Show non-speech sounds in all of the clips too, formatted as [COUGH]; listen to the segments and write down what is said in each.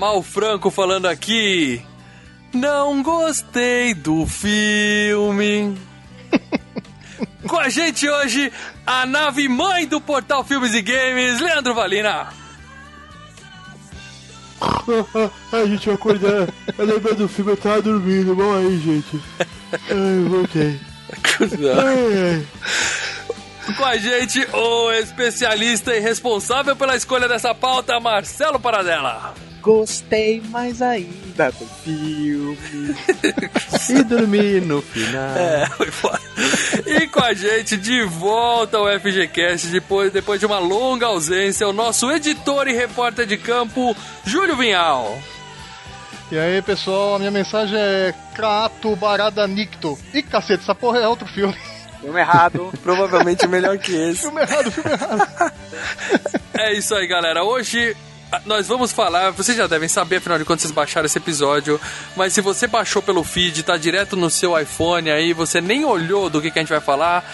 Mal Franco falando aqui. Não gostei do filme. Com a gente hoje, a nave mãe do portal Filmes e Games, Leandro Valina. [LAUGHS] Ai, gente, eu acordei. Eu lembrei do filme, eu tava dormindo. Bom aí, gente. Ai, voltei. Ai, ai. Com a gente, o especialista e responsável pela escolha dessa pauta, Marcelo Paradela. Gostei mais ainda do filme. E dormi no final. É, foi foda. E com a gente, de volta ao FGCast, depois, depois de uma longa ausência, o nosso editor e repórter de campo, Júlio Vinhal. E aí, pessoal, a minha mensagem é Krato Barada Nicto. Ih, cacete, essa porra é outro filme. Filme errado, provavelmente melhor que [LAUGHS] esse. Filme errado, filme errado. É isso aí, galera. Hoje nós vamos falar, vocês já devem saber, afinal de contas, vocês baixaram esse episódio, mas se você baixou pelo feed, tá direto no seu iPhone aí, você nem olhou do que, que a gente vai falar,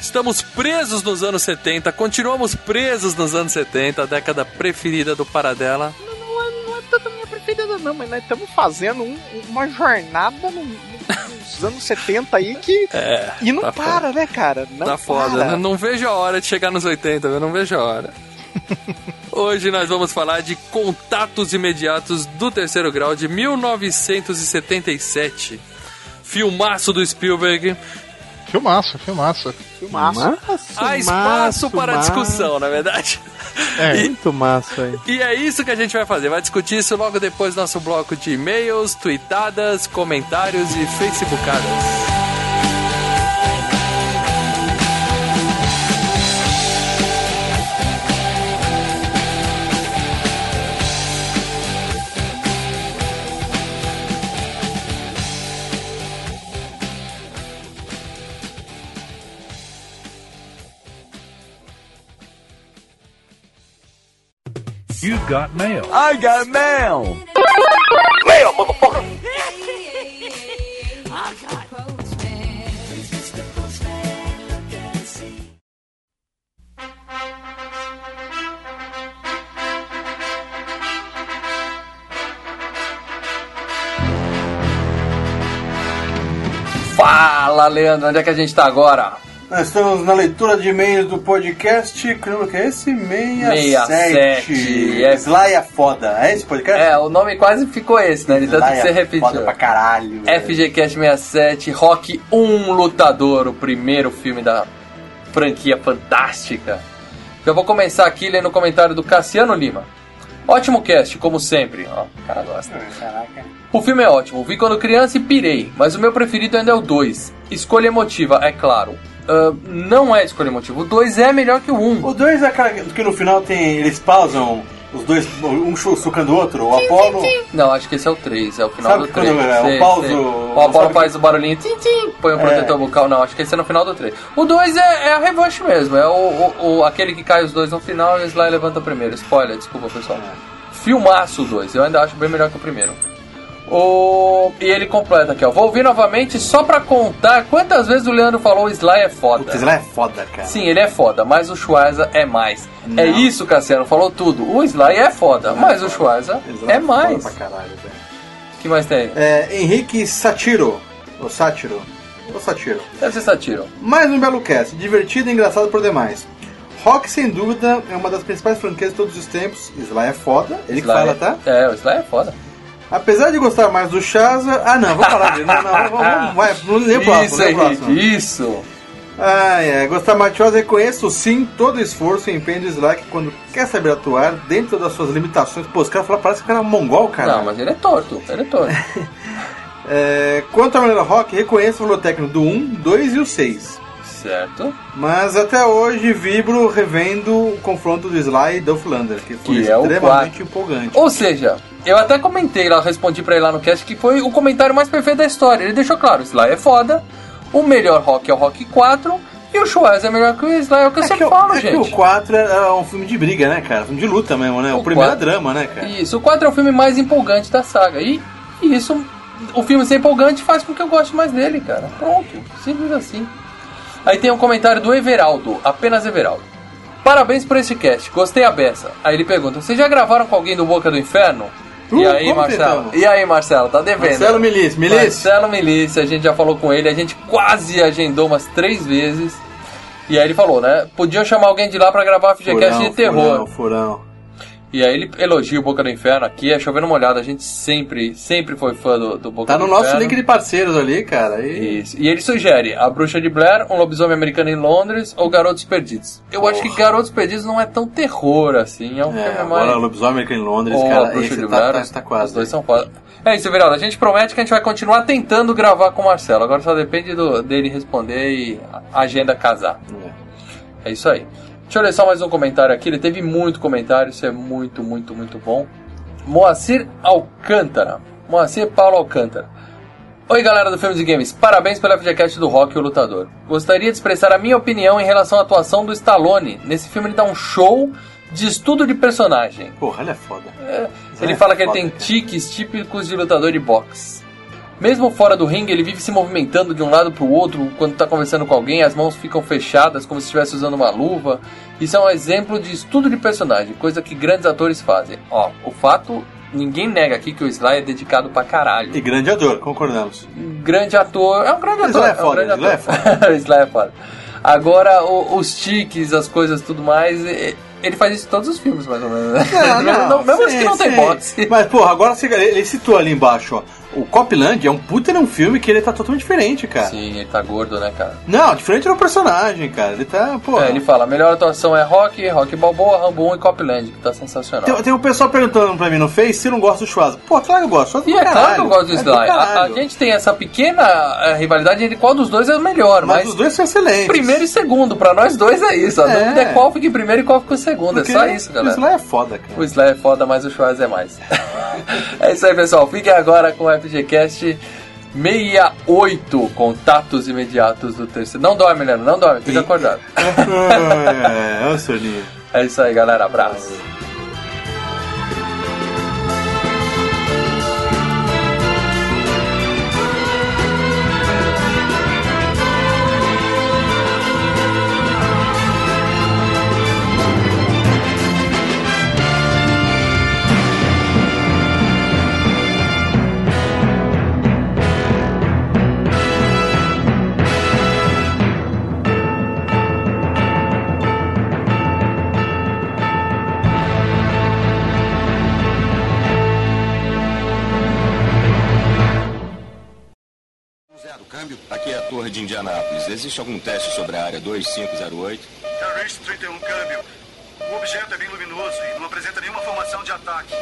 estamos presos nos anos 70, continuamos presos nos anos 70, a década preferida do Paradela. Não, é, não é tanto minha preferida, não, mas nós estamos fazendo um- uma jornada no- no- nos anos 70 aí que. [LAUGHS] É, E não tá para, né, cara? Não tá foda. para. Eu Não vejo a hora de chegar nos 80, eu não vejo a hora. [LAUGHS] Hoje nós vamos falar de Contatos Imediatos do Terceiro Grau de 1977. Filmaço do Spielberg. Filmaço, filmaço. Filmaço. Há espaço para discussão, na verdade. É, Muito massa aí. E é isso que a gente vai fazer. Vai discutir isso logo depois do nosso bloco de e-mails, tweetadas, comentários e facebookadas. You've got mail. I got mail! Fala, Leandro, onde é que a gente tá agora? Nós estamos na leitura de e-mails do podcast. Que número que é esse? 67. 67, é. Sly é foda. É esse podcast? É, o nome quase ficou esse, né? De tanto que você é repetiu. Foda pra caralho. FGCast 67, Rock 1 Lutador, o primeiro filme da franquia fantástica. Eu vou começar aqui lendo o comentário do Cassiano Lima. Ótimo cast, como sempre. Ó, o cara gosta. Caraca. O filme é ótimo, vi quando criança e pirei, mas o meu preferido ainda é o 2. Escolha emotiva, é claro. Ah, não é escolha emotiva, o 2 é melhor que o 1. Um. O 2 é aquela que no final tem. Eles pausam os dois, um sucando o outro. O Apollo. Não, acho que esse é o 3, é o final Sabe do quando 3. é o pauso- sei. O Apollo sabe faz o barulhinho, tim, tim, põe o É. protetor bucal. Não, acho que esse é no final do 3. O 2 é, é a revanche mesmo, é o, o- o- aquele que cai os dois no final e o Sly levanta primeiro. Spoiler, desculpa pessoal. Filmaço o 2, eu ainda acho bem melhor que o primeiro. O... E ele completa aqui, ó. Vou ouvir novamente só pra contar quantas vezes o Leandro falou o Sly é foda. Putz, Sly é foda, cara. Sim, ele é foda, mas o Schwarza é mais. É isso, Cassiano, falou tudo. O Sly é foda, mas o Schwarza Sly é foda mais. Pra caralho, velho. que mais tem? É, Henrique Satiro. Ou Sátiro. Ou Satiro. Deve ser Satiro. Mais um belo cast, divertido e engraçado por demais. Rock, sem dúvida, é uma das principais franquias de todos os tempos. Sly é foda, ele que Sly fala, é- tá? É, o Sly é foda. Apesar de gostar mais do Shaza. Ah, não, vamos falar dele. Não, não, vamos, vamos, vai, nem o próximo. Isso. Henrique, isso. Ah, é. Gostar mais de Shaza, reconheço sim todo o esforço e empenho do Slack quando quer saber atuar dentro das suas limitações. Pô, os caras falaram, parece que o cara é mongol, cara. Não, mas ele é torto, ele é torto. [LAUGHS] É, quanto ao Melhor Rock, reconheço o valor técnico do 1, 2 e o 6. Certo? Mas até hoje vibro revendo o confronto do Sly e Dolph Lundgren, que foi Que é o extremamente empolgante. Ou seja, eu até comentei lá, respondi pra ele lá no cast que foi o comentário mais perfeito da história. Ele deixou claro, o Sly é foda, o melhor rock é o Rock 4 e o Schwarz é melhor que o Sly, é o que eu É sempre que, falo, é que gente. o 4 é um filme de briga, né, cara? Filme de luta mesmo, né? O, O primeiro é quatro- drama, né, cara? Isso, o 4 é o filme mais empolgante da saga. E, e isso, o filme ser empolgante faz com que eu goste mais dele, cara. Pronto, simples assim. Aí tem um comentário do Everaldo, apenas Everaldo. Parabéns por esse cast, gostei a beça. Aí ele pergunta: Vocês já gravaram com alguém do Boca do Inferno? Uh, e aí, Marcelo? tentamos? E aí, Marcelo, tá devendo? Marcelo Milice, Milice. Marcelo Milícia, a gente já falou com ele, a gente quase agendou umas três vezes. E aí ele falou, né? Podiam chamar alguém de lá pra gravar a FGCast de terror. Furão, furão. E aí ele elogia o Boca do Inferno aqui, é chovendo molhado. A gente sempre, sempre foi fã do, do Boca Tá do no nosso Inferno. link de parceiros ali, cara. E... Isso. E ele sugere A Bruxa de Blair, Um Lobisomem Americano em Londres ou Garotos Perdidos. Eu acho que Garotos Perdidos não é tão terror assim, é um É, filme agora mais... o Lobisomem aqui em Londres, ou A cara, Bruxa esse de tá, Blair, tá, tá quase. os dois são foda. É isso, Viraldo, a gente promete que a gente vai continuar tentando gravar com o Marcelo. Agora só depende do- dele responder e a agenda casar. É. É isso aí. Deixa eu ler só mais um comentário aqui. Ele teve muito comentário, isso é muito, muito, muito bom. Moacir Alcântara. Moacir Paulo Alcântara. Oi, galera do Filmes e Games. Parabéns pela FGCast do Rock e o Lutador. Gostaria de expressar a minha opinião em relação à atuação do Stallone. Nesse filme ele dá um show de estudo de personagem. Porra, ele é foda. Ele É fala que ele foda, tem tiques típicos de lutador de boxe. Mesmo fora do ringue, ele vive se movimentando de um lado pro outro quando tá conversando com alguém, as mãos ficam fechadas como se estivesse usando uma luva. Isso é um exemplo de estudo de personagem, coisa que grandes atores fazem. Ó, o fato, ninguém nega aqui que o Sly é dedicado pra caralho. E grande ator, concordamos. Grande ator, é um grande O ator. Sly é um foda, grande o Sly é o [LAUGHS] Sly é foda. Agora, o- os tiques, as coisas tudo mais, ele faz isso em todos os filmes, mais ou menos. né? [LAUGHS] mesmo não- mesmo os que sim, não tem sim. boxe. Mas, porra, agora ele citou ali embaixo, ó. O Copland é um puta num filme que ele tá totalmente diferente, cara. Sim, ele tá gordo, né, cara? Não, diferente no personagem, cara. Ele tá, pô. É, ele fala, a melhor atuação é Rock, Rock Balboa, Rambo 1 e Copland, que tá sensacional. Tem, tem um pessoal perguntando pra mim no Face se eu não gosto do Schwarza. Pô, claro que eu gosto. Schwarza E do é claro que eu gosto do É Sly. A, a gente tem essa pequena eh, rivalidade entre qual dos dois é o melhor, Mas, mas, os dois são excelentes. primeiro e segundo, pra nós dois é isso. A É. dúvida é qual fica em primeiro e qual fica em segundo. Porque é só isso, O galera. Sly é foda, cara. O Sly é foda, mas o Schwarz é mais. [LAUGHS] é isso aí, pessoal. Fiquem agora com o FGCast 68, contatos imediatos do terceiro. Não dorme, Leandro, não dorme, fica acordado. [LAUGHS] é, é o soninho. É isso aí, galera. Abraço. Indianápolis. Existe algum teste sobre a área 2508? Terrorist 31 câmbio. O objeto é bem luminoso e não apresenta nenhuma formação de ataque.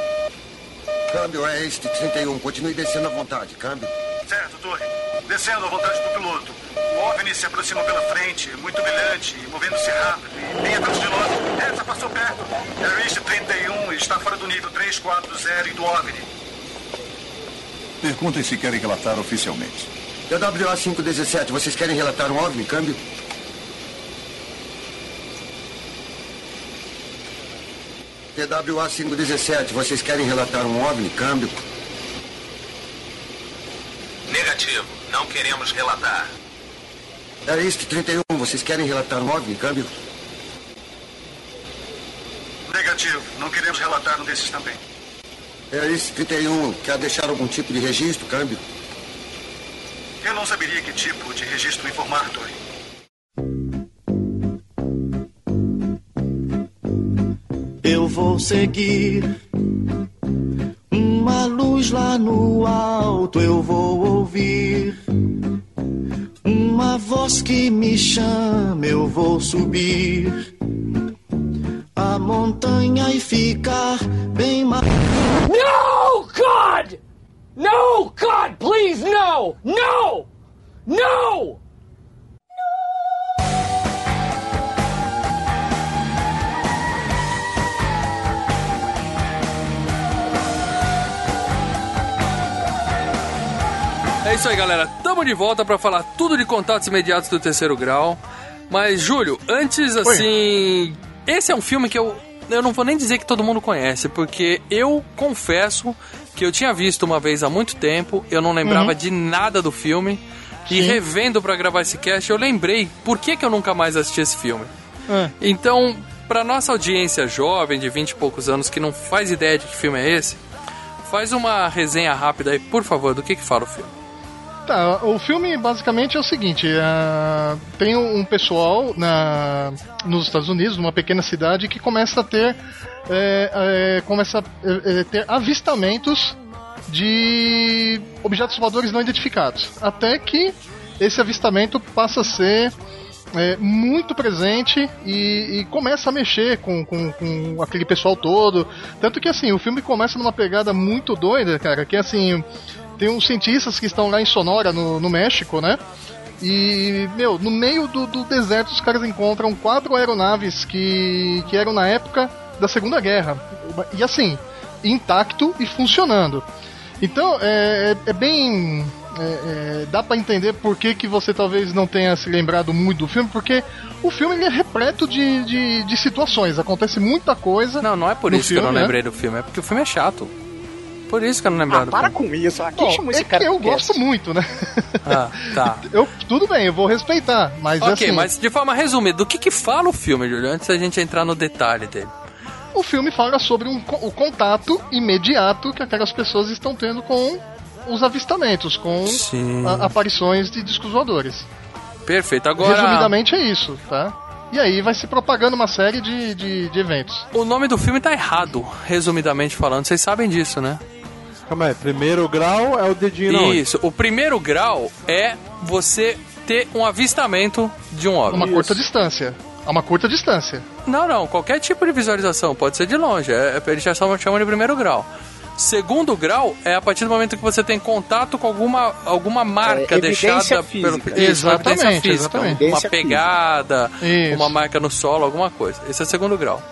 Câmbio é este 31. Continue descendo à vontade. Câmbio. Certo, Torre. Descendo à vontade do piloto. O OVNI se aproxima pela frente, muito brilhante, movendo-se rápido e bem atrás de nós. Essa passou perto. Terrorist 31 está fora do nível 340 e do OVNI. Perguntem se querem relatar oficialmente. TWA 517. Vocês querem relatar um OVNI? Câmbio. TWA 517. Vocês querem relatar um OVNI? Câmbio. Negativo. Não queremos relatar. É este 31. Vocês querem relatar um OVNI? Câmbio. Negativo. Não queremos relatar um desses também. É este 31. Quer deixar algum tipo de registro? Câmbio. Eu não saberia que tipo de registro informar, Torre. Eu vou seguir uma uma luz lá no alto eu vou ouvir. Uma voz que me chama, eu vou subir a montanha e ficar bem mais. No, God! No, God, please, no! No! No! É isso aí, galera. Tamo de volta para falar tudo de contatos imediatos do terceiro grau. Mas, Júlio, antes assim. Esse é um filme que eu. Eu não vou nem dizer que todo mundo conhece, porque eu confesso que eu tinha visto uma vez há muito tempo, eu não lembrava Uhum. de nada do filme. E Sim. revendo para gravar esse cast, eu lembrei por que, que eu nunca mais assisti esse filme. É. Então, pra nossa audiência jovem, de 20 e poucos anos, que não faz ideia de que filme é esse, faz uma resenha rápida aí, por favor, do que, que fala o filme. Tá, o filme basicamente é o seguinte: ah, tem um pessoal na, nos Estados Unidos, numa pequena cidade, que começa a ter, é, é, começa a é, é, ter avistamentos de objetos voadores não identificados. Até que esse avistamento passa a ser é, muito presente e, e começa a mexer com, com, com aquele pessoal todo. Tanto que assim, o filme começa numa pegada muito doida, cara, que assim. Tem uns cientistas que estão lá em Sonora, no, no México, né? E, meu, no meio do, do deserto os caras encontram quatro aeronaves que, que eram na época da Segunda Guerra. E assim, intacto e funcionando. Então, é, é- é bem. é, é, dá pra entender por que, que você talvez não tenha se lembrado muito do filme, porque o filme ele é repleto de, de, de situações, acontece muita coisa. Não, não é por isso que eu não filme, né? lembrei do filme, é porque o filme é chato. Por isso que eu não lembrava Ah, para com isso. Aqui Bom, chama é esse cara que eu gosto muito, né? Ah, tá. [LAUGHS] Eu, tudo bem, eu vou respeitar, mas ok, assim, mas de forma resumida, do que que fala o filme, Júlio? Antes da gente entrar no detalhe dele. o filme fala sobre um, o contato imediato que aquelas pessoas estão tendo com os avistamentos, com a- aparições de discos voadores. Perfeito, agora... Resumidamente é isso, tá? E aí vai se propagando uma série de, de, de eventos. O nome do filme tá errado, resumidamente falando. Vocês sabem disso, né? Calma aí, primeiro grau é o dedinho na onde? Isso. O primeiro grau é você ter um avistamento de um OVNI. Uma curta distância. A uma curta distância. Não, não. Qualquer tipo de visualização. Pode ser de longe. É, eles já chamam de primeiro grau. Segundo grau é a partir do momento que você tem contato com alguma, alguma marca É, deixada física. pelo Isso, uma Exatamente, física, exatamente. uma pegada, Isso. uma marca no solo, alguma coisa. Esse é o segundo grau.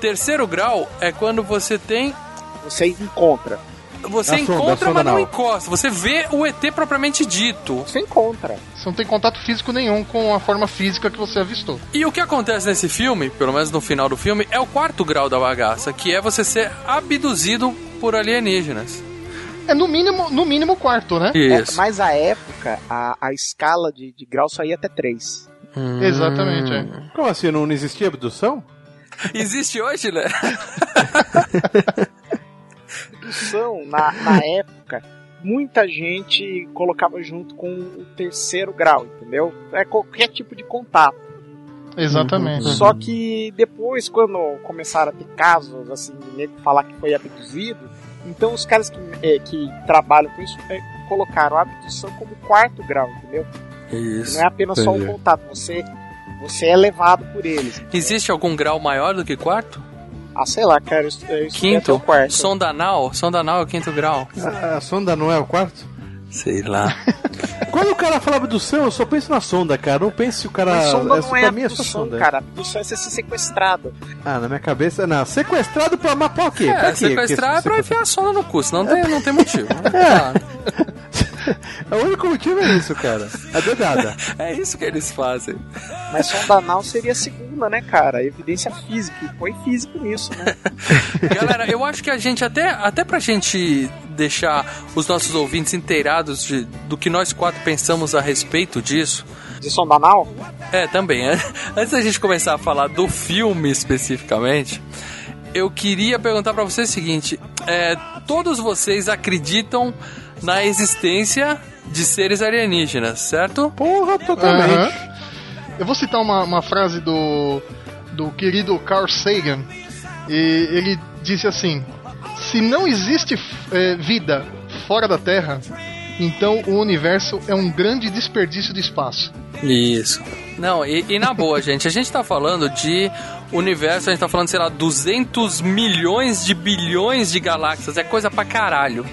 Terceiro grau é quando você tem Você encontra. Você A sonda, a encontra, mas não não. encosta. Você vê o ET propriamente dito. Você encontra. Você não tem contato físico nenhum com a forma física que você avistou. E o que acontece nesse filme, pelo menos no final do filme, é o quarto grau da bagaça, que é você ser abduzido por alienígenas. É no mínimo, no mínimo quarto, né? É, Isso. mas a época, a, a escala de, de grau só ia até 3. Hum. Exatamente, é. Como assim? Não existia abdução? [LAUGHS] Existe hoje, né? [LAUGHS] Abdução, na, na época, muita gente colocava junto com o terceiro grau, entendeu? É qualquer tipo de contato. Exatamente. Só que depois, quando começaram a ter casos, assim, de nego falar que foi abduzido, então os caras que, é, que trabalham com isso é, colocaram a abdução como quarto grau, entendeu? Isso. Não é apenas só um Entendi. contato, você, você é levado por eles. Existe algum grau maior do que quarto? Ah, sei lá, cara, isso, isso é até Quinto? o quarto. Sonda anal? Sonda anal é o quinto grau. A, a sonda não é o quarto? Sei lá. [LAUGHS] Quando o cara fala abdução, eu só penso na sonda, cara. Não penso se o cara. Mas sonda essa não é pra mim é só sonda. cara. Abdução é ser sequestrado. Ah, na minha cabeça, não. Sequestrado pra mas pra quê? É, pra quê? sequestrar é pra enfiar a sonda no cu, senão não tem, não tem [LAUGHS] motivo. né? [LAUGHS] O único motivo é isso, cara. A dedada. É isso que eles fazem. Mas sonda anal seria a segunda, né, cara? Evidência física. E põe físico nisso, né? [LAUGHS] Galera, eu acho que a gente, até, até pra gente deixar os nossos ouvintes inteirados de, do que nós quatro pensamos a respeito disso. De sonda anal? É, também. né? [LAUGHS] Antes da gente começar a falar do filme especificamente, eu queria perguntar pra vocês o seguinte: é, todos vocês acreditam na existência de seres alienígenas, certo? Porra, totalmente. Aham. Eu vou citar uma, uma frase do, do querido Carl Sagan. E ele disse assim: se não existe é, vida fora da Terra, então o universo é um grande desperdício de espaço. Isso. Não, e, e na boa, [LAUGHS] gente, a gente tá falando de universo, a gente tá falando, sei lá, 200 milhões de bilhões de galáxias. É coisa pra caralho.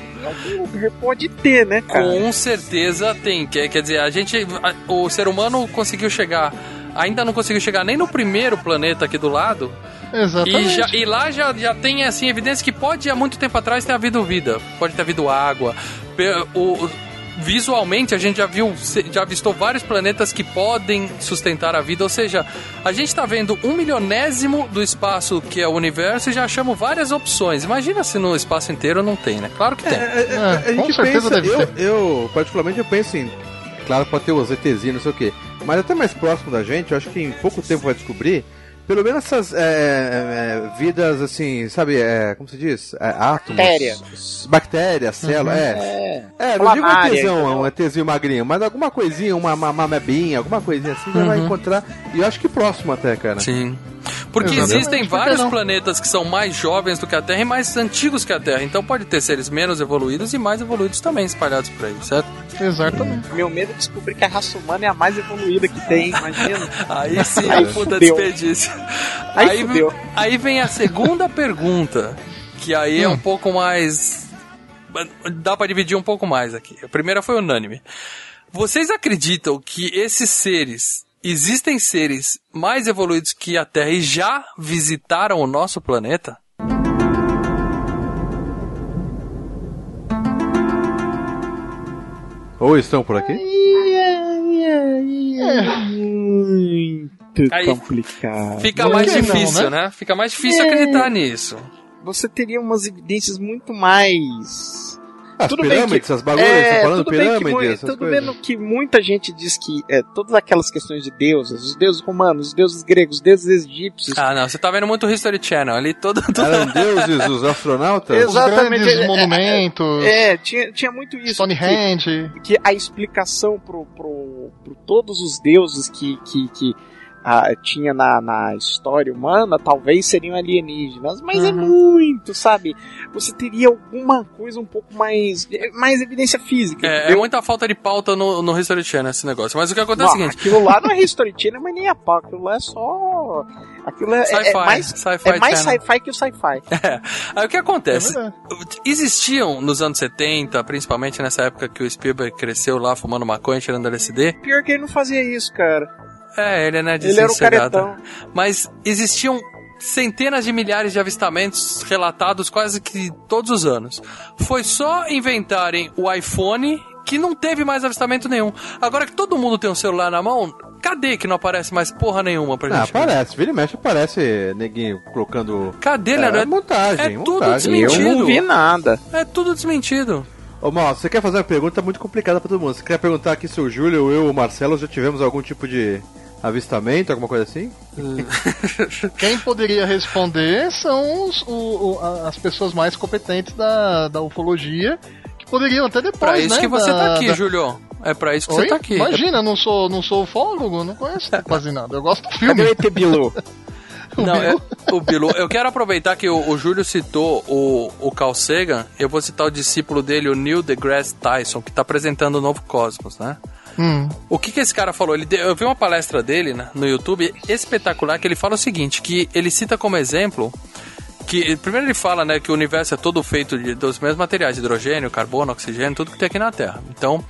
Pode ter, né, cara? Com certeza tem. Quer, quer dizer, a gente. a- o ser humano conseguiu chegar. Ainda não conseguiu chegar nem no primeiro planeta aqui do lado. E, Exatamente. já- e lá já, já tem assim evidência que pode há muito tempo atrás ter havido vida, pode ter havido água. O- visualmente a gente já viu, já avistou vários planetas que podem sustentar a vida, ou seja, a gente está vendo um milionésimo do espaço que é o universo e já achamos várias opções. Imagina se no espaço inteiro não tem, né? Claro que tem. É, a gente pensa, eu, eu, particularmente, eu penso em. Claro, pode ter os ETzinhos, não sei o quê. Mas até mais próximo da gente, eu acho que em pouco tempo vai descobrir. Pelo menos essas é, é, vidas, assim, sabe, é, como se diz? É, átomos. Bactéria. Bactérias, células, Uhum. é. É. É, não digo um ETzão, entendeu? um ETzinho magrinho, mas alguma coisinha, uma, uma, uma mebinha, alguma coisinha assim, já vai Uhum. encontrar. E eu acho que próximo até, cara. Sim. Porque Exatamente. existem Por que vários planetas que são mais jovens do que a Terra e mais antigos que a Terra. Então pode ter seres menos evoluídos e mais evoluídos também espalhados por aí, certo? Exatamente. Meu medo é descobrir que a raça humana é a mais evoluída que tem, imagina. [LAUGHS] Aí sim, Aí é puta fudeu. desperdício. Aí fudeu. aí vem a segunda pergunta, que aí é um pouco mais. Dá pra dividir um pouco mais aqui. A primeira foi unânime. Vocês acreditam que esses seres. Existem seres mais evoluídos que a Terra e já visitaram o nosso planeta? Ou estão por aqui? Muito Aí, complicado. Fica mais difícil, né? Fica mais difícil É. acreditar nisso. Você teria umas evidências muito mais. As Tudo bem pirâmides, que- as bagulhas, é, falando tudo bem que pirâmide, essas Tudo coisas. bem que muita gente diz que é, todas aquelas questões de deuses, os deuses romanos, os deuses gregos, os deuses egípcios. Ah, não, você tá vendo muito History Channel ali todo. todo... Eram [LAUGHS] deuses, os astronautas? Exatamente. grandes é, é, monumentos. É, tinha, tinha muito isso. Stonehenge. Que, que a explicação pro, pro, pro todos os deuses que, que, que ah, tinha na, na história humana talvez seriam alienígenas, mas é muito, sabe? Você teria alguma coisa um pouco mais. mais evidência física. É, é muita falta de pauta no, no History Channel esse negócio. Mas o que acontece é o Não, seguinte: Aquilo lá não é History Channel, mas nem a pau. Aquilo lá é só. Aquilo é, é- é mais, sci-fi é sci-fi que o sci-fi. [LAUGHS] É. Aí o que acontece? É Existiam nos anos 70, principalmente nessa época que o Spielberg cresceu lá fumando maconha, tirando LSD. Pior que ele não fazia isso, cara. É, ele né, Ele era o dessossegado. caretão. Mas existiam centenas de milhares de avistamentos relatados quase que todos os anos. Foi só inventarem o iPhone que não teve mais avistamento nenhum. Agora que todo mundo tem um celular na mão, cadê que não aparece mais porra nenhuma pra Ah, gente? ver? aparece, vira e mexe, aparece neguinho colocando. Cadê, é, Leandro? É- montagem, é tudo montagem. desmentido. nada. É tudo desmentido. Ô, Mal, você quer fazer uma pergunta muito complicada pra todo mundo. Você quer perguntar aqui se o Júlio, eu ou o Marcelo já tivemos algum tipo de avistamento, alguma coisa assim? [LAUGHS] Quem poderia responder são os- o- o- as pessoas mais competentes da, da ufologia, que poderiam até depois, Pra isso né, que você da- tá aqui, da- Júlio. É pra isso que Oi? você tá aqui. Imagina, eu não sou, não sou ufólogo, não conheço [LAUGHS] quase nada. Eu gosto do filme. Cadê o ET Bilu? [LAUGHS] Não, é, o Bilu. Eu quero aproveitar que o, o Júlio citou o, o Carl Sagan. Eu vou citar o discípulo dele, o Neil deGrasse Tyson, que tá apresentando o novo Cosmos, né? Hum. O que que esse cara falou? Ele eu vi uma palestra dele né, no YouTube espetacular que ele fala o seguinte, que ele cita como exemplo que primeiro ele fala, né, que o universo é todo feito de, dos mesmos materiais, hidrogênio, carbono, oxigênio, tudo que tem aqui na Terra. Então,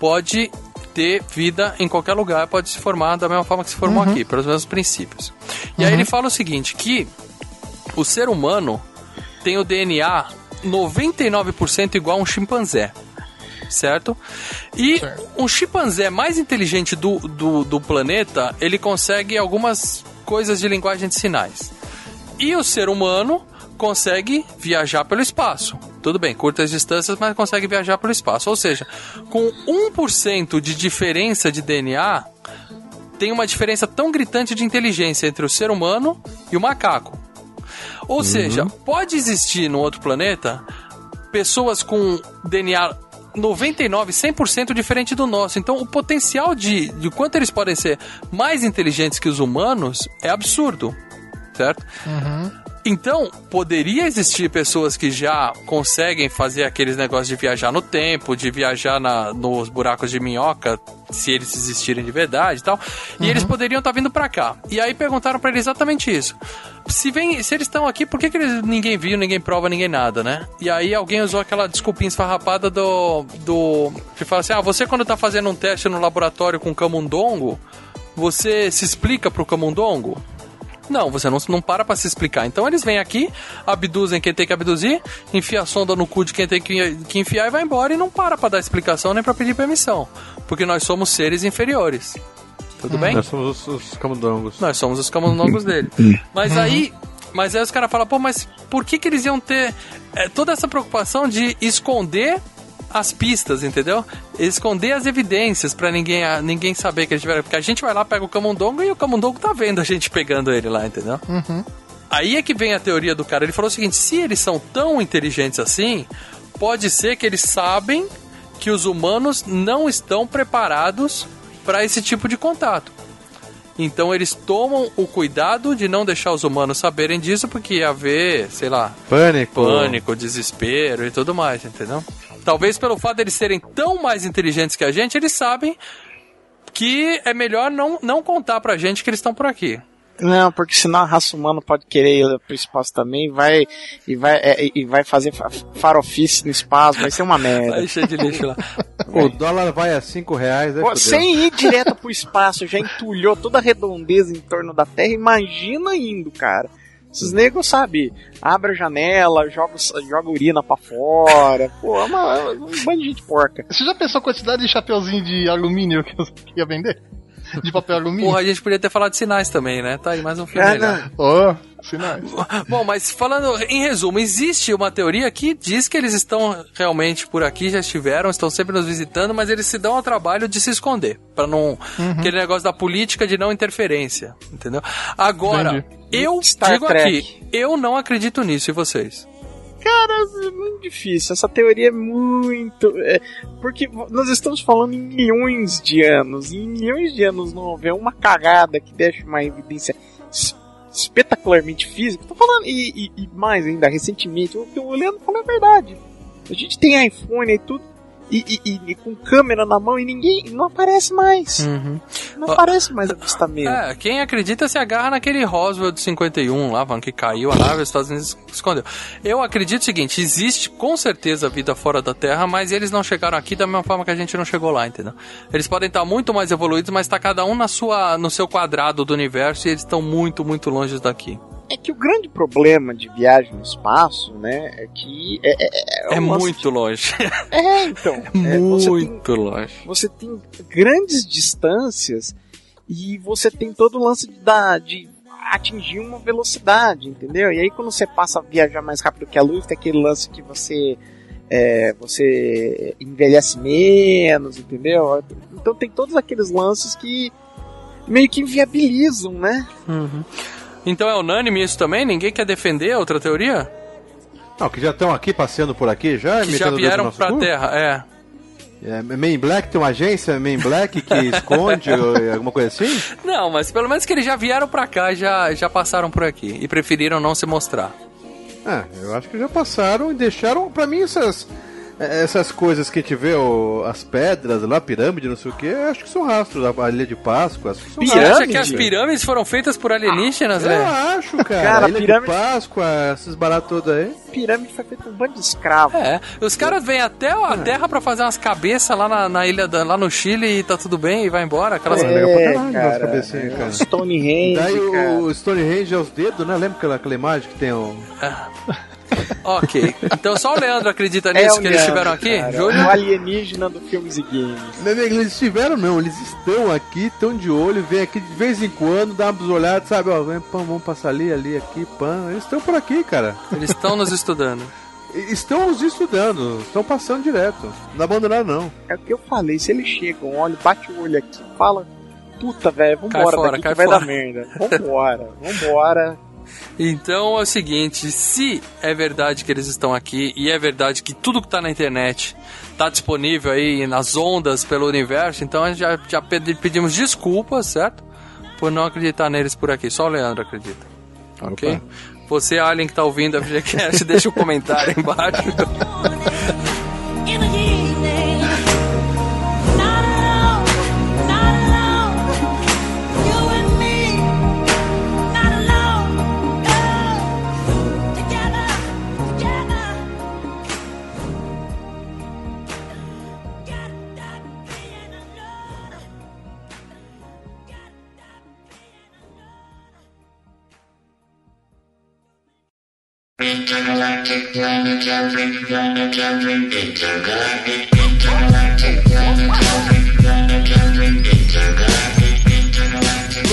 pode ter vida em qualquer lugar, pode se formar da mesma forma que se formou Uhum. aqui, pelos mesmos princípios. E aí ele fala o seguinte, que o ser humano tem o DNA 99% igual a um chimpanzé. Certo? E um chimpanzé mais inteligente do, do, do planeta, ele consegue algumas coisas de linguagem de sinais. E o ser humano consegue viajar pelo espaço. Tudo bem, curtas distâncias, mas consegue viajar pelo espaço. Ou seja, com 1% de diferença de DNA, tem uma diferença tão gritante de inteligência entre o ser humano e o macaco. Ou seja, pode existir no outro planeta pessoas com DNA 99, 100% diferente do nosso. Então, o potencial de, de quanto eles podem ser mais inteligentes que os humanos é absurdo, certo? Então, poderia existir pessoas que já conseguem fazer aqueles negócios de viajar no tempo, de viajar na, nos buracos de minhoca, se eles existirem de verdade e tal. E eles poderiam estar vindo para cá. E aí perguntaram para ele exatamente isso. Se, vem, se eles estão aqui, por que, que eles, ninguém viu, ninguém prova, ninguém nada, né? E aí alguém usou aquela desculpinha esfarrapada do. do que fala assim: ah, você quando tá fazendo um teste no laboratório com camundongo, você se explica pro camundongo? Não, você não, não para pra se explicar. Então eles vêm aqui, abduzem quem tem que abduzir, enfia a sonda no cu de quem tem que, que enfiar e vai embora e não para pra dar explicação nem pra pedir permissão. Porque nós somos seres inferiores. Tudo bem? Nós somos os, os camundongos. Nós somos os camundongos dele. [LAUGHS] Mas aí. Mas aí os caras falam, pô, mas por que, que eles iam ter é, toda essa preocupação de esconder as pistas, entendeu? Esconder as evidências para ninguém, ninguém saber que eles tiveram. Porque a gente vai lá, pega o camundongo e o camundongo tá vendo a gente pegando ele lá, entendeu? Uhum. Aí é que vem a teoria do cara. Ele falou o seguinte: se eles são tão inteligentes assim, pode ser que eles sabem que os humanos não estão preparados para esse tipo de contato. Então eles tomam o cuidado de não deixar os humanos saberem disso, porque ia haver, sei lá, Pânico. pânico, desespero e tudo mais, entendeu? Talvez pelo fato de eles serem tão mais inteligentes que a gente, eles sabem que é melhor não, não contar pra gente que eles estão por aqui. Não, porque senão a raça humana pode querer ir pro espaço também vai, e, vai, é, e vai fazer fa- farofice no espaço, vai ser uma merda. [LAUGHS] Vai cheio de lixo lá. O dólar vai a 5 reais, aí Pô, sem ir direto pro espaço, já entulhou toda a redondeza em torno da Terra, imagina indo, cara. Esses negros, sabe, abre a janela, joga, joga urina pra fora. Pô, é, uma, é um bando de gente porca. Você já pensou a quantidade de chapeuzinho de alumínio que eu ia vender? De papel alumínio? Porra, a gente podia ter falado de sinais também, né? Tá aí mais um filme Ah, melhor. Oh, sinais. Bom, mas falando em resumo, existe uma teoria que diz que eles estão realmente por aqui, já estiveram, estão sempre nos visitando, mas eles se dão ao trabalho de se esconder, Pra não aquele negócio da política de não interferência, entendeu? Agora, Entendi. eu Star digo Trek. aqui, eu não acredito nisso e vocês. Cara, é muito difícil. Essa teoria é muito. é, porque nós estamos falando em milhões de anos. E em milhões de anos não houver uma cagada que deixe uma evidência espetacularmente física. Tô falando, e, e- e mais ainda, recentemente, o que o Leandro falou é verdade. A gente tem iPhone e tudo. E, e- e- com câmera na mão e ninguém. Não aparece mais. Não Ó, aparece mais avistamento. É, quem acredita se agarra naquele Roswell de 51 lá, falando que caiu a nave, os Estados Unidos escondeu. Eu acredito o seguinte, existe com certeza vida fora da Terra, mas eles não chegaram aqui da mesma forma que a gente não chegou lá, entendeu? Eles podem estar muito mais evoluídos, mas tá cada um na sua, no seu quadrado do universo e eles estão muito, muito longe daqui. É que o grande problema de viagem no espaço, né, é que é, é, É, lance muito longe. [LAUGHS] É, então. é, você tem- muito longe. você tem grandes distâncias e você tem todo o lance de, dar- de atingir uma velocidade, entendeu? E aí quando você passa a viajar mais rápido que a luz, tem aquele lance que você é, você envelhece menos, entendeu? Então tem todos aqueles lances que meio que inviabilizam, né? Então é unânime isso também? Ninguém quer defender a outra teoria? Não, que já estão aqui passeando por aqui já? Que já vieram pra cu? Terra, é. É, Man in Black tem uma agência Man in Black que [LAUGHS] esconde ou alguma coisa assim? Não, mas pelo menos que eles já vieram pra cá, já, já passaram por aqui e preferiram não se mostrar. Ah, eu acho que já passaram e deixaram pra mim essas essas coisas que a gente vê, o- as pedras lá, pirâmide, não sei o que, acho que são rastros da Ilha de Páscoa. Acho que são rastros. acha que as pirâmides foram feitas por alienígenas, Eu velho? acho, cara. Cara, Ilha pirâmide- de Páscoa, esses baratos todos aí. Pirâmide foi feito um bando de escravo. É, os caras vêm até a Terra pra fazer umas cabeças lá na, na ilha, da- lá no Chile e tá tudo bem e vai embora. Aquelas... É legal pra É, caralho, cabecinha, cara. Stonehenge, Daí cara. o, o Stonehenge é os dedos, né? Lembra aquela, aquela imagem que tem o. Ok, então só o Leandro acredita É nisso o que eles Leandro, estiveram aqui? cara, Júlio? O alienígena do filmes e games. Meu amigo, eles estiveram não, eles estão aqui, estão de olho, vem aqui de vez em quando, dá umas olhadas, sabe, ó, vem, pão, vamos passar ali, ali, aqui, pão. Eles estão por aqui, cara. Eles estão nos estudando. Estão os estudando, estão passando direto. Não abandonaram, não. É o que eu falei, se eles chegam, olha, bate o olho aqui, fala, puta, velho, vambora Cai fora, daqui cai que vai fora." dar merda. Vambora, vambora. [LAUGHS] Então é o seguinte, se é verdade que eles estão aqui e é verdade que tudo que tá na internet tá disponível aí nas ondas pelo universo, então a gente já, já pedi- pedimos desculpas, certo? Por não acreditar neles por aqui. Só o Leandro acredita. Ok? Você, Alien, que tá ouvindo a FGCast, [LAUGHS] deixa o um comentário aí embaixo. [LAUGHS]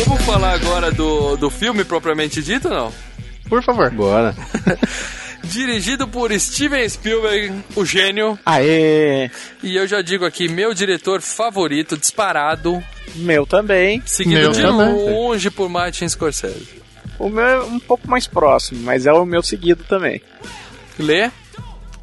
Vamos falar agora do, do filme propriamente dito, não? Por favor. Bora. [LAUGHS] Dirigido por Steven Spielberg, o gênio. Aê! E eu já digo aqui, meu diretor favorito, disparado. Meu também. Seguido Meu de também. longe por Martin Scorsese. O meu é um pouco mais próximo, mas é o meu seguido também. Lê?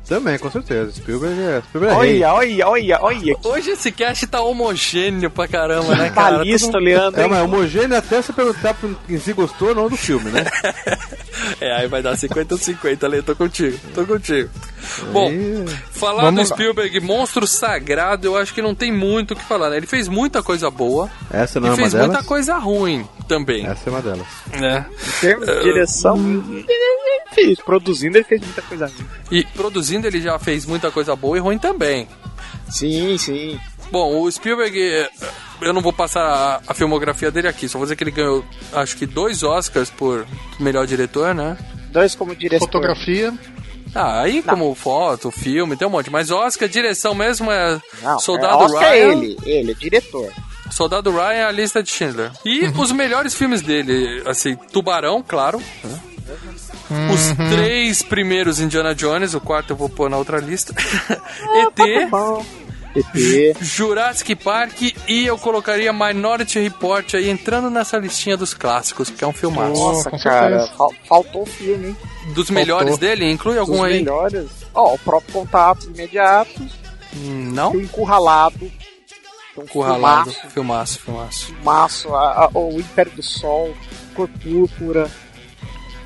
Também, com certeza. Spielberg é, Spielberg é. Olha, olha, olha, olha. Hoje esse cast tá homogêneo pra caramba, né, cara? balista, Todo- Leandro. É, mas homogêneo até você perguntar pra quem se gostou ou não do filme, né? [LAUGHS] É, aí vai dar 50-50, Lê, tô contigo, tô contigo. Bom, falar Vamos do lá. Spielberg, monstro sagrado, eu acho que não tem muito o que falar, né? Ele fez muita coisa boa Essa não e é uma fez muita coisa ruim também, Essa é uma delas. né? Em termos de direção, ele fez. Produzindo, ele fez muita coisa ruim. E produzindo ele já fez muita coisa boa e ruim também. Sim, sim. Bom, o Spielberg, eh, eu não vou passar a, filmografia dele aqui, só vou dizer que ele ganhou, acho que dois Oscars por melhor diretor, né? Dois como diretor. Fotografia. Ah, aí como foto, filme, tem um monte. Mas Oscar, direção mesmo é Não, Soldado é Oscar Ryan. é ele, ele é diretor. Soldado Ryan é a lista de Schindler. E os melhores filmes dele, assim, Tubarão, claro. né? Os três primeiros Indiana Jones, o quarto eu vou pôr na outra lista. [LAUGHS] ET, Bom. ET. Jurassic Park e eu colocaria Minority Report aí entrando nessa listinha dos clássicos, porque é um filmaço. Nossa, cara, fal- faltou o filme, hein? Dos melhores dele, inclui algum Dos aí? melhores. Ó, o próprio Contatos Imediatos, Hum, Não? o Encurralado. um Curralado, filmaço, filmaço, filmaço. filmaço, a- a- o Império do Sol, Cor Púrpura.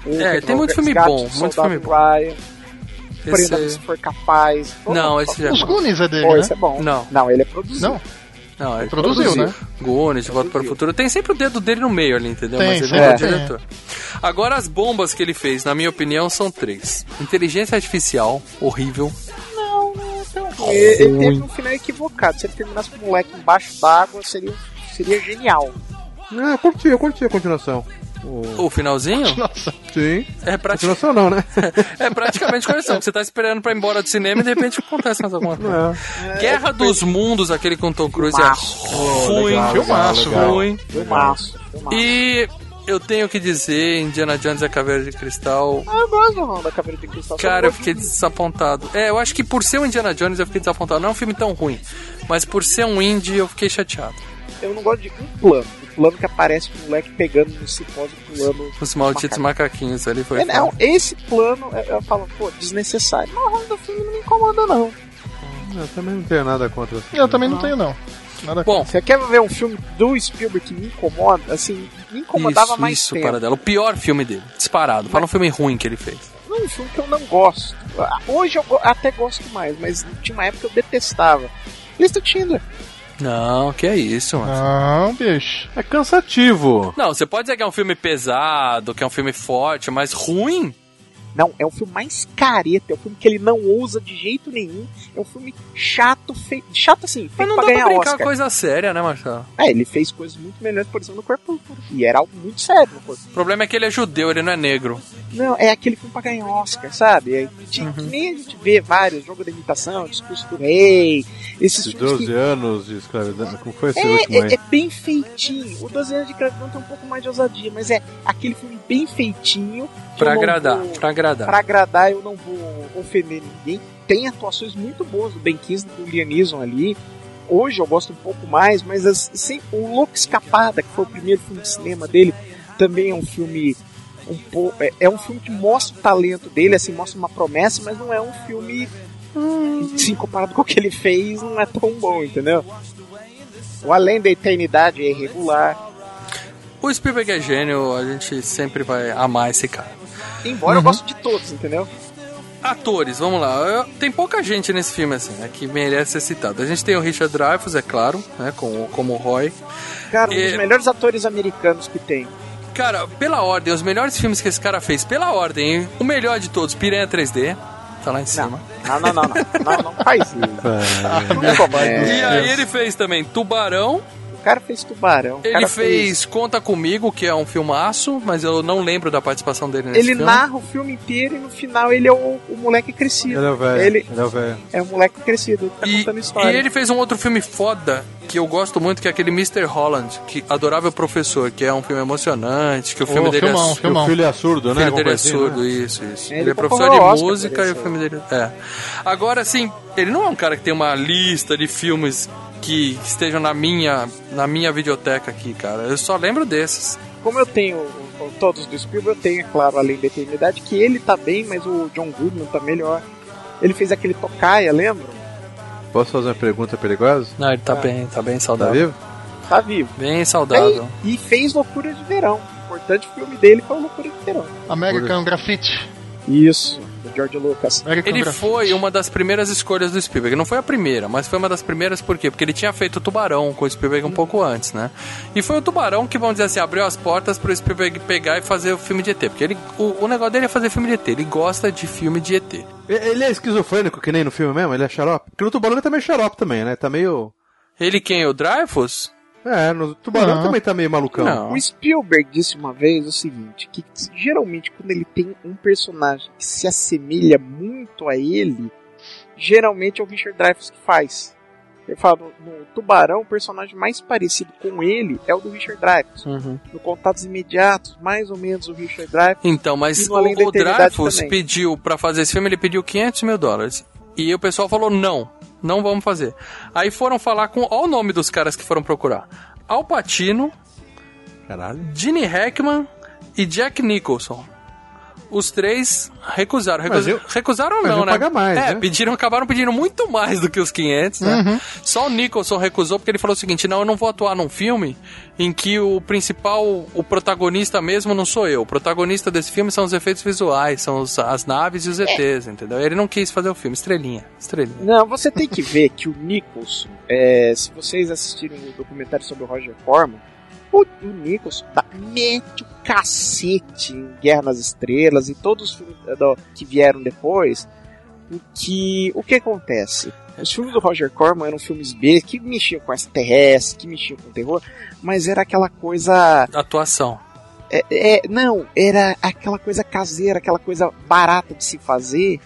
É, tem muito filme bom, muito filme bom. Ryan, Esse- se for capaz. Não, pô, esse já Os é Goonies é dele, Pô, né? esse é bom. Não. Não, ele é produzido. Não. Não, ele Produziu, né? Goonies, De Volta para o Futuro. Tem sempre o dedo dele no meio ali, entendeu? Tem, Mas ele não é o tem. diretor. Agora, as bombas que ele fez, na minha opinião, são três. Inteligência Artificial, horrível. Ele, ele teve um final equivocado. Se ele terminasse com o moleque embaixo d'água, seria, seria genial. Ah, eu curti, eu curti a continuação. O... O finalzinho [LAUGHS] Nossa. Sim. é, prati Continuação não, né? [LAUGHS] é praticamente conexão. Você tá esperando pra ir embora do cinema e de repente acontece mais alguma coisa. É. Guerra dos Mundos, aquele com Tom Cruise, é ruim. legal, Filmaço, legal. ruim. Filmaço. filmaço. E eu tenho que dizer, Indiana Jones e a Caveira de Cristal, Ah, eu gosto não, da Caveira de Cristal. Cara, eu fiquei desapontado. É, eu acho que por ser o Indiana Jones eu fiquei desapontado. Não é um filme tão ruim, mas por ser um indie eu fiquei chateado. Eu não gosto de um plano. O plano que aparece o moleque pegando no cipós e pulando. Os malditos macaquinhos ali foi. É, não, esse plano, eu, eu falo, pô, desnecessário. Mas o resto do filme não me incomoda, não. Eu também não tenho nada contra. Eu também não tenho, não. Nada Bom, Você quer ver um filme do Spielberg que me incomoda? Assim, me incomodava isso, mais isso, tempo. para dela. O pior filme dele, disparado. Fala um filme ruim que ele fez. Não, um filme que eu não gosto. Hoje eu até gosto mais, mas tinha uma época que eu detestava. Lista Tinder. Não, que é isso, mano. Não, bicho. É cansativo. Não, você pode dizer que é um filme pesado, que é um filme forte, mas ruim? Não, é um filme mais careta, é um filme que ele não ousa de jeito nenhum. É um filme chato, feito. Chato assim, feito Mas não pra dá pra ganhar brincar Oscar. com coisa séria, né, Marcelo? É, ele fez coisas muito melhores, por exemplo, no Corpo. E era algo muito sério no Corpo O problema é que ele é judeu, ele não é negro. Não, é aquele filme pra ganhar Oscar, sabe? É, de- Uhum. nem a gente vê vários, Jogo da Imitação, Discurso do Rei, esses De filmes 12 que... anos de escravidão. Como foi esse É, último é, aí? é bem feitinho. O 12 anos de escravidão tem um pouco mais de ousadia, mas é aquele filme bem feitinho. Pra agradar, vou- pra agradar. Pra agradar, eu não vou ofender ninguém. Tem atuações muito boas do Ben Kingsley e do Liam Neeson ali. Hoje eu gosto um pouco mais, mas assim, o Louco Escapada, que foi o primeiro filme de cinema dele, também é um filme um pouco. É, é um filme que mostra o talento dele, assim, mostra uma promessa, mas não é um filme. Hum, sim, comparado com o que ele fez, não é tão bom, entendeu? O Além da Eternidade é irregular. O Spielberg é gênio, a gente sempre vai amar esse cara. Embora eu goste de todos, entendeu? Atores, vamos lá. Eu- tem pouca gente nesse filme, assim, né, que merece ser citado. A gente tem o Richard Dreyfuss, é claro, né, com, como o Roy. Cara, um E- dos melhores atores americanos que tem. Cara, pela ordem, os melhores filmes que esse cara fez, pela ordem, hein? o melhor de todos, Piranha 3D, tá lá em cima. Não, não, não, não. Não, não faz isso. [LAUGHS] Não começa. E aí ele fez também Tubarão, cara fez Tubarão. o ele cara fez Conta Comigo, que é um filmaço, mas eu não lembro da participação dele nesse Ele filme. narra o filme inteiro e no final ele é o, o moleque crescido. Ele é o velho. Ele Ele é o velho. é o moleque crescido, ele tá contando E história. ele fez um outro filme foda que eu gosto muito, que é aquele Mr. Holland, que Adorável Professor, que é um filme emocionante, que o filme Ô, dele filmão, é filmão. O filho é surdo, O né? filho Alguma dele é assim, surdo, né? isso, isso. Ele Ele, é concorreu professor de Oscar música e o filme dele. É. Agora, assim, ele não é um cara que tem uma lista de filmes que estejam na minha, na minha videoteca aqui, cara. Eu só lembro desses. Como eu tenho todos do Spielberg, eu tenho, é claro, além da eternidade, que ele tá bem, mas o John Goodman tá melhor. Ele fez aquele Tocaia, lembra? Posso fazer uma pergunta perigosa? Não, ele tá bem, tá bem Tá saudável. vivo? Tá vivo. Bem saudável. E fez Loucura de Verão. O importante filme dele foi o Loucura de Verão. American Graffiti. Isso, do George Lucas. Ele foi uma das primeiras escolhas do Spielberg. Não foi a primeira, mas foi uma das primeiras por quê? Porque ele tinha feito o Tubarão com o Spielberg um pouco antes, né? E foi o Tubarão que, vamos dizer assim, abriu as portas pro Spielberg pegar e fazer o filme de ET. Porque ele, o, o negócio dele é fazer filme de ET. Ele gosta de filme de ET. E- Ele é esquizofrênico, que nem no filme mesmo? Ele é xarope? Porque no Tubarão ele tá meio xarope também, né? Tá meio... Ele quem? O Dreyfus? É, no Tubarão Não. também tá meio malucão. Não. O Spielberg disse uma vez o seguinte, que geralmente quando ele tem um personagem que se assemelha muito a ele, geralmente é o Richard Dreyfuss que faz. Ele fala, no, no Tubarão, o personagem mais parecido com ele é o do Richard Dreyfuss. Uhum. No Contatos Imediatos, mais ou menos o Richard Dreyfuss. Então, mas o, o Eternidade Dreyfus também. pediu pra fazer esse filme, ele pediu 500 mil dólares. E o pessoal falou, não, não vamos fazer. Aí foram falar com, olha o nome dos caras que foram procurar. Al Pacino, Caralho. Gene Hackman e Jack Nicholson. Os três recusaram. Mas Recusa- eu- recusaram mas não, eu né? pagar mais, é, né? pediram, acabaram pedindo muito mais do que os 500, né? Uhum. Só o Nicholson recusou porque ele falou o seguinte: não, eu não vou atuar num filme em que o principal, o protagonista mesmo não sou eu. O protagonista desse filme são os efeitos visuais, são os- as naves e os ETs, entendeu? Ele não quis fazer o filme, estrelinha, estrelinha. Não, você tem que ver que o Nicholson, é, se vocês assistirem o documentário sobre o Roger Corman, o, o Nicholson tá, mete o cacete em Guerra nas Estrelas e todos os filmes eh, do- que vieram depois. O que, o que acontece? Os filmes do Roger Corman eram filmes B que mexiam com extraterrestre, que mexiam com terror, mas era aquela coisa. Atuação. É, é, não, era aquela coisa caseira, aquela coisa barata de se fazer.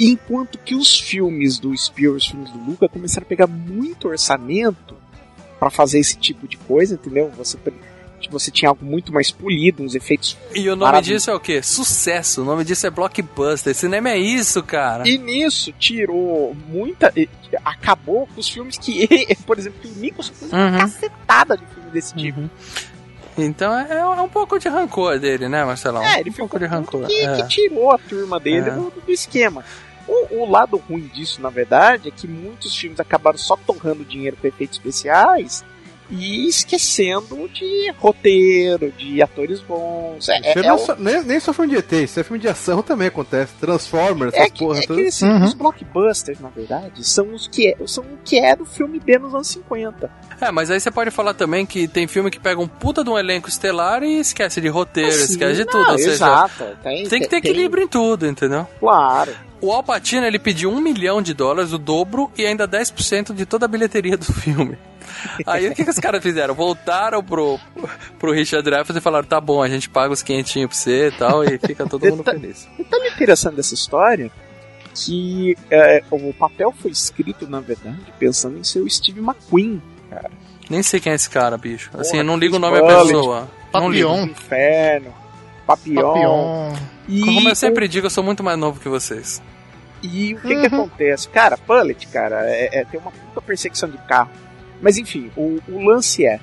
Enquanto que os filmes do Spielberg, os filmes do Luca, começaram a pegar muito orçamento pra fazer esse tipo de coisa, entendeu? Você, você tinha algo muito mais polido, uns efeitos. E o nome disso é o quê? Sucesso. O nome disso é blockbuster. Cinema é isso, cara. E nisso tirou muita. Acabou com os filmes que ele, [LAUGHS] por exemplo, que o Nicholson fez uma Uhum. cacetada de filme desse tipo. Então é, é um pouco de rancor dele, né, Marcelão? É, ele um ficou pouco de rancor. que, é. que tirou a turma dele É. do, do esquema. O, o lado ruim disso, na verdade, é que muitos filmes acabaram só torrando dinheiro com efeitos especiais e esquecendo de roteiro, de atores bons. É, é, não é é o- só- nem, nem só filme de ET, isso é filme de ação também acontece. Transformers, é essas que, porra é que assim, Uhum. os blockbusters, na verdade, são os que é, são o que era o filme B nos anos 50. É, mas aí você pode falar também que tem filme que pega um puta de um elenco estelar e esquece de roteiro, Assim, esquece de não, tudo. Ou seja, exato. Tem, tem que ter equilíbrio em tudo, entendeu? Claro. O Al Pacino, ele pediu um milhão de dólares, o dobro, e ainda 10% de toda a bilheteria do filme. Aí o que, que os caras fizeram? Voltaram pro, pro Richard Dreyfuss e falaram, tá bom, a gente paga os quentinhos pra você e tal, e fica todo mundo feliz. Detalhe interessante dessa história que é, o papel foi escrito, na verdade, pensando em ser o Steve McQueen, cara. Nem sei quem é esse cara, bicho. Assim, Porra, eu não ligo o nome Bullitt, pessoa. Não ligo. Papillon. Inferno, Papillon. Papillon. E, Como eu sempre o, digo, eu sou muito mais novo que vocês. E o que que acontece? Cara, Pullet, cara, é, é- tem uma puta perseguição de carro. Mas enfim, o, o lance é,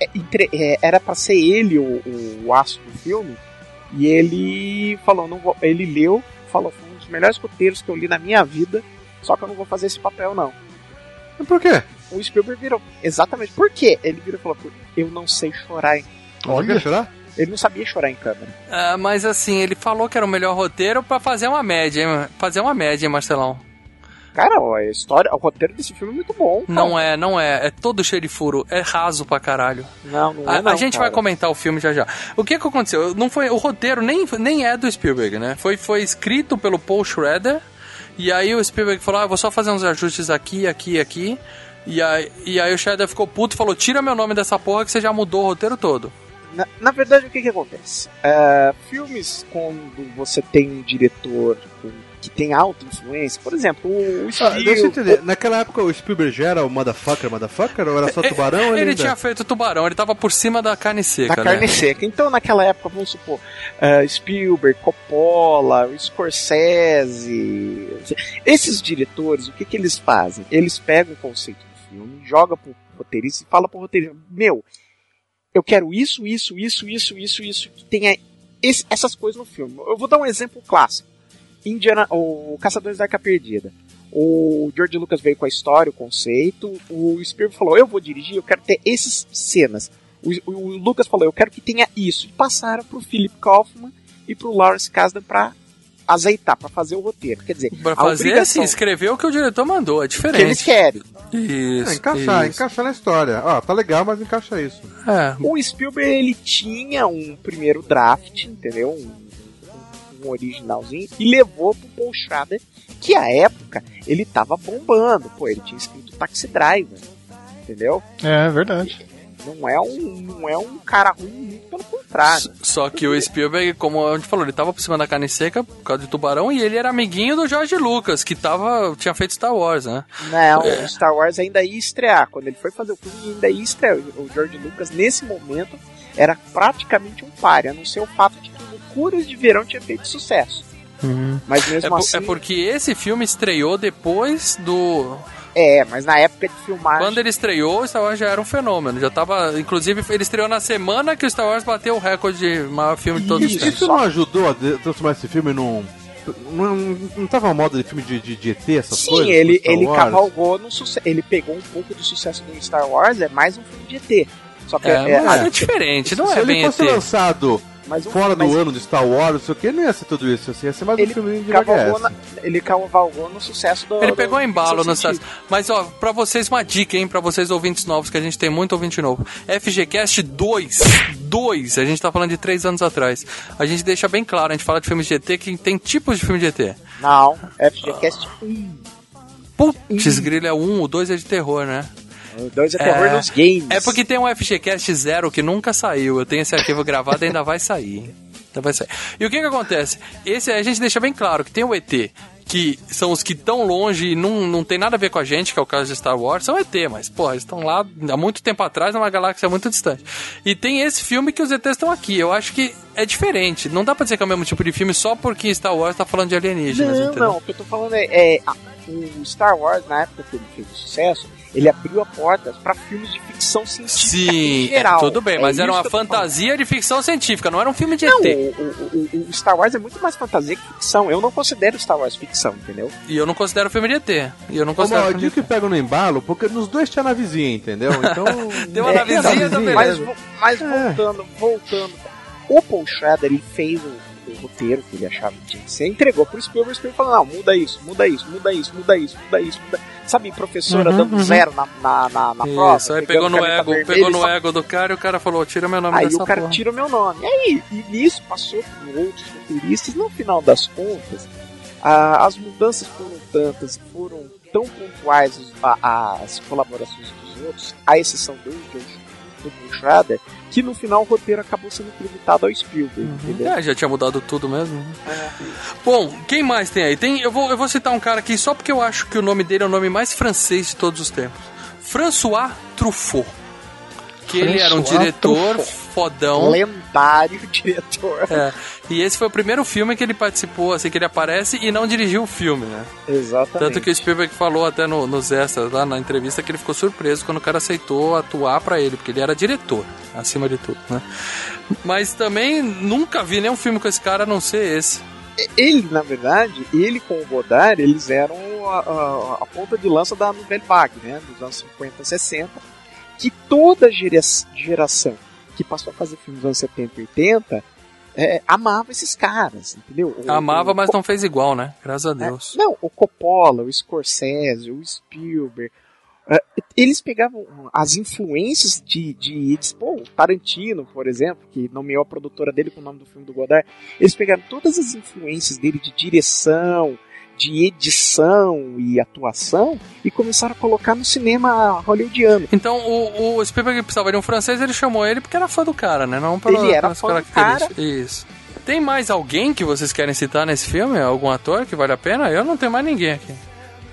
é, entre- é, era pra ser ele o, o aço do filme, e ele falou, não vou, ele leu, falou, foi um dos melhores roteiros que eu li na minha vida, só que eu não vou fazer esse papel não. Mas por quê? O Spielberg virou. Exatamente. Por quê? Ele virou e falou: Eu não sei chorar. hein?" Olha. Quer chorar? Ele não sabia chorar em câmera. Ah, mas assim, ele falou que era o melhor roteiro pra fazer uma média, hein? Fazer uma média, hein, Marcelão? Cara, ó, a história, o roteiro desse filme é muito bom. Cara. Não é, não é. É todo cheio de furo. É raso pra caralho. Não, não a, é. Não, a gente cara. vai comentar o filme já já. O que que aconteceu? Não foi, o roteiro nem, nem é do Spielberg, né? Foi, foi escrito pelo Paul Schrader. E aí o Spielberg falou: ah, vou só fazer uns ajustes aqui, aqui e aqui. E aí, e aí o Schrader ficou puto e falou: tira meu nome dessa porra que você já mudou o roteiro todo. Na, na verdade, o que que acontece? É, filmes quando você tem um diretor que tem alta influência, por exemplo, o Ah, Spielberg... deixa eu entender. Naquela época o Spielberg já era o motherfucker, motherfucker? Ou era só tubarão? ou Ele ainda- tinha feito tubarão, ele tava por cima da carne seca. da carne né? seca. Então, naquela época, vamos supor, eh, Spielberg, Coppola, o Scorsese, esses diretores, o que que eles fazem? Eles pegam o conceito do filme, jogam pro roteirista e falam pro roteirista, meu, eu quero isso, isso, isso, isso, isso, isso, que tenha esse- essas coisas no filme. Eu vou dar um exemplo clássico. Indiana, o Caçadores da Arca Perdida. O George Lucas veio com a história, o conceito. O Spielberg falou: Eu vou dirigir, eu quero ter essas cenas. O, o- o Lucas falou: Eu quero que tenha isso. E passaram pro Philip Kaufman e pro Lawrence Kasdan pra azeitar, pra fazer o roteiro. Quer dizer, Pra fazer assim, obrigação escrever o que o diretor mandou, é que diferente. eles querem. Isso. É, encaixar, isso. encaixar na história. Ó, tá legal, mas encaixa isso. É. O Spielberg ele tinha um primeiro draft, entendeu? Um, um originalzinho e levou pro Paul Schrader, que à época ele tava bombando. Pô, ele tinha escrito Taxi Driver, entendeu? É verdade. Não é um, não é um cara ruim, muito pelo contrário. Só que o Spielberg, como a gente falou, ele tava por cima da carne seca por causa de tubarão e ele era amiguinho do George Lucas, que tava, tinha feito Star Wars, né? Não, É. o Star Wars ainda ia estrear. Quando ele foi fazer o filme, ainda ia estrear. O George Lucas, nesse momento, era praticamente um páreo, a não ser o fato de que Loucuras de Verão tinha feito sucesso. Mas É, mesmo por- assim. é porque esse filme estreou depois do. É, mas na época de filmagem. Quando ele estreou, o Star Wars já era um fenômeno. Já tava. Inclusive, ele estreou na semana que o Star Wars bateu o recorde de maior filme de todos os Isso, tempos. isso não ajudou a de- transformar esse filme num. Não, não tava uma moda de filme de, de, de ET, essas Sim, coisas? ele, Star ele Wars? cavalgou no sucesso. Ele pegou um pouco do sucesso do Star Wars, é mais um filme de ET. Só que É, mas a- é diferente, não Se é ele bem fosse ET. lançado Mas um- fora mas- do ano de Star Wars, não sei o que, não ia ser tudo isso. Assim, ia ser mais um ele filme de na, ele cavalgou no sucesso do. Ele do- pegou embalo do no sentido. sucesso. Mas, ó, pra vocês uma dica, hein? Pra vocês ouvintes novos, que a gente tem muito ouvinte novo. FGCast 2. 2. A gente tá falando de três anos atrás. A gente deixa bem claro, a gente fala de filmes de ET, que tem tipos de filme de ET. Não, FGCast 1. Putz, grilo é um, o 2 é de terror, né? O 2 é terror nos games. É porque tem um FGCast zero que nunca saiu. Eu tenho esse arquivo gravado e ainda vai sair. Ainda vai sair. E o que que acontece? Esse a gente deixa bem claro que tem o ET, que são os que estão longe e não, não tem nada a ver com a gente, que é o caso de Star Wars, são ET, mas, pô, eles estão lá há muito tempo atrás, numa galáxia muito distante. E tem esse filme que os ETs estão aqui. Eu acho que é diferente. Não dá pra dizer que é o mesmo tipo de filme só porque Star Wars tá falando de alienígenas, Não, entendeu? não, o que eu tô falando é, é, a- o Star Wars, na época que ele fez o sucesso, ele abriu a porta pra filmes de ficção científica Sim, em geral. é, tudo bem, mas É era isso uma fantasia de ficção científica, não era um filme de Não, ET. o, o, o- o Star Wars é muito mais fantasia que ficção. Eu não considero Star Wars ficção, entendeu? E eu não considero filme de ET. E eu não considero mal, eu digo que pega no embalo, porque nos dois tinha navezinha, entendeu? Então. [LAUGHS] Deu uma É, navezinha, então, tá mas, mas voltando, voltando. O Paul Schrader, ele fez o roteiro que ele achava que tinha que ser, entregou pro Spielberg, o Spielberg falou, não, muda isso, muda isso, muda isso, muda isso, muda isso, muda... Sabe, professora Uhum, dando uhum. zero na, na, na, na prova. Isso, aí pegou no ego, vermelha pegou no só- ego do cara e o cara falou, tira meu nome Aí dessa o cara porra. tira o meu nome. E aí, e nisso passou por outros roteiristas, no final das contas, ah, as mudanças foram tantas, foram tão pontuais os- a- as colaborações dos outros, à exceção do, do, do Schrader, que no final o roteiro acabou sendo acreditado ao Spielberg, entendeu? É, já tinha mudado tudo mesmo. Bom, quem mais tem aí? Tem, eu, vou, eu vou citar um cara aqui só porque eu acho que o nome dele é o nome mais francês de todos os tempos. François Truffaut. Que ele era um François diretor Truffaut. fodão. Lendário [LAUGHS] diretor. É, e esse foi o primeiro filme que ele participou, assim, que ele aparece e não dirigiu o filme, né? Exatamente. Tanto que o Spielberg falou até no, nos extras, lá na entrevista, que ele ficou surpreso quando o cara aceitou atuar pra ele, porque ele era diretor, acima de tudo, né? Mas também nunca vi nenhum filme com esse cara a não ser esse. Ele, na verdade, ele com o Godard, eles eram a, a- a ponta de lança da Nouvelle Vague, né? Dos anos 50, 60. Que toda gera- geração que passou a fazer filmes nos anos 70 e 80, é, amava esses caras, entendeu? O, Amava, o, mas não fez igual, né? Graças a Deus. Não, o Coppola, o Scorsese, o Spielberg, é, eles pegavam as influências de, de, de pô, Tarantino, por exemplo, que nomeou a produtora dele com o nome do filme do Godard, eles pegaram todas as influências dele de direção, de edição e atuação e começaram a colocar no cinema hollywoodiano. Então o, o Spielberg precisava de um francês, ele chamou ele porque era fã do cara, né? Não pela, Ele era fã do cara. Isso. Tem mais alguém que vocês querem citar nesse filme? Algum ator que vale a pena? Eu não tenho mais ninguém aqui.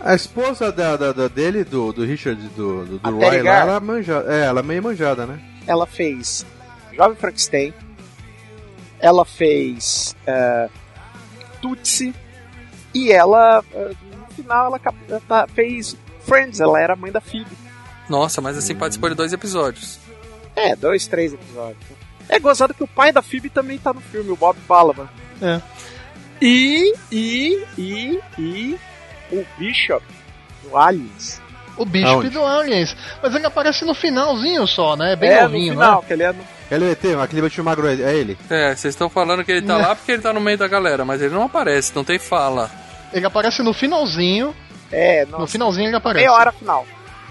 A esposa da, da, da dele, do, do Richard, do, do, do Roy lá, ela é, manjada, é, ela é meio manjada, né? Ela fez Jovem Frankenstein, ela fez eh, Tootsie e ela, eh, no final, ela, tá- fez Friends, ela era a mãe da Phoebe. Nossa, mas assim participou de dois episódios. É, dois, três episódios. É gozado que o pai da Phoebe também tá no filme, o Bob Balaban. É. E, e, e, e o Bishop do Aliens. O Bishop Aonde? do Aliens. Mas ele aparece no finalzinho só, né? É bem é, novinho, no final, né? que ele é no... Ele é o ET, aquele baixinho magro é é ele. É, vocês estão falando que ele tá lá porque ele tá no meio da galera, mas ele não aparece, não tem fala. Ele aparece no finalzinho. É, No nossa, finalzinho ele aparece. meia hora final.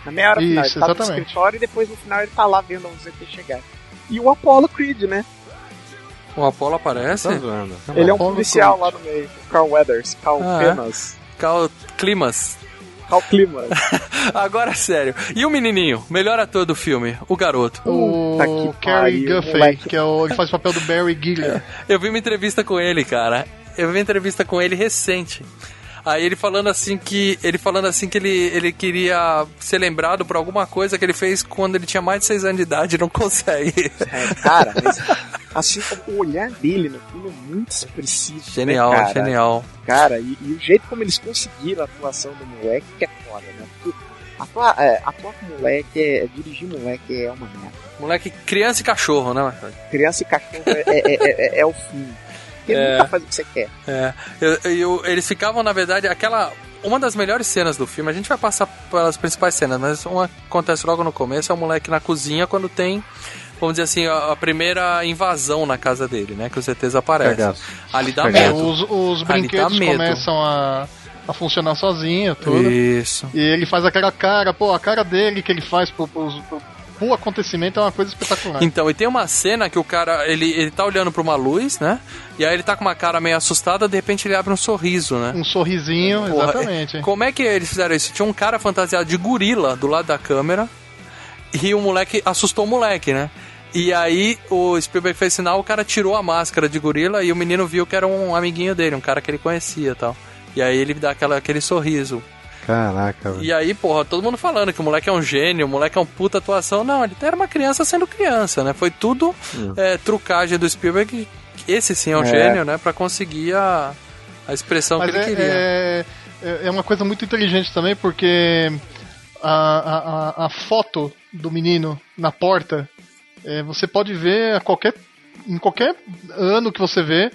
Na meia hora final, ele Isso, tá no exatamente. escritório e depois no final ele tá lá vendo os ET chegar. E o Apollo Creed, né? O Apollo aparece? Tá zoando. Ele é um Apollo policial Creed. lá no meio. Carl Weathers, Carl Ah, é? Penas, Cal Climas. Carl Klimas. [LAUGHS] Agora sério. E o menininho, melhor ator do filme, o garoto. O que Cary Guffey, que é o, ele faz o papel do Barry Gilliam. Eu vi uma entrevista com ele, cara. Eu vi uma entrevista com ele recente. Aí ele falando assim que ele falando assim que ele, ele queria ser lembrado por alguma coisa que ele fez quando ele tinha mais de 6 anos de idade e não [LAUGHS] consegue. É, cara, mas assim como o olhar dele no filme é muito expressivo. Genial, né, cara? genial. Cara, e, e o jeito como eles conseguiram a atuação do moleque que é foda, né? Porque atuar, é, atuar com moleque, é, dirigir moleque é uma merda. Moleque, criança e cachorro, né, Marcelo? Criança e cachorro é, é, é, é- é o fim. Porque É. nunca faz o que você quer. É. Eu- eu- eles ficavam, na verdade, aquela. Uma das melhores cenas do filme, a gente vai passar pelas principais cenas, mas uma acontece logo no começo, é o moleque na cozinha quando tem, vamos dizer assim, a, a primeira invasão na casa dele, né? Que ETs aparecem. Cagaço. Ali dá Cagaço. Medo. os, os brinquedos começam a, a funcionar sozinho, tudo. Isso. E ele faz aquela cara, pô, a cara dele que ele faz pro, pro, pro, pro acontecimento é uma coisa espetacular. Então, e tem uma cena que o cara, ele, ele tá olhando pra uma luz, né? E aí ele tá com uma cara meio assustada, de repente ele abre um sorriso, né? Um sorrisinho, Porra, exatamente. é- Como é que eles fizeram isso? Tinha um cara fantasiado de gorila do lado da câmera e o moleque assustou o moleque, né? E aí o Spielberg fez sinal, o cara tirou a máscara de gorila e o menino viu que era um amiguinho dele, um cara que ele conhecia e tal. E aí ele dá aquela, aquele sorriso. Caraca, velho. E aí, porra, todo mundo falando que o moleque é um gênio, o moleque é um puta atuação. Não, ele era uma criança sendo criança, né? Foi tudo é, trucagem do Spielberg. Esse sim é um É. gênio, né? Pra conseguir a, a expressão Mas que ele é, queria. é, é- é uma coisa muito inteligente também, porque a, a, a- a foto do menino na porta, é, você pode ver a qualquer, em qualquer ano que você vê,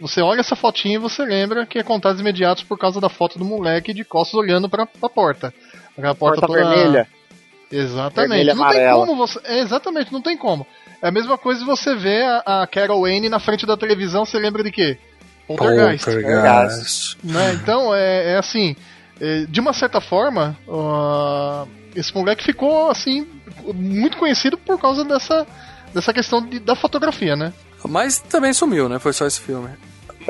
você olha essa fotinha e você lembra que é contatos imediatos por causa da foto do moleque de costas olhando pra, pra porta. Aquela porta, Porta toda- vermelha. Exatamente. Vermelha, não tem amarela. como você. é, exatamente, não tem como. É a mesma coisa se você vê a, a Carol Wayne na frente da televisão, você lembra de quê? Poltergeist. Poltergeist. Né? Então, é, é assim, é, de uma certa forma, ó, esse moleque ficou, assim, muito conhecido por causa dessa, dessa questão de- da fotografia, né? Mas também sumiu, né? Foi só esse filme.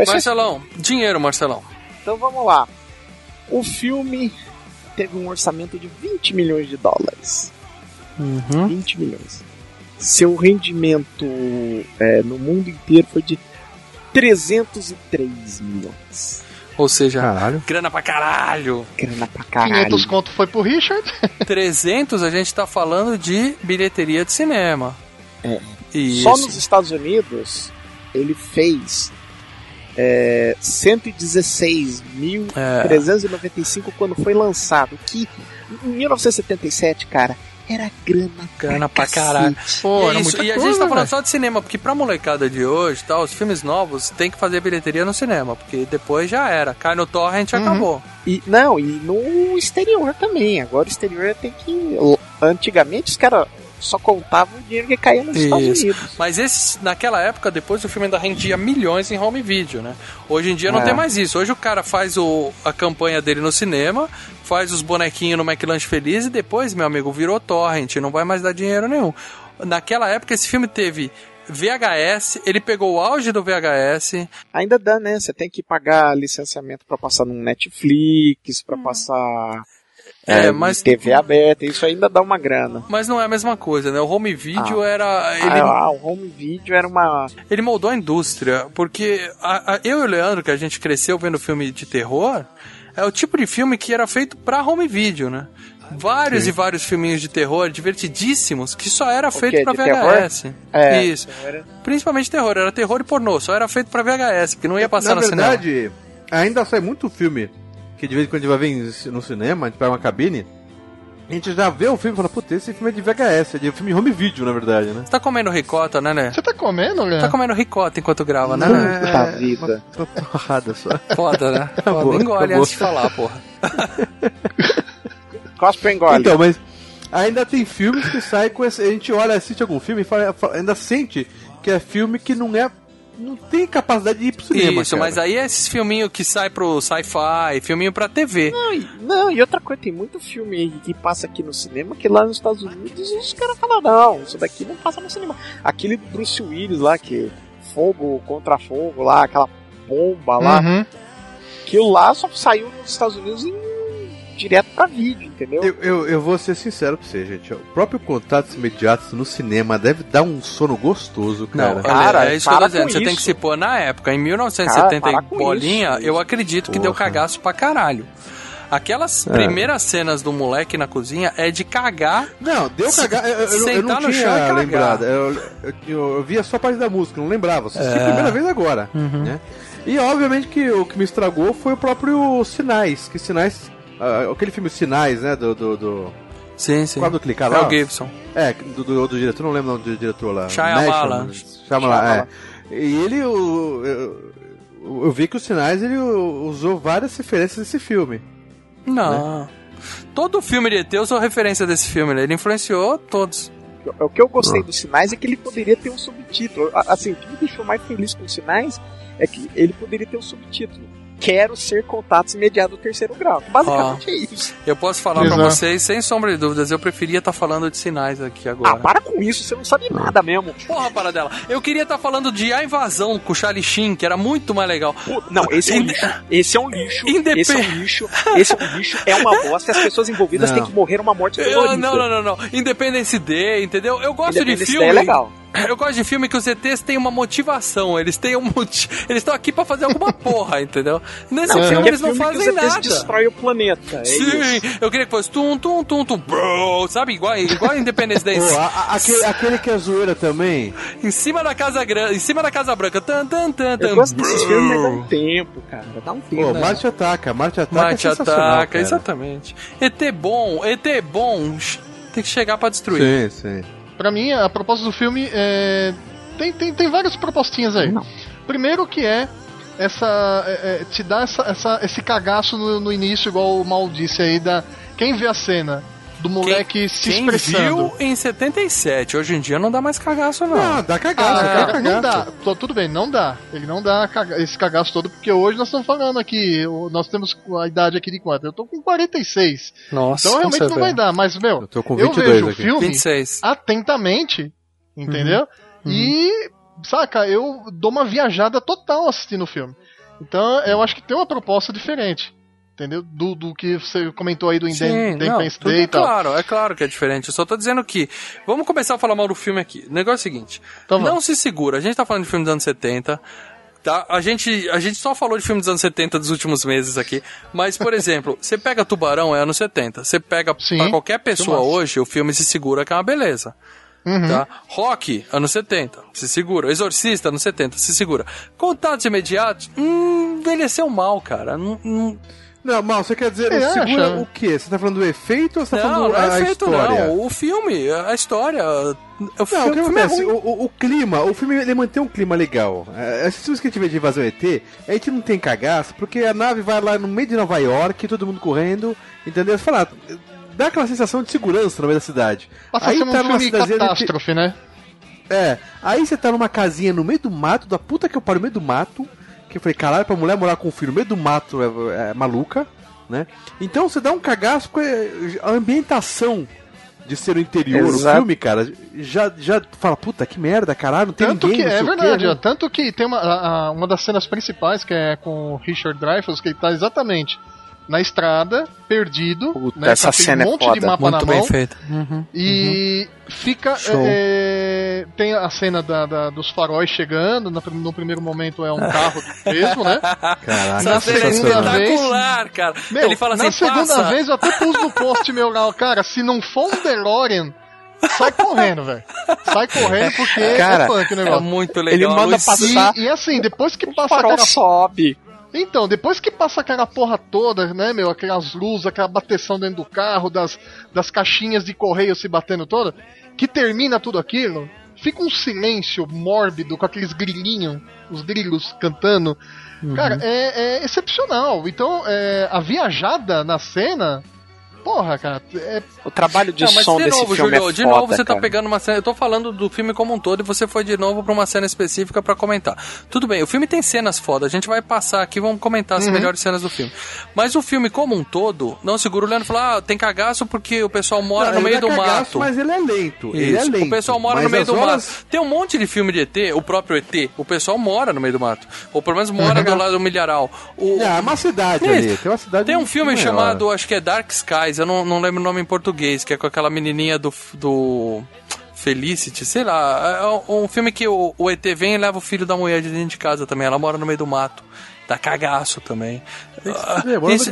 Marcelão, dinheiro, Marcelão. Então vamos lá. O filme teve um orçamento de 20 milhões de dólares. Uhum. 20 milhões. Seu rendimento é, no mundo inteiro foi de 303 milhões. Ou seja, Caralho. grana pra caralho. Grana pra caralho. 500 conto foi pro Richard. 300 a gente tá falando de bilheteria de cinema. É. Isso. Só nos Estados Unidos ele fez é, 116.395 quando foi lançado. Que em 1977, cara, era grana, Grana pra cacete. caralho. Pô, e, é era isso, muita e a coisa, gente tá falando velho. só de cinema, porque pra molecada de hoje, tá, os filmes novos tem que fazer bilheteria no cinema, porque depois já era. Cai no torrent e Uhum. acabou. E, não, e no exterior também. Agora o exterior tem que. Antigamente os caras só contava o dinheiro que caía nos Estados Unidos. Mas esse, naquela época, depois o filme ainda rendia milhões em home video, né? Hoje em dia não é. tem mais isso. Hoje o cara faz o, a campanha dele no cinema, faz os bonequinhos no McLanche Feliz e depois, meu amigo, virou torrent, não vai mais dar dinheiro nenhum. Naquela época esse filme teve VHS, ele pegou o auge do VHS. Ainda dá, né? Você tem que pagar licenciamento para passar no Netflix, para hum. passar é, é, mas TV aberta, isso ainda dá uma grana. Mas não é a mesma coisa, né? O home video ah. era. Ele, ah, o home video era uma. Ele moldou a indústria, porque a, a, eu e o Leandro, que a gente cresceu vendo filme de terror, é o tipo de filme que era feito pra home video, né? Vários Sim. e vários filminhos de terror divertidíssimos que só era feito pra VHS. Terror? É, Isso. Principalmente terror, era terror e pornô, só era feito pra VHS, porque não ia passar Na no verdade, cinema. ainda sai muito filme que de vez em quando a gente vai ver no cinema, a gente pega uma cabine, a gente já vê o filme e fala, puta, esse filme é de VHS, é de filme home video, na verdade, né? Você tá comendo ricota, né, né? Você tá comendo, né? Tá comendo ricota enquanto grava, né, né? Tá vida. Tô torrada só. Foda, né? [LAUGHS] Foda. Acabou, engole acabou. antes de falar, porra. [LAUGHS] Cospe engole. Então, mas ainda tem filmes que saem com esse... A gente olha, assiste algum filme e fala, ainda sente que é filme que não é não tem capacidade de ir pro cinema. Isso, cara. mas aí é esses filminhos que sai pro sci-fi, filminho pra TV. Não e, não, e outra coisa, tem muito filme que passa aqui no cinema que lá nos Estados Unidos os caras falam, não, isso daqui não passa no cinema. Aquele Bruce Willis lá, que fogo contra fogo lá, aquela bomba lá. Uhum. Aquilo lá só saiu nos Estados Unidos em direto pra vídeo, entendeu? Eu, eu, eu, vou ser sincero pra você, gente. O próprio Contatos Imediatos no cinema deve dar um sono gostoso, cara. Não, cara, é isso que eu tô dizendo. Você isso. tem que se pôr na época. Em 1970 cara, bolinha, isso, eu acredito que Porra. deu cagaço pra caralho. Aquelas é. primeiras cenas do moleque na cozinha é de cagar. Não, deu cagar. Eu, eu, sentar eu não no chão e lembrado. Eu, eu, via só parte da música, não lembrava. Assisti é. a primeira vez agora. Uhum. Né? E obviamente que o que me estragou foi o próprio Sinais. Que Sinais Uh, aquele filme Sinais, né? Do. do, do... Sim, sim. Qual do clicar lá? o Gibson. É, do, do, do, diretor, não lembro o nome do diretor lá. Shyamalan. Shyamalan, é. E ele, eu, eu, eu, vi que o Sinais ele usou várias referências desse filme. Não. Né? Todo filme de ET usou referência desse filme, né? Ele influenciou todos. O que eu gostei dos Sinais é que ele poderia ter um subtítulo. Assim, o que me deixou mais feliz com os Sinais é que ele poderia ter um subtítulo quero ser contatos imediatos do terceiro grau. Basicamente oh, é isso. Eu posso falar para vocês, sem sombra de dúvidas, eu preferia estar tá falando de sinais aqui agora. Ah, para com isso, você não sabe nada mesmo. Porra, para dela. Eu queria estar tá falando de A Invasão com o Charlie Sheen, que era muito mais legal. Não, esse é um lixo. Esse é um lixo. Indep... Esse é um lixo. Esse é um lixo. É uma bosta. As pessoas envolvidas não. têm que morrer uma morte dolorida. Não, não, não, não. Independence Day, entendeu? Eu gosto de filme. Day é legal. Eu gosto de filme que os ETs têm uma motivação, eles têm um motivo. Eles estão aqui para fazer alguma porra, entendeu? Nesse não, filme eles não filme fazem que os nada. destrói o planeta. É Sim, isso. eu queria que fosse tum, tum, tum, tum, bro, sabe? Igual, igual Independence Day. Pô, a, aquele, aquele, que é zoeira também. Em cima da Casa Grande, em cima da Casa Branca. Tan, tan, tan, tan, eu gosto desses filmes, mas dá um tempo, cara. Dá um tempo. Pô, né? Marte Ataca, Marte Ataca Marte é Ataca, cara. exatamente. ET bom, ET bom, tem que chegar para destruir. Sim, sim. Pra mim, a proposta do filme é tem, tem, tem várias propostinhas aí. Não. Primeiro que é essa. É, é, te dá essa, essa, esse cagaço no, no, início, igual o Mal disse aí, da. Quem vê a cena do moleque quem, se quem expressando. viu em 77, hoje em dia não dá mais cagaço, não. Não, dá cagaço, ah, dá cagaço. Não dá. Tudo bem, não dá. Ele não dá esse cagaço todo, porque hoje nós estamos falando aqui, nós temos a idade aqui de quanto? Eu tô com 46. Nossa, Então realmente não vai dar, mas, meu, eu, tô com 22 eu vejo aqui. o filme 26. atentamente, entendeu? Uhum. E, saca, eu dou uma viajada total assistindo o filme. Então, eu acho que tem uma proposta diferente. Entendeu? Do, do que você comentou aí do Independence Day e tal. Claro, é claro que é diferente. Eu só tô dizendo que. Vamos começar a falar mal do filme aqui. O negócio é o seguinte: então, não se segura. A gente tá falando de filme dos anos 70. Tá? A, gente, a gente só falou de filme dos anos 70 dos últimos meses aqui. Mas, por [LAUGHS] exemplo, você pega Tubarão, é anos 70. Você pega Sim, pra qualquer pessoa hoje, o filme se segura que é uma beleza. Uhum. Tá? Rock, anos 70, se segura. Exorcista, anos 70, se segura. Contatos imediatos, hum, envelheceu mal, cara. Não, não... Não, mal, você quer dizer, segura o quê? Você tá falando do efeito ou você tá não, falando não é a efeito, história? Não, o filme, a história. O não, filme, o que acontece? É o, o, o, clima, o filme ele mantém um clima legal. É, esses filmes que a gente vê de invasão ET, a gente não tem cagaço, porque a nave vai lá no meio de Nova York, todo mundo correndo, entendeu? Você fala, dá aquela sensação de segurança no meio da cidade. Passa aí um tá numa filme de- catástrofe, né? É, aí você tá numa casinha no meio do mato, da puta que eu paro no meio do mato. Que eu falei, caralho, pra mulher morar com um filho no meio do mato é, é maluca, né? Então você dá um cagaço com a ambientação de ser o interior, o Exato. filme, cara, já, já fala, puta que merda, caralho, não tem Tanto ninguém. que é o quê, verdade, né? ó, tanto que tem uma, a- uma das cenas principais que é com o Richard Dreyfuss, que ele tá exatamente na estrada, perdido, né, essa cena é monte de foda. mapa Muito na bem mão. feito. Uhum. E fica. Show. é, tem a cena da, da- dos faróis chegando. No, no primeiro momento é um [LAUGHS] carro mesmo, né? Caraca, na cena é segunda vez. espetacular, cara. Meu, Ele fala na assim, segunda passa. vez eu até pus no post meu lá, cara, se não for um DeLorean, sai correndo, velho. Sai correndo porque Cara, é punk o É negócio. muito legal. Ele manda passar- E, e assim, depois que O passa farol aquela sobe. Então, depois que passa aquela porra toda, né, meu, aquelas luzes, aquela bateção dentro do carro, das, das caixinhas de correio se batendo toda, que termina tudo aquilo, fica um silêncio mórbido com aqueles grilinhos, os grilos cantando. Cara, é, é excepcional. Então, é, a viajada na cena, porra, cara, é O trabalho de Não, mas som de desse novo, filme Julio, é de foda, novo você tá cara. pegando uma cena. Eu tô falando do filme como um todo e você foi de novo pra uma cena específica pra comentar. Tudo bem, o filme tem cenas foda, a gente vai passar aqui, vamos comentar Uhum. as melhores cenas do filme. Mas o filme como um todo, não segura o Leandro e fala, ah, tem cagaço porque o pessoal mora Não, no meio dá do cagaço, mato. Mas ele é lento. Ele é Isso. lento. O pessoal mora mas no meio do horas- mato. Tem um monte de filme de ET, o próprio ET, o pessoal mora no meio do mato. Ou pelo menos mora do lado do milharal. O... É, é uma cidade Isso. ali. Tem uma cidade Tem um filme maior. chamado, acho que é Dark Skies, eu não, não lembro o nome em português, que é com aquela menininha do. do Felicity, sei lá. É um filme que o, o ET vem e leva o filho da mulher de dentro de casa também. Ela mora no meio do mato. Dá cagaço também. Bora Isso-.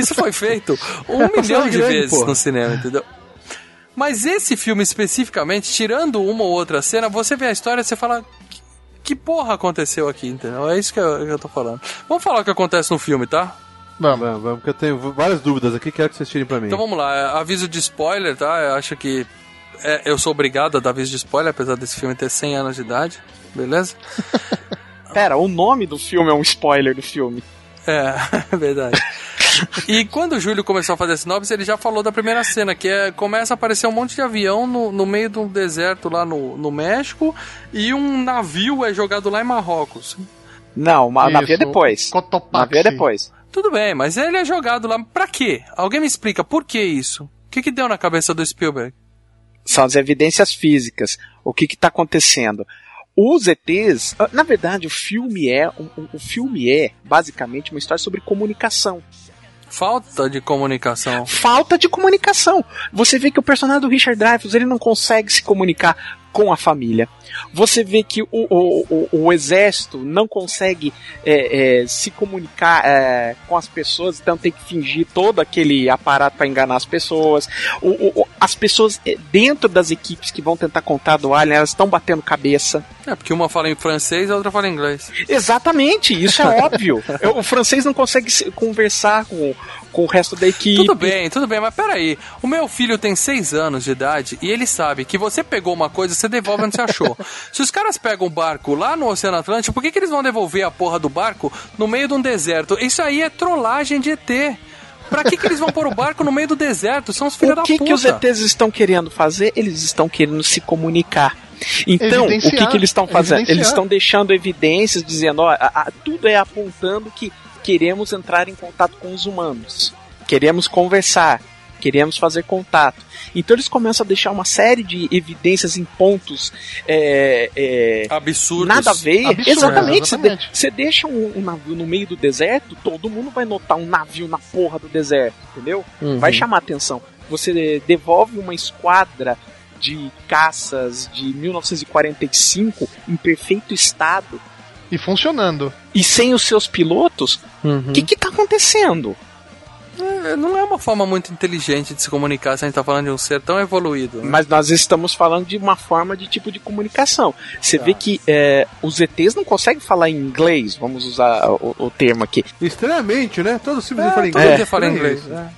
Isso foi feito um [LAUGHS] É milhão de grande, vezes porra. no cinema, entendeu? Mas esse filme especificamente, tirando uma ou outra cena, você vê a história e você fala. "Que- Que porra aconteceu aqui, entendeu? É isso que eu, que eu tô falando. Vamos falar o que acontece no filme, tá? Vamos, vamos, porque eu tenho várias dúvidas aqui, quero que vocês tirem pra mim. Então vamos lá, é, aviso de spoiler, tá? Eu acho que é, eu sou obrigado a dar aviso de spoiler, apesar desse filme ter 100 anos de idade, beleza? [LAUGHS] Pera, o nome do filme é um spoiler do filme. É, é [LAUGHS] verdade. E quando o Júlio começou a fazer sinopse, ele já falou da primeira cena, que é começa a aparecer um monte de avião no, no meio de um deserto lá no, no México e um navio é jogado lá em Marrocos. Não, o navio é depois. Cotopaxi. Navio é depois. Tudo bem, mas ele é jogado lá. Pra quê? Alguém me explica por que isso? O que, que deu na cabeça do Spielberg? São as evidências físicas. O que está acontecendo? Os ETs, ah, na verdade, o filme é um- o filme é basicamente uma história sobre comunicação. Falta de comunicação. Falta de comunicação. Você vê que o personagem do Richard Dreyfuss ele não consegue se comunicar com a família. Você vê que o, o, o, o exército não consegue é, é, se comunicar é, com as pessoas, então tem que fingir todo aquele aparato para enganar as pessoas. O, as pessoas é, dentro das equipes que vão tentar contar do Alien, elas estão batendo cabeça. É, porque uma fala em francês e a outra fala em inglês. Exatamente, isso é óbvio. [LAUGHS] O francês não consegue se- conversar com, com o resto da equipe. Tudo bem, tudo bem, mas peraí. O meu filho tem 6 anos de idade e ele sabe que você pegou uma coisa, você devolve onde você achou. [LAUGHS] Se os caras pegam um barco lá no Oceano Atlântico, por que, que eles vão devolver a porra do barco no meio de um deserto? Isso aí é trollagem de ET. Pra que, que eles vão pôr o barco no meio do deserto? São os filhos da O que, puta. que os ETs estão querendo fazer? Eles estão querendo se comunicar. Então, o que, que eles estão fazendo? Evidenciar. Eles estão deixando evidências dizendo, ó, a- a- tudo é apontando que queremos entrar em contato com os humanos. Queremos conversar. Queremos fazer contato. Então eles começam a deixar uma série de evidências em pontos é, é, Absurdos. Nada a ver. Absurdo, exatamente. Você, exatamente. de- você deixa um, um navio no meio do deserto, todo mundo vai notar um navio na porra do deserto, entendeu? Uhum. Vai chamar atenção. Você devolve uma esquadra de caças de 1945 em perfeito estado E funcionando. e sem os seus pilotos, o Uhum. que que tá acontecendo? É, não é uma forma muito inteligente de se comunicar se a gente tá falando de um ser tão evoluído. né? Mas nós estamos falando de uma forma de tipo de comunicação. Você Tá. vê que é, os ETs não conseguem falar em inglês, vamos usar o, o termo aqui. Estranhamente, né? Todos os filmes É, falam todo inglês. dia fala Estranho inglês. isso. é.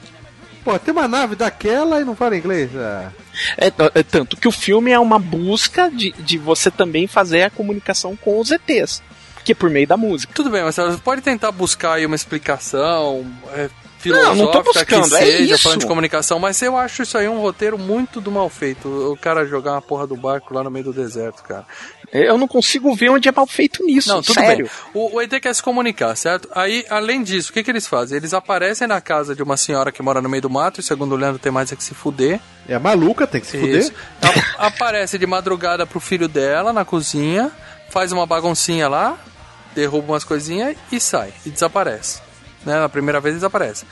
Pô, tem uma nave daquela e não fala inglês. Ah. É, é tanto que o filme é uma busca de, de você também fazer a comunicação com os ETs, que é por meio da música. Tudo bem, mas você pode tentar buscar aí uma explicação, é, filosófica não tô buscando, que é seja, isso. falando de comunicação, mas eu acho isso aí um roteiro muito do mal feito. O cara jogar uma porra do barco lá no meio do deserto, cara. Eu não consigo ver onde é mal feito nisso, Não, tudo sério. bem. O, o ET quer se comunicar, certo? Aí, além disso, o que, que eles fazem? Eles aparecem na casa de uma senhora que mora no meio do mato, e segundo o Leandro tem mais é que se fuder. É maluca, tem que se Isso. fuder. A- [LAUGHS] aparece de madrugada pro filho dela na cozinha, faz uma baguncinha lá, derruba umas coisinhas e sai. E desaparece. Né? Na primeira vez desaparece.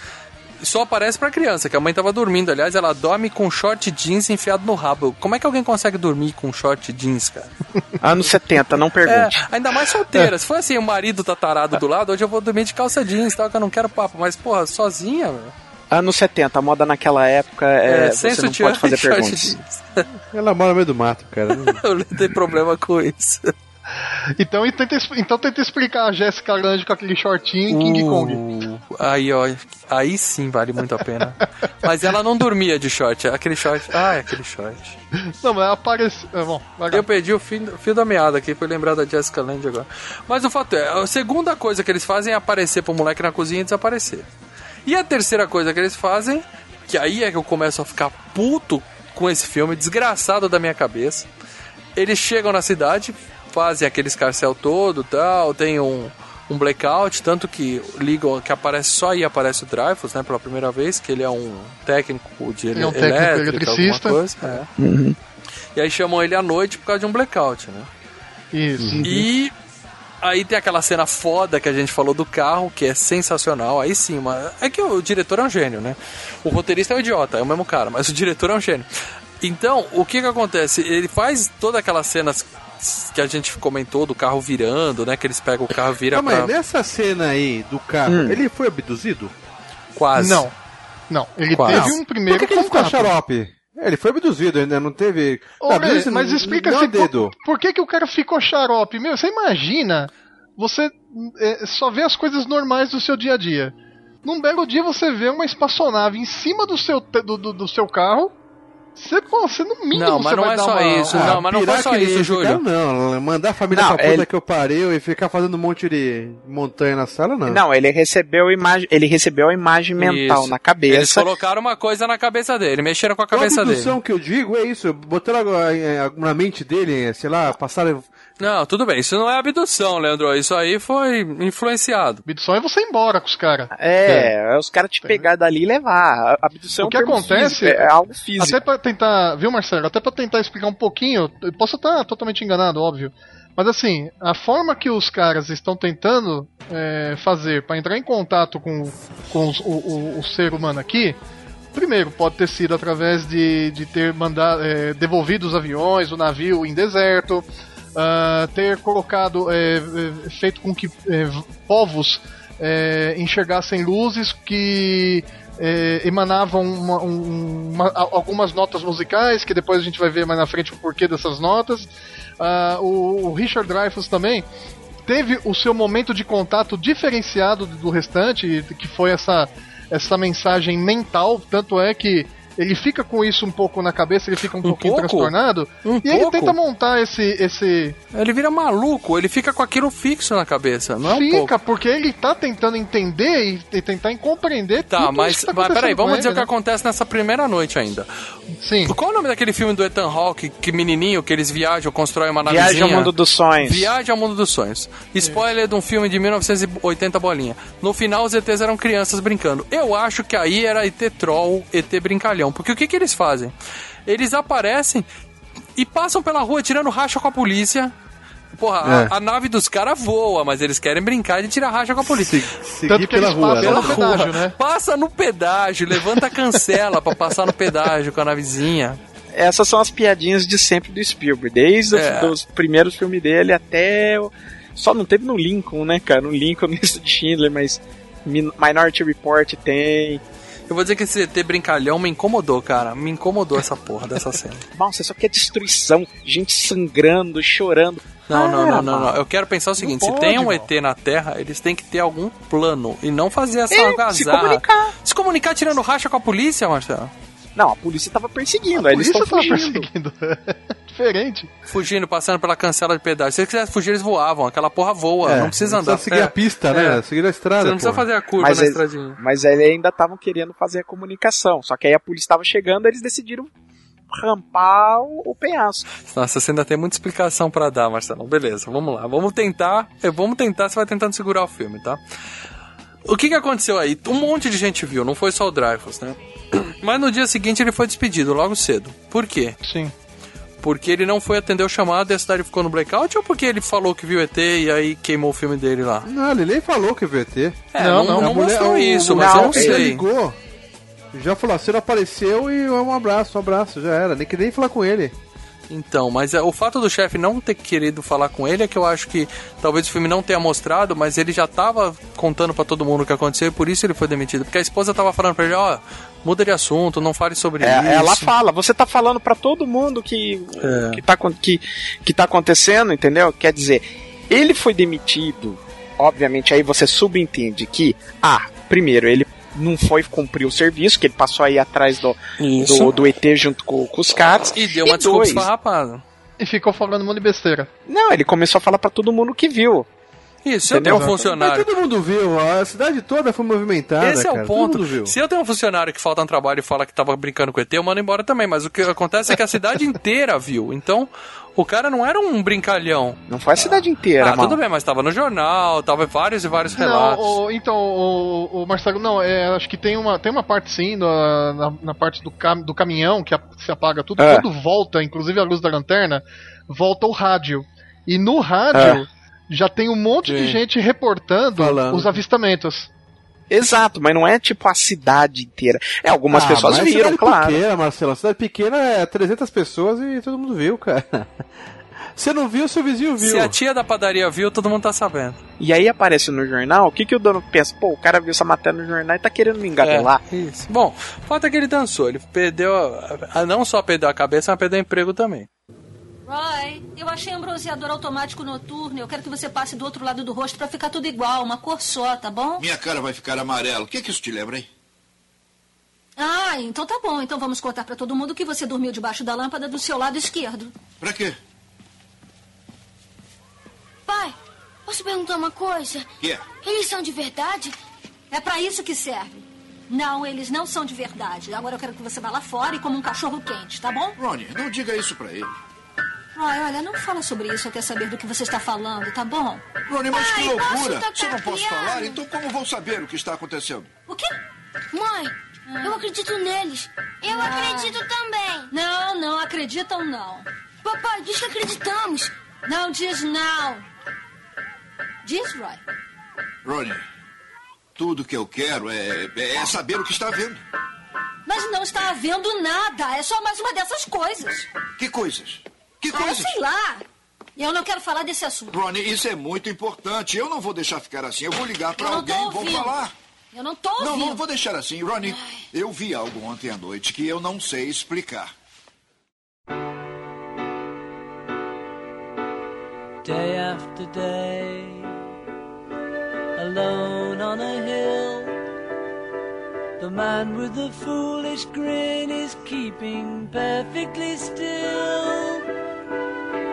Só aparece pra criança, que a mãe tava dormindo. Aliás, ela dorme com short jeans enfiado no rabo. Como é que alguém consegue dormir com short jeans, cara? [LAUGHS] Anos 70, não É, pergunte. ainda mais solteira. Se for assim, o marido tá tarado do lado, hoje eu vou dormir de calça jeans, tal, que eu não quero papo. Mas, porra, sozinha, velho. Anos 70, a moda naquela época é, sem você não sutiã pode fazer e short perguntas. jeans. Ela mora no meio do mato, cara. [LAUGHS] Eu não tenho problema com isso. Então, tenta, então tenta explicar a Jessica Lange com aquele shortinho em King Kong. Uh, Aí, ó, aí sim vale muito a pena. [LAUGHS] Mas ela não dormia de short, aquele short. Ah, é aquele short. Não, mas aparece. É, bom. Eu perdi o fio, da meada aqui, foi lembrar da Jessica Lange agora. Mas o fato é, a segunda coisa que eles fazem é aparecer pro moleque na cozinha e desaparecer. E a terceira coisa que eles fazem, que aí é que eu começo a ficar puto com esse filme, desgraçado da minha cabeça. Eles chegam na cidade, fazem aquele escarcel todo tal, tem um, um blackout, tanto que ligam, que aparece só aí aparece o Dreyfus, né, pela primeira vez, que ele é um técnico de Ele é um técnico elétrica, eletricista. alguma coisa. É. Uhum. E aí chamam ele à noite por causa de um blackout, né? Isso. E aí tem aquela cena foda que a gente falou do carro, que é sensacional. Aí sim, mas é que o diretor é um gênio, né? O roteirista é um idiota, é o mesmo cara, mas o diretor é um gênio. Então, o que que acontece? Ele faz todas aquelas cenas que a gente comentou do carro virando, né? Que eles pegam o carro vira Calma pra... aí, nessa cena aí do carro, Hum. ele foi abduzido? Quase. Não. Não, ele Quase. teve um primeiro Por que, que ele ficou xarope? Ele foi abduzido, ainda não teve. Ô, mas não- explica não assim, dedo. por, por que, que o cara ficou xarope? Meu, você imagina, você é, só vê as coisas normais do seu dia a dia. Num belo dia você vê uma espaçonave em cima do seu, do, do, do seu carro. Você, pô, você no mínimo Não, mas não é só uma... isso, não, mas não foi só isso, Júlio. ficar, Não, mandar a família Não, pra puta ele- que eu pariu e ficar fazendo um monte de montanha na sala, não. Não, ele recebeu, a imagem, ele recebeu a imagem mental Isso. na Eles cabeça. colocaram uma coisa na cabeça dele, mexeram com a Qual a cabeça dele. abdução que eu digo é isso, botaram é, na mente dele, sei lá, passaram... Não, tudo bem, isso não é abdução, Leandro. Isso aí foi influenciado. Abdução é você ir embora com os caras. É, é os caras te pegar dali e levar. Abdução O que é um acontece físico, é algo físico. Até pra tentar, viu, Marcelo? Até pra tentar explicar um pouquinho, eu posso estar totalmente enganado, óbvio. Mas assim, a forma que os caras estão tentando é, fazer para entrar em contato com, com os- o, o- o ser humano aqui, primeiro pode ter sido através de, de ter mandado, é, devolvido os aviões, o navio em deserto, ah, ter colocado, é, feito com que é, povos é, enxergassem luzes que emanavam uma- um- uma- algumas notas musicais, que depois a gente vai ver mais na frente o porquê dessas notas. Ah, o, o Richard Dreyfuss também teve o seu momento de contato diferenciado do restante, que foi essa, essa mensagem mental, tanto é que ele fica com isso um pouco na cabeça, ele fica um, pouquinho pouco? transtornado, Um e ele pouco? tenta montar esse, esse, Ele vira maluco, ele fica com aquilo fixo na cabeça, não é um. Fica, porque ele tá tentando entender e, e tentar compreender Tá, tudo mas, isso que tá mas peraí, vamos com dizer o ele, que né? acontece nessa primeira noite ainda. Sim. Qual é o nome daquele filme do Ethan Hawke, que menininho, que eles viajam, constroem uma navezinha? Viagem ao mundo dos sonhos. Viagem ao mundo dos sonhos. Spoiler de um filme de 1980 bolinha. No final os ETs eram crianças brincando. Eu acho que aí era ET Troll, ET Brincalhão. Porque o que, que eles fazem? Eles aparecem e passam pela rua tirando racha com a polícia. Porra, a- É. a, nave dos caras voa, mas eles querem brincar de tirar racha com a polícia. Seguir Tanto que pela eles rua. né? no pedágio, né? Passa no pedágio, levanta a cancela pra passar no pedágio com a navezinha. Essas são as piadinhas de sempre do Spielberg, desde É. os, os primeiros filmes dele até. o- Só não teve no Lincoln, né, cara? No Lincoln, [LAUGHS] no de Schindler, mas Min- Minority Report tem. Eu vou dizer que esse ET brincalhão me incomodou, cara. Me incomodou essa porra dessa [LAUGHS] cena. Nossa, isso aqui é destruição, gente sangrando, chorando. Não, não, Ah, não, não, não. mano. Eu quero pensar o seguinte: Não se pode, tem um. ET na Terra, eles têm que ter algum plano e não fazer essa É, algazarra. se comunicar. Se comunicar tirando racha com a polícia, Marcelo. Não, a polícia tava perseguindo, A aí eles polícia estão fugindo. perseguindo. [LAUGHS] Diferente. Fugindo, passando pela cancela de pedágio. Se eles quisessem fugir, eles voavam. Aquela porra voa, É, não precisa não andar. precisa seguir a pista, né? Seguir a estrada, Você não precisa porra. fazer a curva Mas na eles- estradinha. Mas eles ainda estavam querendo fazer a comunicação. Só que aí a polícia estava chegando, eles decidiram rampar o, o penhasco. Nossa, você ainda tem muita explicação pra dar, Marcelo. Beleza, vamos lá. Vamos tentar. eh, Vamos tentar, você vai tentando segurar o filme, tá? O que que aconteceu aí? Um monte de gente viu, não foi só o Dreyfus, né? [CLEARS THROAT] Mas no dia seguinte ele foi despedido, logo cedo. Por quê? Sim. Porque ele não foi atender o chamado e a cidade ficou no blackout ou porque ele falou que viu ET e aí queimou o filme dele lá? Não, ele nem falou que veio ET. É, não, não, não mostrou isso, mas eu não ele sei. ligou. Já falou, você não apareceu e um abraço, um abraço, já era. Nem queria nem falar com ele. Então, mas é, o fato do chefe não ter querido falar com ele é que eu acho que talvez o filme não tenha mostrado, mas ele já tava contando pra todo mundo o que aconteceu e por isso ele foi demitido. Porque a esposa tava falando pra ele, ó, muda de assunto, não fale sobre É, isso. ela fala, você tá falando pra todo mundo que, É. que, tá, que, que tá acontecendo, entendeu? Quer dizer, ele foi demitido, obviamente aí você subentende que, ah, primeiro, ele não foi cumprir o serviço, que ele passou aí atrás do, do, do ET junto com, com os caras. E deu uma desculpa dois, esfarrapada. E ficou falando um monte de besteira. Não, ele começou a falar pra todo mundo que viu. Isso, se eu tenho um funcionário. Mas todo mundo viu, a cidade toda foi movimentada. Esse é cara, o todo ponto. Se eu tenho um funcionário que falta um trabalho e fala que tava brincando com ET, eu mando embora também. Mas o que acontece é que a cidade [LAUGHS] inteira viu. Então, o cara não era um brincalhão. Não foi a cidade inteira, Ah, mano. tudo bem, mas tava no jornal, tava vários e vários Não, relatos. o- então, o, o Marcelo, não, é, acho que tem uma, tem uma parte sim, na, na, na parte do, cam, do caminhão que a- se apaga tudo, É. quando volta, inclusive a luz da lanterna, volta o rádio. E no rádio já tem um monte de Sim. gente reportando Falando. os avistamentos. Exato, mas não é tipo a cidade inteira. É, algumas Ah, pessoas mas viram, cidade claro. pequena, Marcelo. Cidade pequena é 300 pessoas e todo mundo viu, cara. [LAUGHS] Você não viu, seu vizinho viu. Se a tia da padaria viu, todo mundo tá sabendo. E aí aparece no jornal, o que, que o dono pensa? Pô, o cara viu essa matéria no jornal e tá querendo me engabelar. É, isso. Bom, é que ele dançou. Ele perdeu. a- a- Não só perdeu a cabeça, mas perdeu o emprego também. Roy, eu achei um bronzeador automático noturno. Eu quero que você passe do outro lado do rosto pra ficar tudo igual, uma cor só, tá bom? Minha cara vai ficar amarela. O que, é que isso te lembra, hein? Ah, então tá bom. Então vamos contar pra todo mundo que você dormiu debaixo da lâmpada do seu lado esquerdo. Pra quê? Pai, posso perguntar uma coisa? Que é? Eles são de verdade? É pra isso que serve. Não, eles não são de verdade. Agora eu quero que você vá lá fora e coma um cachorro quente, tá bom? Ronnie, não diga isso pra ele. Roy, olha, não fala sobre isso até saber do que você está falando, tá bom? Ronnie, mas que Pai, posso loucura! Se eu não posso piano? falar, então como vou saber o que está acontecendo? O quê? Mãe, eu acredito neles. Eu Ah. acredito também. Não, não acreditam, não. Papai, diz que acreditamos. Não diz não. Diz, Roy. Ronnie, tudo que eu quero é, é saber o que está vendo. Mas não está havendo nada. É só mais uma dessas coisas. Que coisas? Que Ah, coisas? sei lá. Eu não quero falar desse assunto. Ronnie, isso é muito importante. Eu não vou deixar ficar assim. Eu vou ligar para não alguém e vou falar. Eu não tô Não, ouvindo. não vou deixar assim. Ronnie, eu vi algo ontem à noite que eu não sei explicar. day after day, alone on a hill. The man with the foolish grin is keeping perfectly still.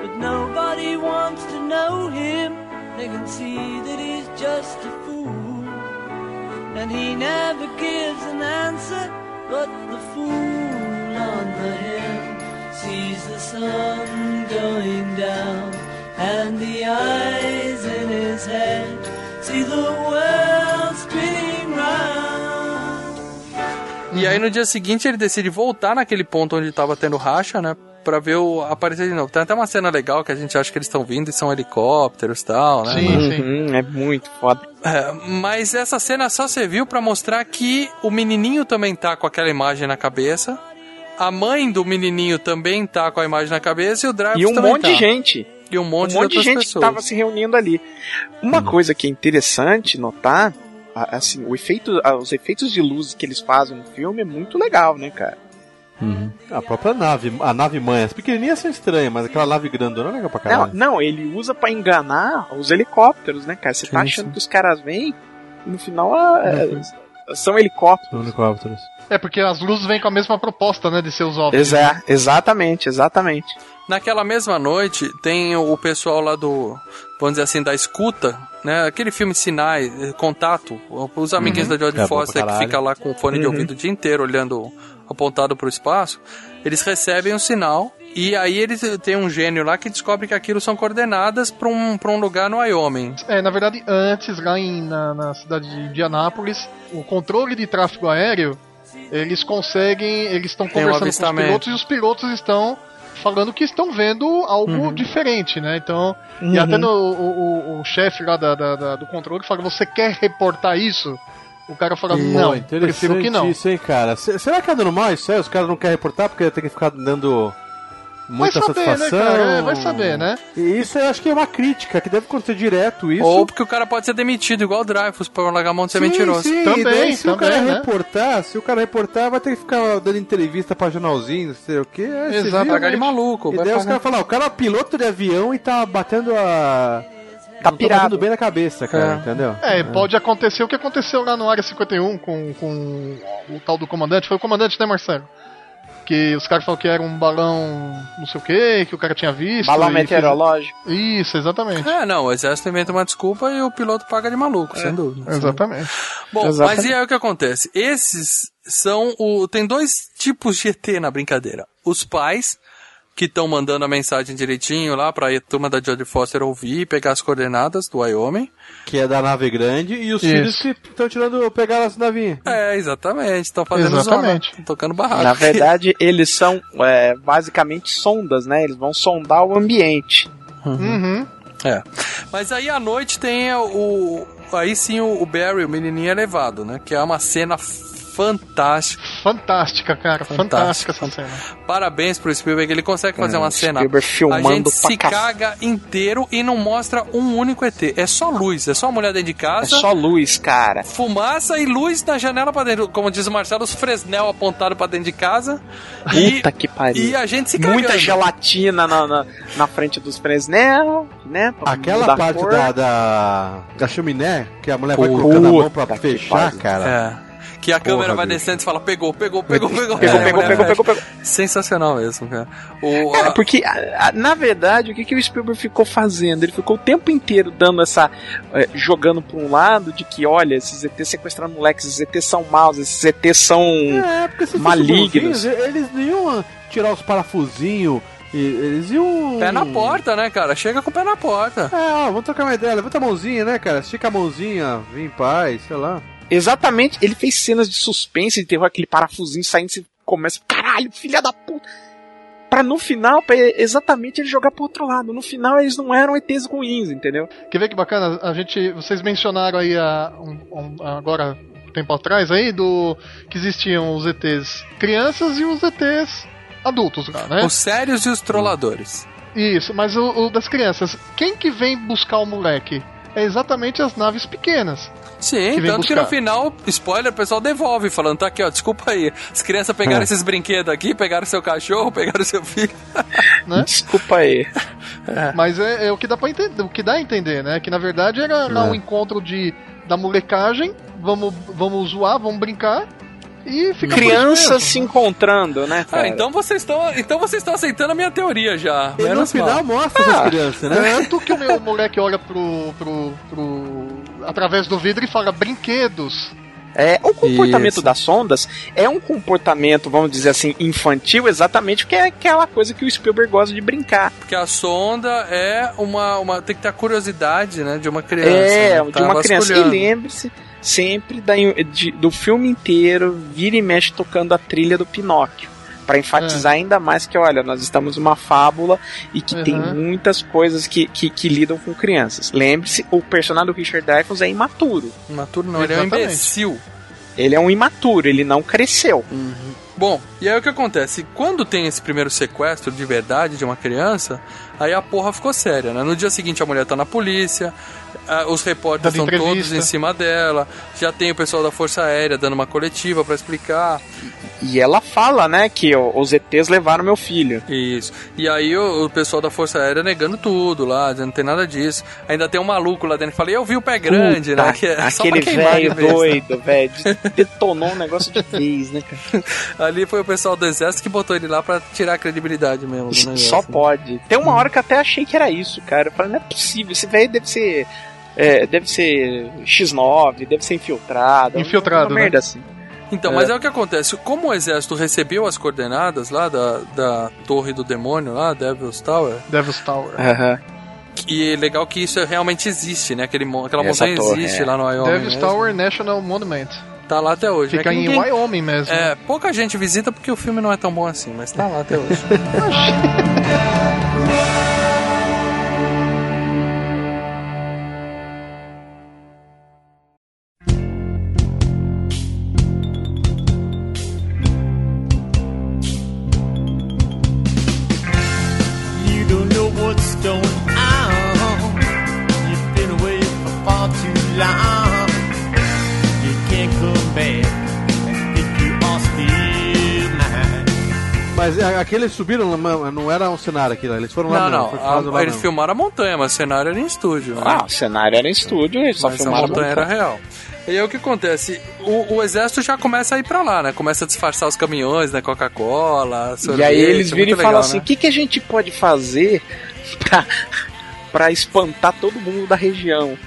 But nobody wants to know him, they can see that he's just a fool. And he never gives an answer, but the fool on the hill sees the sun going down. And the eyes in his head see the world spinning round. E aí no dia seguinte ele decide voltar naquele ponto onde tava tendo racha, né? Pra ver o aparecer de novo. Tem até uma cena legal que a gente acha que eles estão vindo e são helicópteros e tal, né? Uhum, é muito foda. É, mas essa cena só serviu pra mostrar que o menininho também tá com aquela imagem na cabeça. A mãe do menininho também tá com a imagem na cabeça e o Dreyfus E um monte tá. de gente. E um monte, um monte de outras gente que pessoas. tava se reunindo ali. Uma coisa que é interessante notar, assim, o efeito, os efeitos de luz que eles fazem no filme é muito legal, né, cara? A própria nave, a nave mãe, as pequenininhas são estranhas, mas aquela nave grandona é legal pra Não, caralho. não, ele usa pra enganar os helicópteros, né, cara? Você tá achando sim. que os caras vêm e no final a- Uhum. são helicópteros. Helicópteros. É, porque as luzes vêm com a mesma proposta, né, de ser os ovos. Exa exatamente, exatamente. Naquela mesma noite, tem o pessoal lá do, vamos dizer assim, da escuta, né? Aquele filme Sinais, eh, Contato, os amiguinhos Uhum. da Jodie É, Foster que fica lá com o fone de Uhum. ouvido o dia inteiro olhando apontado para o espaço, eles recebem um sinal e aí eles tem um gênio lá que descobre que aquilo são coordenadas para um, pra um lugar no Wyoming. É, na verdade, antes, lá em, na, na cidade de Indianápolis, o controle de tráfego aéreo, eles conseguem, eles estão Tem um conversando com os pilotos e os pilotos estão falando que estão vendo algo Uhum. diferente, né? Então, Uhum. e até no, o, o, o chefe lá da, da- da- do controle fala, você quer reportar isso? O cara fala, não, interessante prefiro que não. isso, hein, cara. Se- será que é normal isso aí? Os caras não querem reportar porque tem que ficar dando muita vai saber, satisfação? né, cara? É, vai saber, né? E isso eu acho que é uma crítica, que deve acontecer direto isso. Ou porque o cara pode ser demitido, igual o Dreyfus, por largar a mão de ser Sim, mentiroso. sim, Também, daí, se o também, cara né? reportar, se o cara reportar, vai ter que ficar dando entrevista pra jornalzinho, não sei o quê. É, Exato. Pagar de maluco. E vai daí os caras falam, "Ah, o cara é piloto de avião e tá batendo a. Tá não pirado. batendo bem na cabeça, cara, É. entendeu? É, pode acontecer o que aconteceu lá no Área 51 com, com o tal do comandante. Foi o comandante, né, Marcelo? Que os caras falaram que era um balão não sei o que, que o cara tinha visto. Balão meteorológico. fez- Isso, exatamente. É, não, o exército inventa uma desculpa e o piloto paga de maluco, sem dúvida. Exatamente. Bom, Exatamente. mas e aí o que acontece? Esses são o. Tem dois tipos de ET na brincadeira. Os pais, que estão mandando a mensagem direitinho lá pra a turma da Jodie Foster ouvir e pegar as coordenadas do Wyoming. Que é da nave grande e os Isso. filhos que estão tirando, pegar as navinhas. É, exatamente. Estão fazendo Exatamente. zona, tocando barraco. Na [LAUGHS] verdade, eles são é, basicamente sondas, né? Eles vão sondar o ambiente. Uhum. É. Mas aí à noite tem o. Aí sim o o Barry, o menininho, é levado, né? Que é uma cena fantástica. Fantástica, cara. Fantástica essa cena. Parabéns pro Spielberg, ele consegue fazer É, uma cena. Spielberg filmando a gente se ca- caga inteiro e não mostra um único ET. É só luz, é só a mulher dentro de É casa. só luz, cara. Fumaça e luz na janela pra dentro. Como diz o Marcelo, os Fresnel apontados pra dentro de casa. E, Puta que pariu. e a gente se cagando. Muita gelatina na, na, na frente dos Fresnel, né? Aquela parte da, da, da chaminé, que a mulher vai colocando a mão pra fechar, cara. É. Que a câmera Porra, vai bicho. descendo e fala, pegou, pegou, pegou, pegou, pegou. A pegou, mulher pegou, fecha. pegou, pegou. Sensacional mesmo, cara. O, Cara, a- porque, a- a- na verdade, o que, que o Spielberg ficou fazendo? Ele ficou o tempo inteiro dando essa. eh, jogando pra um lado de que, olha, esses ETs sequestraram moleques, esses ETs são maus, esses ETs são. É, Malignos. eles não iam tirar os parafusinhos, e eles iam... Pé na porta, né, cara? Chega com o pé na porta. É, ó, vamos trocar uma ideia, levanta a mãozinha, né, cara? Estica a mãozinha, vem em paz, sei lá. Exatamente, ele fez cenas de suspense, de terror, aquele parafusinho saindo, você começa, caralho, filha da puta. Pra no final, pra exatamente ele jogar pro outro lado. No final eles não eram ETs ruins, entendeu? Quer ver que bacana? A gente, vocês mencionaram aí a, um- um- agora um tempo atrás aí do que existiam os ETs crianças e os ETs adultos lá, né? Os sérios e os trolladores. Isso, mas o, o das crianças, quem que vem buscar o moleque? É exatamente as naves pequenas. Sim, que tanto que buscar. no final, spoiler, o pessoal devolve, falando, tá aqui, ó, desculpa aí. As crianças pegaram É. esses brinquedos aqui, pegaram seu cachorro, pegaram seu filho. [LAUGHS] Né? Desculpa aí. [LAUGHS] Mas é, é o que dá para entender, o que dá a entender, né? Que na verdade era É. um encontro de da molecagem, vamos vamos zoar, vamos brincar e fica Crianças se encontrando, né, cara? Ah, então vocês estão então vocês estão aceitando a minha teoria já. E no final mal. mostra Ah, essas crianças, né? Tanto que o meu moleque olha pro, pro, pro através do vidro e fala brinquedos. É, o comportamento Isso. das sondas é um comportamento, vamos dizer assim, infantil, exatamente porque é aquela coisa que o Spielberg gosta de brincar. Porque a sonda é uma, uma. Tem que ter a curiosidade, né? De uma criança. é, né? de Tá uma criança. E lembre-se sempre da, de- do filme inteiro, vira e mexe tocando a trilha do Pinóquio. Pra enfatizar ainda mais que, olha, nós estamos numa fábula e que tem Uhum. muitas coisas que, que, que lidam com crianças. Lembre-se, o personagem do Richard Dreyfuss é imaturo. Imaturo não, ele é um imbecil. Ele é um imaturo, ele não cresceu. Bom, e aí o que acontece? Quando tem esse primeiro sequestro de verdade de uma criança, aí a porra ficou séria, né? No dia seguinte a mulher tá na polícia, os repórteres estão todos em cima dela, já tem o pessoal da Força Aérea dando uma coletiva pra explicar. E ela fala, né, que os ETs levaram meu filho. Isso. E aí o, o pessoal da Força Aérea negando tudo lá, dizendo não tem nada disso. Ainda tem um maluco lá dentro que fala, eu vi o pé grande, Puta, né? Que é Aquele velho né? doido, velho, de- [LAUGHS] detonou um negócio de vez, né, cara? [LAUGHS] Ali foi o pessoal do exército que botou ele lá pra tirar a credibilidade mesmo do negócio. Só pode. Tem uma hora que eu até achei que era isso, cara. Eu falei, não é possível, esse velho deve ser. é, deve ser X9, deve ser infiltrado. Infiltrado, uma né? merda assim. Então, mas é o que acontece. Como o exército recebeu as coordenadas lá da, da torre do demônio lá, Devil's Tower, Devil's Tower. Aham. e é legal que isso realmente existe, né? Aquele, aquela Essa montanha torre, existe é. lá no Wyoming. Devil's mesmo. Tower National Monument. Tá lá até hoje. Fica né? Que em ninguém- Wyoming mesmo. É, pouca gente visita porque o filme não é tão bom assim, mas tá lá até hoje. [LAUGHS] [LAUGHS] mine. Mas é, aqui eles subiram, não era um cenário aquilo, eles foram lá Não, mesmo, não. a- eles mesmo. filmaram a montanha, mas o cenário era em estúdio. Né? Ah, o cenário era em estúdio, eles só mas a filmaram montanha a era montanha. real. E aí o que acontece? O, o exército já começa a ir pra lá, né? Começa a disfarçar os caminhões, né? Coca-Cola, E aí eles viram e falam assim: o que, que a gente pode fazer [LAUGHS] pra, pra espantar todo mundo da região?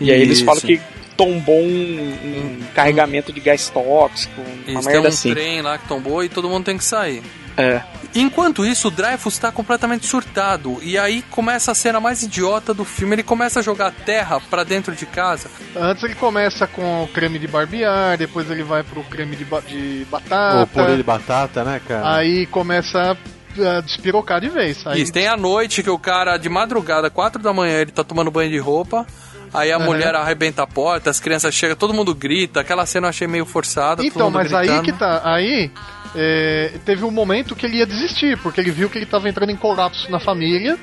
E aí eles Isso. falam que tombou um, um carregamento de gás tóxico, uma Isso, tem merda um assim. trem lá que tombou e todo mundo tem que sair. É. Enquanto isso, o Dreyfus tá completamente surtado. E aí começa a cena mais idiota do filme. Ele começa a jogar terra pra dentro de casa. Antes ele começa com o creme de barbear, depois ele vai pro creme de, ba- de batata. Ou purê de batata, né, cara? Aí começa a despirocar de vez. Aí Isso, tem a noite que o cara, de madrugada, 4 da manhã, ele tá tomando banho de roupa. Aí a mulher arrebenta a porta, as crianças chegam, todo mundo grita. Aquela cena eu achei meio forçada. todo Então, mundo mas aí gritando. que tá. Aí é, teve um momento que ele ia desistir, porque ele viu que ele tava entrando em colapso na família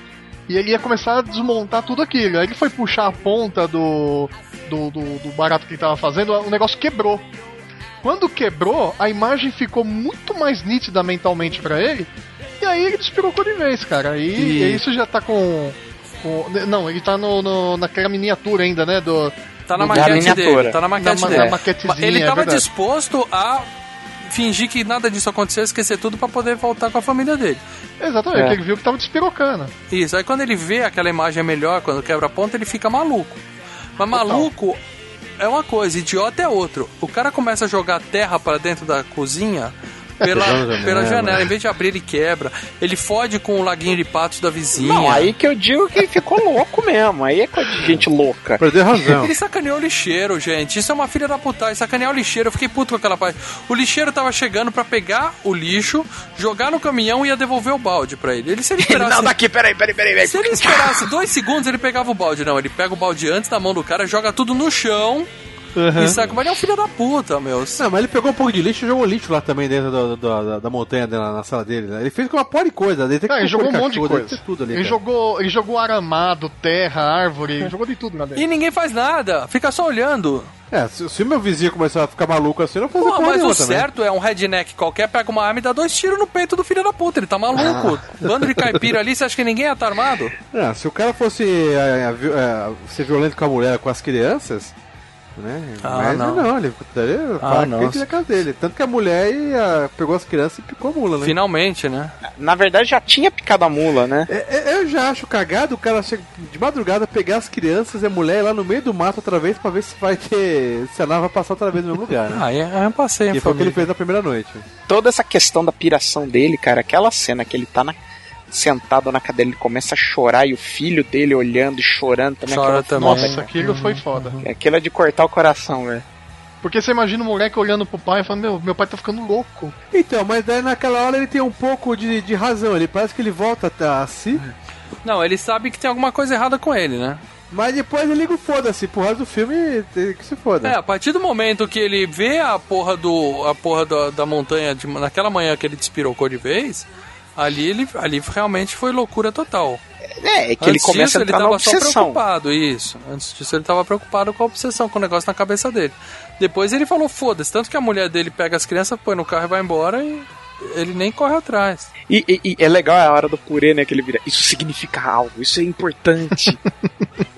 e ele ia começar a desmontar tudo aquilo. Aí ele foi puxar a ponta do, do, do, do barato que ele tava fazendo, o negócio quebrou. Quando quebrou, a imagem ficou muito mais nítida mentalmente pra ele, e aí ele despirocou de vez, cara. Aí E- e isso já tá com. com- não, ele tá no, no- naquela miniatura ainda, né? Do, Tá na do- maquete dele, tá na maquete na, dele. na maquetezinha, Ele é tava verdade. disposto a fingir que nada disso aconteceu, esquecer tudo pra poder voltar com a família dele. Exatamente, É. porque ele viu que tava despirocando. Isso, aí quando ele vê aquela imagem melhor, quando quebra a ponta, ele fica maluco. Mas maluco é uma coisa, idiota é outro. O cara começa a jogar terra pra dentro da cozinha pela, Pela janela. pela janela. Em vez de abrir, ele quebra. Ele fode com o laguinho de patos da vizinha. Não, aí que eu digo que ele ficou louco mesmo. Aí é coisa de gente louca. Perdeu razão. Ele sacaneou o lixeiro, gente. Isso é uma filha da puta. Sacanear o lixeiro. Eu fiquei puto com aquela parte. O lixeiro tava chegando pra pegar o lixo, jogar no caminhão e ia devolver o balde pra ele. Ele se ele [LAUGHS] esperasse. Não, daqui, peraí, peraí, peraí. peraí. Se ele esperasse dois segundos, ele pegava o balde. Não, ele pega o balde antes da mão do cara, joga tudo no chão e saca. Mas ele é um filho da puta, meu. Não, mas ele pegou um pouco de lixo e jogou lixo lá também dentro do- do- da, da montanha dela, na sala dele. né? Ele fez com uma pó de coisa. Ele, tem que Ah, ele jogou um monte de coisa. Tudo ali, ele, cara. jogou, ele jogou aramado, terra, árvore, jogou de tudo lá dentro. E ninguém faz nada, fica só olhando. É, se, se meu vizinho começar a ficar maluco assim, eu não fazer Pô, porra mas o também. certo é um redneck qualquer, pega uma arma e dá dois tiros no peito do filho da puta. Ele tá maluco. Bando de caipira ali, você acha que ninguém ia estar armado? É, se o cara fosse é, é, é, ser violento com a mulher, com as crianças, né? Ah, mas não. não, ele Ah, para não. frente da casa dele. Tanto que a mulher ia, pegou as crianças e picou a mula, né? Finalmente, né? Na verdade já tinha picado a mula, né? É, é, Eu já acho cagado o cara chega de madrugada pegar as crianças e a mulher lá no meio do mato outra vez pra ver se vai ter. se a nave vai passar outra vez no mesmo lugar, né? Aí é um passeio, E foi o que ele fez na primeira noite. Toda essa questão da piração dele, cara, aquela cena que ele tá na- sentado na cadeira, ele começa a chorar e o filho dele olhando e chorando também. Chora aquilo- também. Nossa, aquilo foi foda. aquilo é de cortar o coração, velho. Porque você imagina o moleque olhando pro pai e falando, meu, meu pai tá ficando louco. Então, mas daí naquela hora ele tem um pouco de, de razão. Ele parece que ele volta a, a si, Não, ele sabe que tem alguma coisa errada com ele, né? mas depois ele liga o foda-se. Pro resto do filme, tem que se foda. É, a partir do momento que ele vê a porra do. a porra da, da montanha, de, naquela manhã que ele despirocou de vez, ali ele ali realmente foi loucura total. É, é que ele começa disso, a entrar ele tava só obsessão. preocupado, isso. Antes disso, ele tava preocupado com a obsessão, com o negócio na cabeça dele. Depois ele falou, foda-se, tanto que a mulher dele pega as crianças, põe no carro e vai embora e ele nem corre atrás. E, e- e é legal a hora do purê, né? Que ele vira. Isso significa algo, isso é importante. [LAUGHS]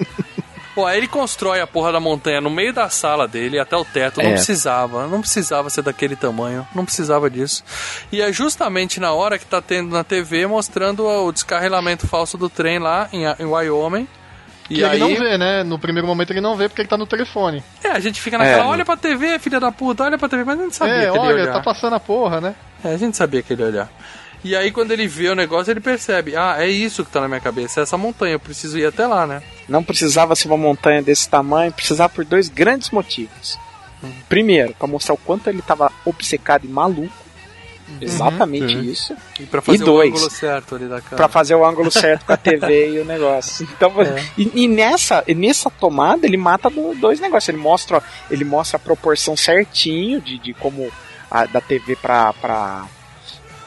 Pô, aí ele constrói a porra da montanha no meio da sala dele, até o teto. Não É. precisava, não precisava ser daquele tamanho, não precisava disso. E é justamente na hora que tá tendo na TV mostrando o descarrilamento falso do trem lá em, em Wyoming. E E ele aí, não vê, né? No primeiro momento ele não vê porque ele tá no telefone. é, a gente fica naquela, É. olha pra TV, filha da puta, olha pra TV, mas a gente sabia é, que ele ia olha, olhar. tá passando a porra, né? É, a gente sabia que ele ia olhar. E aí, quando ele vê o negócio, ele percebe: ah, é isso que tá na minha cabeça, é essa montanha, eu preciso ir até lá, né? Não precisava ser uma montanha desse tamanho, precisava por dois grandes motivos. Primeiro, pra mostrar o quanto ele tava obcecado e maluco. Exatamente Uhum. isso. E pra fazer e dois, o ângulo certo ali da câmera. Pra fazer o ângulo certo com a TV e o [LAUGHS] negócio. Então, É. e, e nessa, e nessa tomada ele mata do- dois negócios. Ele mostra, ele mostra a proporção certinho de, de como a, da TV pra, pra,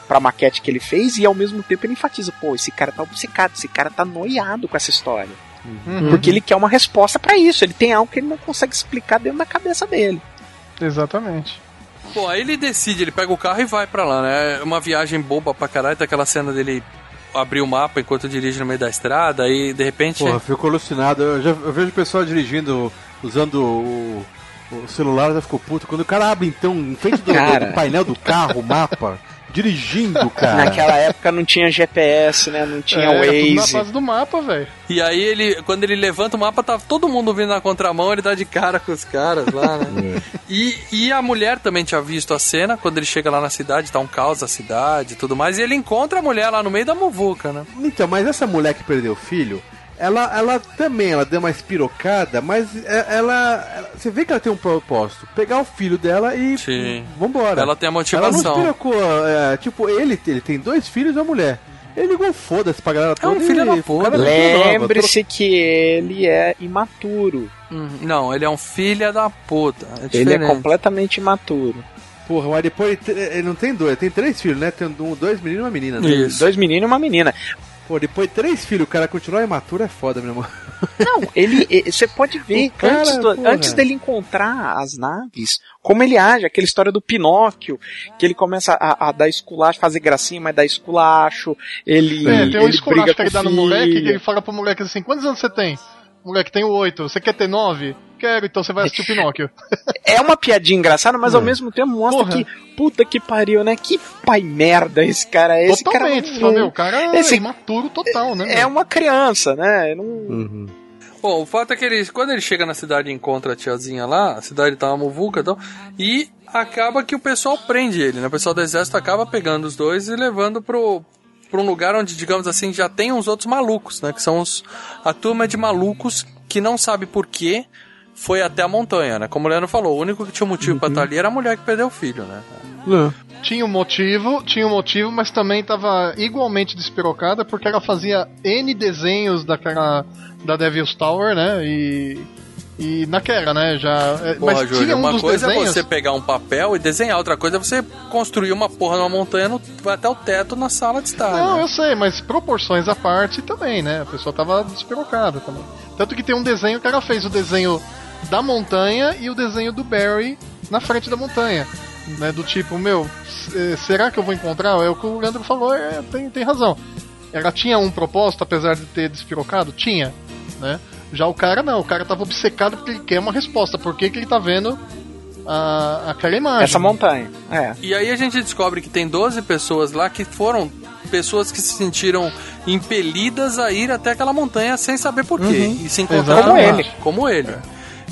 pra maquete que ele fez e ao mesmo tempo ele enfatiza, pô, esse cara tá obcecado, esse cara tá noiado com essa história. Uhum. Porque ele quer uma resposta pra isso, ele tem algo que ele não consegue explicar dentro da cabeça dele. Exatamente. Bom, aí ele decide, ele pega o carro e vai pra lá, né? É uma viagem boba pra caralho, tem aquela cena dele abrir o mapa enquanto dirige no meio da estrada, aí de repente. Porra, fico alucinado. Eu, já, eu vejo o pessoal dirigindo, usando o, o celular, já ficou puto. Quando o cara abre, então, em frente do, do painel do carro, o mapa, dirigindo, [LAUGHS] cara. Naquela época não tinha GPS, né? Não tinha É, era tudo na Waze. fase do mapa, velho. E aí ele, quando ele levanta o mapa, tá todo mundo vindo na contramão, ele dá de cara com os caras lá, né? [LAUGHS] e, e a mulher também tinha visto a cena, quando ele chega lá na cidade, tá um caos a cidade e tudo mais, e ele encontra a mulher lá no meio da muvuca, né? Então, mas essa mulher que perdeu o filho, ela, ela também, ela deu uma espirocada, mas é- ela, ela- Você vê que ela tem um propósito: pegar o filho dela e. Sim. Vambora. Ela tem a Ela não motivação. espirocou. é, tipo, ele, ele tem dois filhos e uma mulher. Ele ligou foda-se pra galera toda. um filho e- da puta. nova, Lembre-se que ele é imaturo. Hum, Não, ele é um filho da puta. É Ele é completamente imaturo. Porra, mas depois ele, não tem dois, ele tem três filhos, né? Tem um, dois meninos e uma menina. Né? Dois meninos e uma menina. Pô, depois de três filhos, o cara continuar imaturo é foda, meu irmão. Não, ele. [LAUGHS] Você pode ver, cara, antes, do- antes dele encontrar as naves, como ele age, aquela história do Pinóquio, que ele começa a, a dar esculacho, fazer gracinha, mas dá esculacho. Ele. É, tem um ele esculacho briga que ele com dá o no moleque, que ele fala pro moleque assim, quantos anos você tem? O moleque tem oito, você quer ter nove? Quero, então você vai assistir o [LAUGHS] Pinóquio. É uma piadinha engraçada, mas ao É. mesmo tempo mostra Porra. que, puta que pariu, né? Que pai merda esse cara é. Esse Totalmente, cara não- meu, o cara esse é imaturo total, né? é meu? uma criança, né? Não... Uhum. Bom, o fato é que ele, quando ele chega na cidade e encontra a tiazinha lá, a cidade tá uma muvuca e tal, e acaba que o pessoal prende ele, né? O pessoal do exército acaba pegando os dois e levando pro, pra um lugar onde, digamos assim, já tem uns outros malucos, né? Que são os, a turma de malucos que não sabe por quê foi até a montanha, né? Como o Leandro falou, o único que tinha motivo pra estar ali era a mulher que perdeu o filho, né? Tinha um motivo, tinha um motivo, mas também tava igualmente despirocada porque ela fazia N desenhos daquela da Devil's Tower, né? E e naquela, né? Já, é, Porra, mas Júlio, tinha um uma coisa desenhos. é você pegar um papel e desenhar, outra coisa é você construir uma porra numa montanha, no, até o teto na sala de estar. Não, né? eu sei, mas proporções à parte também, né? A pessoa tava despirocada também. Tanto que tem um desenho que ela fez o desenho da montanha e o desenho do Barry na frente da montanha. Né? Do tipo, meu, será que eu vou encontrar? É o que o Leandro falou, é, tem, tem razão. Ela tinha um propósito, apesar de ter despirocado? Tinha, né? Já o cara não, o cara tava obcecado porque ele quer uma resposta. Por que, que ele tá vendo a, aquela imagem? Essa montanha. É. E aí a gente descobre que tem 12 pessoas lá que foram pessoas que se sentiram impelidas a ir até aquela montanha sem saber por quê. Uhum. E se encontraram Como lá, ele. Como ele.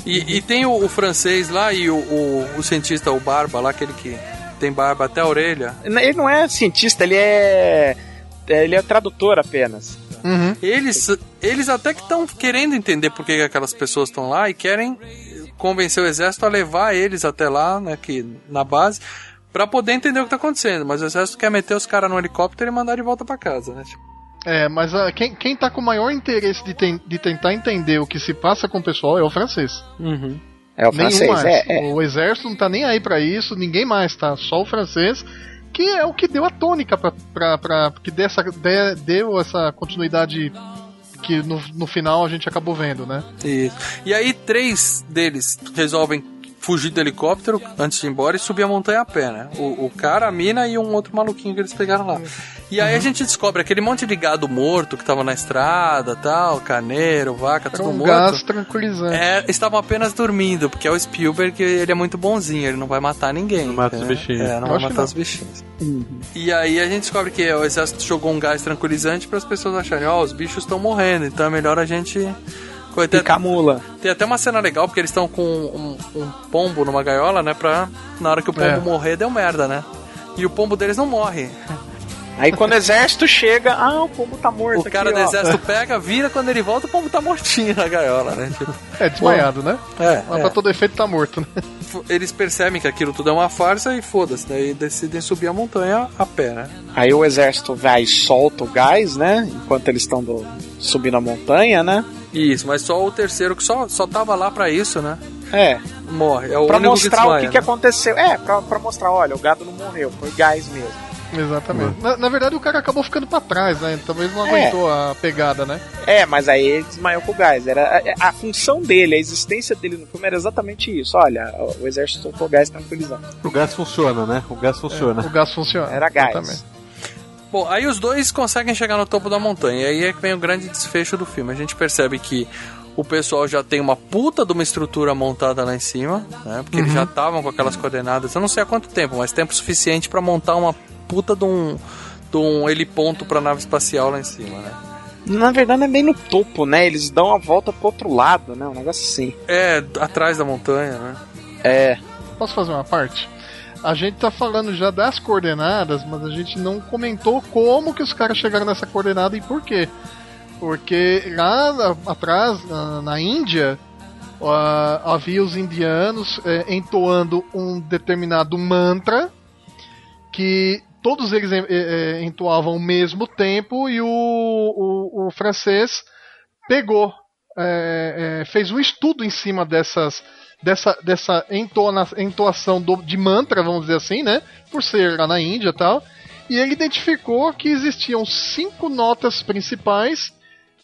E, e tem o, o francês lá e o, o, o cientista, o Barba lá, aquele que tem barba até a orelha. Ele não é cientista, ele é. Ele é tradutor apenas. Uhum. Eles, eles até que estão querendo entender por que que aquelas pessoas estão lá e querem convencer o exército a levar eles até lá, né, que, na base, pra poder entender o que tá acontecendo. Mas o exército quer meter os caras no helicóptero e mandar de volta pra casa, né? Tipo, É, mas ah, quem, quem tá com o maior interesse de, ten- de tentar entender o que se passa com o pessoal é o francês. É o Nenhum francês, mais. é, é. O exército não tá nem aí pra isso, ninguém mais tá, só o francês, que é o que deu a tônica pra que dessa, de- deu essa continuidade que no, no final a gente acabou vendo, né? Isso. E aí três deles resolvem fugir do helicóptero antes de ir embora e subir a montanha a pé, né? O, o cara, a mina e um outro maluquinho que eles pegaram lá. E aí a gente descobre aquele monte de gado morto que tava na estrada, tal, carneiro, vaca, Era tudo um morto. gás tranquilizante. É, estavam apenas dormindo, porque é o Spielberg, ele é muito bonzinho, ele não vai matar ninguém. Não mata os é, bichinhos. É, não Eu vai matar não. os bichinhos. E aí a gente descobre que o exército jogou um gás tranquilizante para as pessoas acharem, ó, os bichos estão morrendo, então é melhor a gente. Tem, mula. tem até uma cena legal, porque eles estão com um, um pombo numa gaiola, né? Pra na hora que o pombo É. morrer, deu merda, né? E o pombo deles não morre. Aí quando o exército chega, ah, o pombo tá morto. O cara aqui, do ó. exército pega, vira, quando ele volta, o pombo tá mortinho na gaiola, né? Tipo, É, desmaiado, né? É, Mas é. pra todo efeito tá morto, né? eles percebem que aquilo tudo é uma farsa e foda-se, daí decidem subir a montanha a pé, né? Aí o exército vai e solta o gás, né? Enquanto eles estão do- subindo a montanha, né? Isso, mas só o terceiro que só, só tava lá pra isso, né? É. Morre. É o pra único mostrar que o desmaia, que, que né? aconteceu. É, pra, pra mostrar, olha, o gado não morreu, foi gás mesmo. Exatamente. Na, na verdade, o cara acabou ficando pra trás, né? Talvez não É. aguentou a pegada, né? É, mas aí ele desmaiou com o gás. Era a, a função dele, a existência dele no filme era exatamente isso. Olha, o, o exército soltou gás tranquilizante. O gás funciona, né? O gás funciona. O gás funciona. Era gás. Exatamente. Bom, aí os dois conseguem chegar no topo da montanha. E aí é que vem o grande desfecho do filme. A gente percebe que o pessoal já tem uma puta de uma estrutura montada lá em cima, né? Porque eles Uhum. já estavam com aquelas coordenadas. Eu não sei há quanto tempo, mas tempo suficiente pra montar uma puta de um, de um heliponto pra nave espacial lá em cima, né? Na verdade, é bem no topo, né? Eles dão a volta pro outro lado, né? Um negócio assim. É, atrás da montanha, né? É. Posso fazer uma parte? A gente tá falando já das coordenadas, mas a gente não comentou como que os caras chegaram nessa coordenada e por quê. Porque lá atrás, na, na Índia, ah, havia os indianos eh, entoando um determinado mantra que todos eles eh, eh, entoavam ao mesmo tempo e o, o, o francês pegou, fez um estudo em cima dessas dessa, dessa entona, entoação do- de mantra, vamos dizer assim, né? Por ser lá na Índia e tal. E ele identificou que existiam cinco notas principais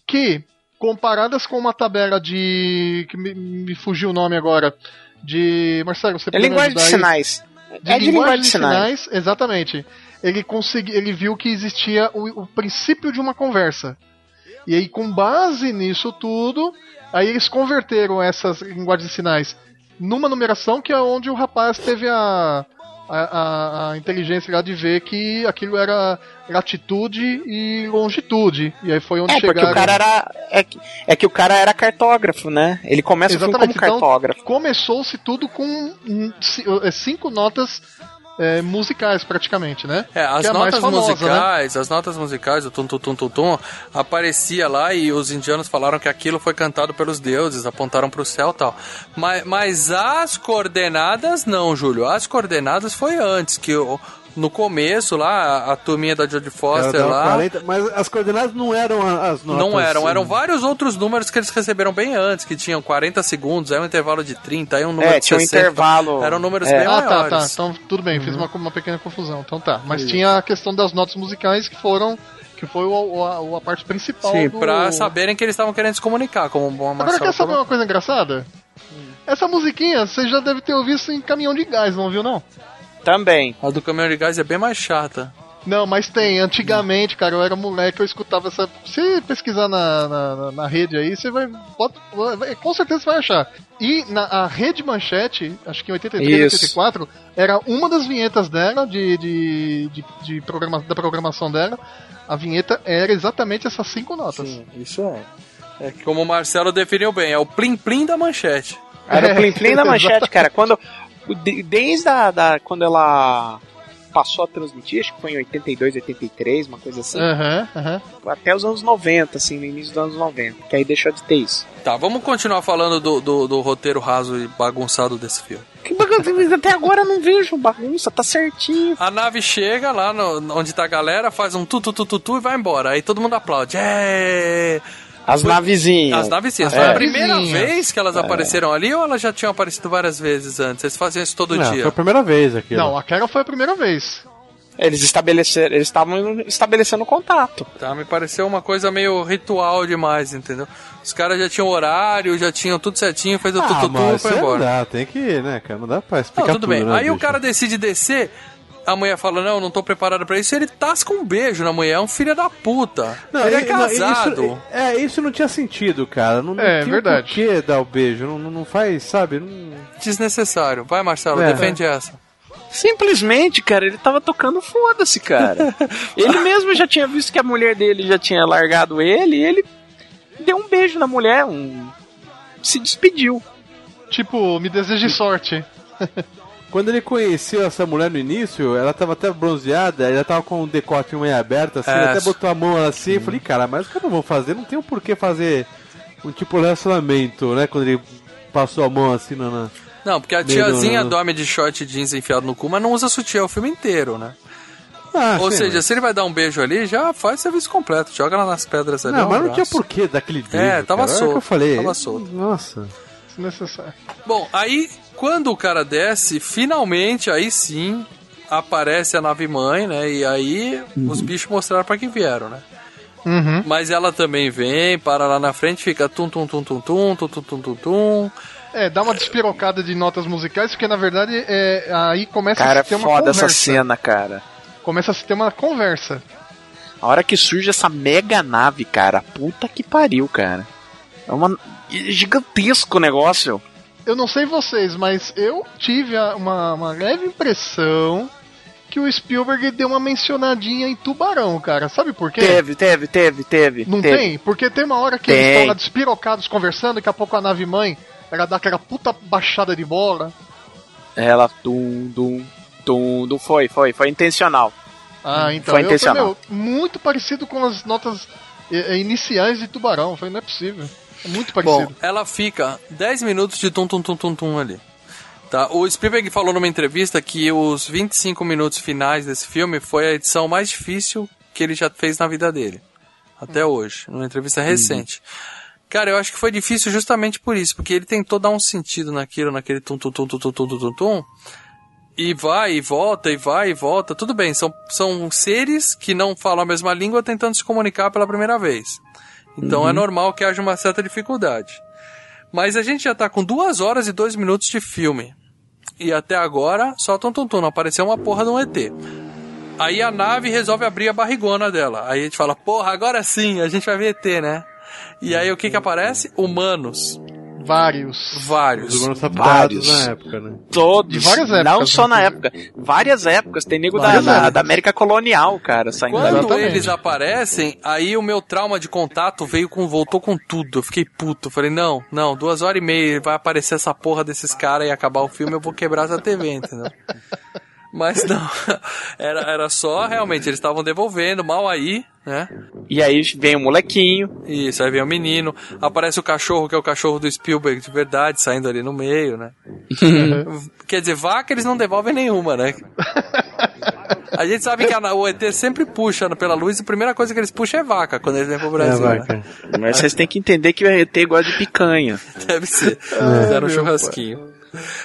que, comparadas com uma tabela de. que me, me fugiu o nome agora. De. Marcelo, você É linguagem de sinais. De é de linguagem de sinais, exatamente. Ele consegui, ele viu que existia o, o princípio de uma conversa. E aí, com base nisso tudo, aí eles converteram essas linguagens de sinais numa numeração que é onde o rapaz teve a, a, a- a inteligência lá de ver que aquilo era latitude e longitude. E aí foi onde É, porque chegaram. o cara era. É que, é que o cara era cartógrafo, né? Ele começa o filme como Exatamente, então cartógrafo. começou-se tudo com eh, cinco notas eh, musicais, praticamente, né? É, as Que é notas famosa, né? musicais, as notas musicais, o tum tum tum tum tum, aparecia lá e os indianos falaram que aquilo foi cantado pelos deuses, apontaram pro céu e tal. Mas, mas as coordenadas não, Júlio. As coordenadas foi antes, que o- no começo lá, a, turminha da Jodie Foster lá... 40, mas as coordenadas não eram as notas. Não eram, eram assim. vários outros números que eles receberam bem antes, que tinham 40 segundos, aí um intervalo de 30, aí um número É, de tinha um 60. intervalo- Eram números É. bem Ah, tá, maiores. tá. Então tudo bem, fiz uma, uma pequena confusão. Então tá. Mas Isso. tinha a questão das notas musicais que foram. que foi o, o- a, a parte principal Sim, do. pra saberem que eles estavam querendo se comunicar, como bom Agora Marcelo quer saber falou. uma coisa engraçada? Essa musiquinha você já deve ter ouvido em caminhão de gás, não viu não? Também. A do caminhão de gás é bem mais chata. Não, mas tem. Antigamente, cara, eu era moleque, eu escutava essa. Se pesquisar na, na, na- rede aí, você vai, bota- Com certeza você vai achar. E na a Rede Manchete, acho que em 83, Isso. 84, era uma das vinhetas dela, de, de, de, de programa, da programação dela. A vinheta era exatamente essas cinco notas. Sim, isso é. É que como o Marcelo definiu bem, é o plim-plim da manchete. Era É, o Plim Plim da [LAUGHS] manchete, cara. Quando, desde a, da, quando ela passou a transmitir, acho que foi em 82, 83, uma coisa assim, Aham, aham. até os anos 90, assim, no início dos anos 90, que aí deixou de ter isso. Tá, vamos continuar falando do, do, do roteiro raso e bagunçado desse filme. Que bagunça, mas até agora eu não vejo bagunça, tá certinho. A nave chega lá no- onde tá a galera, faz um tu tu tu tu tu e vai embora. Aí todo mundo aplaude. É! As Foi- navezinhas. As navezinhas. É. Foi a primeira vez que elas apareceram ali ou elas já tinham aparecido várias vezes antes? Eles faziam isso todo Não, dia? foi a primeira vez aqui. Não, aquela foi a primeira vez. Eles estabeleceram, eles estavam estabelecendo contato. Tá, me pareceu uma coisa meio ritual demais, entendeu? Os caras já tinham horário, já tinham tudo certinho, fez o Ah, tututu e foi embora. Não dá, tem que, né, cara? Não dá pra explicar Não, tudo bem. né, Aí o bicho? cara decide descer, a mulher fala, não, não tô preparada pra isso, ele tasca um beijo na mulher, é um filho da puta. ele é e- não, casado. Isso, é, isso não tinha sentido, cara. Não, não É, tinha verdade. por que dar o beijo. Não, não, não faz, sabe? Não... Desnecessário. Vai, Marcelo, É. defende essa. Simplesmente, cara, ele tava tocando foda-se, cara. [LAUGHS] ele mesmo já tinha visto que a mulher dele já tinha largado ele e ele deu um beijo na mulher, um... se despediu. Tipo, me deseje sorte. [LAUGHS] Quando ele conheceu essa mulher no início, ela tava até bronzeada, ela tava com o decote meio aberto, assim, É. ele até botou a mão assim, eu falei, cara, mas o que eu não vou fazer? Não tem um porquê fazer um tipo de relacionamento, né? Quando ele passou a mão assim na. na- Não, porque a tiazinha dorme de short jeans enfiado no cu, mas não usa sutiã o filme inteiro, né? Ah, Ou sim, seja, mas- se ele vai dar um beijo ali, já faz serviço completo. Joga lá nas pedras ali. Não, um mas não tinha abraço. porquê daquele beijo. É, tava cara. É o solto. que eu falei. Tava solto. Nossa. Desnecessário. Bom, aí quando o cara desce, finalmente, aí sim, aparece a nave mãe, né? E aí os bichos mostraram pra que vieram, né? Uhum. Mas ela também vem, para lá na frente, fica tum tum tum tum tum tum tum tum tum tum. É, dá uma despirocada de notas musicais, porque na verdade é, aí começa Cara, a se ter uma foda conversa. essa cena, cara. Começa a se ter uma conversa. A hora que surge essa mega nave, cara, puta que pariu, cara. É uma é gigantesco o negócio. Eu não sei vocês, mas eu tive uma, uma leve impressão que o Spielberg deu uma mencionadinha em Tubarão, cara. Sabe por quê? Teve, teve, teve, teve. Não teve. tem? Porque tem uma hora que Tem. eles estão lá despirocados conversando, daqui a pouco a nave mãe, ela dá aquela puta baixada de bola. Ela, dum, dum, dum, foi, foi, foi intencional. Ah, então. Foi eu intencional. meu, muito parecido com as notas eh, eh, iniciais de Tubarão. Eu falei, não é possível. É muito parecido. Bom, ela fica 10 minutos de tum tum tum tum tum ali. Tá? O Spielberg falou numa entrevista que os 25 minutos finais desse filme foi a edição mais difícil que ele já fez na vida dele. Até hoje, numa entrevista recente. Cara, eu acho que foi difícil justamente por isso, porque ele tentou dar um sentido naquilo, naquele tum tum tum tum tum tum tum tum, tum e vai e volta e vai e volta. Tudo bem, são, são seres que não falam a mesma língua tentando se comunicar pela primeira vez. Então Uhum. é normal que haja uma certa dificuldade. Mas a gente já tá com duas horas e dois minutos de filme. E até agora, só tum tum tum, não apareceu uma porra de um ET. Aí a nave resolve abrir a barrigona dela. Aí a gente fala, porra, agora sim, a gente vai ver ET, né? E aí o que que aparece? Humanos. Vários. Vários. Vários. na época, né? Todos. De várias Não épocas, só na época. Várias épocas. Tem nego da, Várias da, épocas. da América colonial, cara, saindo Quando dali. eles aparecem, aí o meu trauma de contato veio com, voltou com tudo. Eu fiquei puto. Falei, não, não, duas horas e meia vai aparecer essa porra desses caras e acabar o filme, eu vou quebrar essa TV, entendeu? Mas não, [LAUGHS] era, era só realmente, eles estavam devolvendo, mal aí, né? E aí vem o molequinho. Isso, aí vem o menino, aparece o cachorro, que é o cachorro do Spielberg de verdade, saindo ali no meio, né? [LAUGHS] Quer dizer, vaca eles não devolvem nenhuma, né? [LAUGHS] A gente sabe que a, o ET sempre puxa pela luz e a primeira coisa que eles puxam é vaca quando eles vêm pro Brasil. né? Mas vocês têm que entender que o ET gosta de picanha. Deve ser. Fizeram um churrasquinho.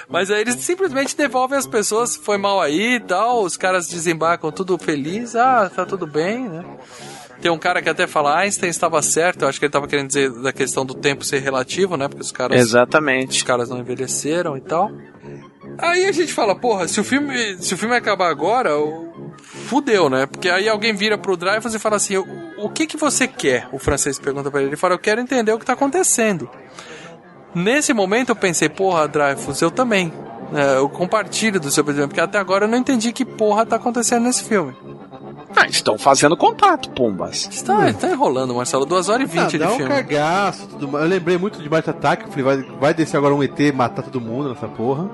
Mas aí eles simplesmente devolvem as pessoas, foi mal aí e tal, os caras desembarcam tudo feliz, ah, tá tudo bem, né? Tem um cara que até fala, Einstein estava certo, eu acho que ele estava querendo dizer da questão do tempo ser relativo, né? Porque os caras. Exatamente. Os caras não envelheceram e tal. Aí a gente fala, porra, se o filme, se o filme acabar agora, fudeu, né? Porque aí alguém vira pro Dreyfus e fala assim: o, o que que você quer? O francês pergunta pra ele. Ele fala: eu quero entender o que tá acontecendo. Nesse momento eu pensei, porra, Dreyfus, eu também. É, eu compartilho do seu pensamento, porque até agora eu não entendi que porra tá acontecendo nesse filme. Ah, estão fazendo contato, pombas. Tá, tá enrolando, Marcelo. 2 horas e 20 Ah, de dá um filme. cagaço, tudo mais. Eu lembrei muito de Marte Attack, falei, vai, vai descer agora um ET matar todo mundo nessa porra.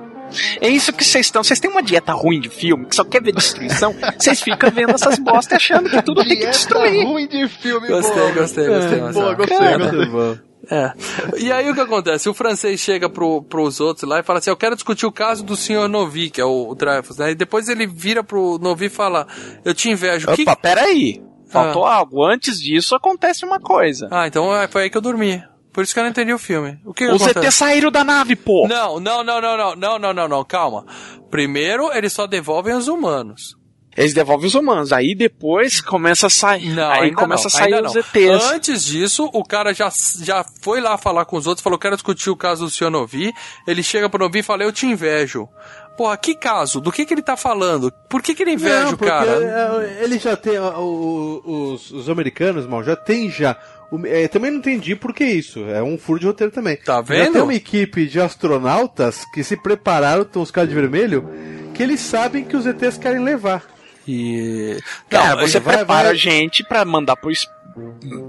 É isso que vocês estão. Vocês têm uma dieta ruim de filme, que só quer ver destruição. [LAUGHS] Vocês ficam vendo essas bostas achando que tudo tem que Dieta destruir. ruim de filme, Gostei, boa. gostei, gostei, É, boa, gostei, Cara, gostei. É. E aí o que acontece? O francês chega pro, pros outros lá e fala assim: Eu quero discutir o caso do senhor Novi, que é o, o Dreyfus, né? E depois ele vira pro Novi e fala: Eu te invejo. Opa, que... peraí. Faltou algo. Antes disso acontece uma coisa. Ah, então é, foi aí que eu dormi. Por isso que eu não entendi o filme. O que Os? ET saíram da nave, pô. Não, não, não, não, não, não, não, não, não, calma. Primeiro, eles só devolvem os humanos. Eles devolvem os humanos. Aí depois começa a sair. Não, aí começa não, a sair os. ETs. Antes disso, o cara já, já foi lá falar com os outros, falou: quero discutir o caso do senhor Novi. Ele chega pro Novi e fala: eu te invejo. Porra, que caso? Do que que ele tá falando? Por que que ele inveja Não, o cara? é, Ele já tem. o- o- os, os americanos, mal, já tem já. é, também não entendi por que isso. É um furo de roteiro também. Tá Já vendo? tem uma equipe de astronautas que se prepararam, estão os caras de vermelho, que eles sabem que os ETs querem levar. E. Cara, Não, você vai- prepara vai- a gente pra mandar pro.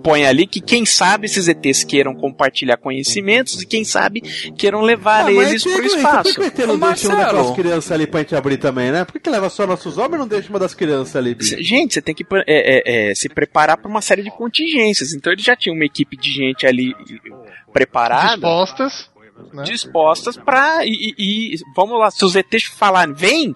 Põe ali que quem sabe esses ETs queiram compartilhar conhecimentos e quem sabe queiram levar Ah, eles pro espaço. Por que o ET não deixa uma daquelas crianças ali pra gente abrir também, né? Por que, que leva só nossos homens e não deixa uma das crianças ali, bicho? Gente, você tem que é, é, é, se preparar para uma série de contingências. Então ele já tinha uma equipe de gente ali preparada, Dispostas. né? dispostas pra. E, e- e- vamos lá, se os ETs falarem, vem,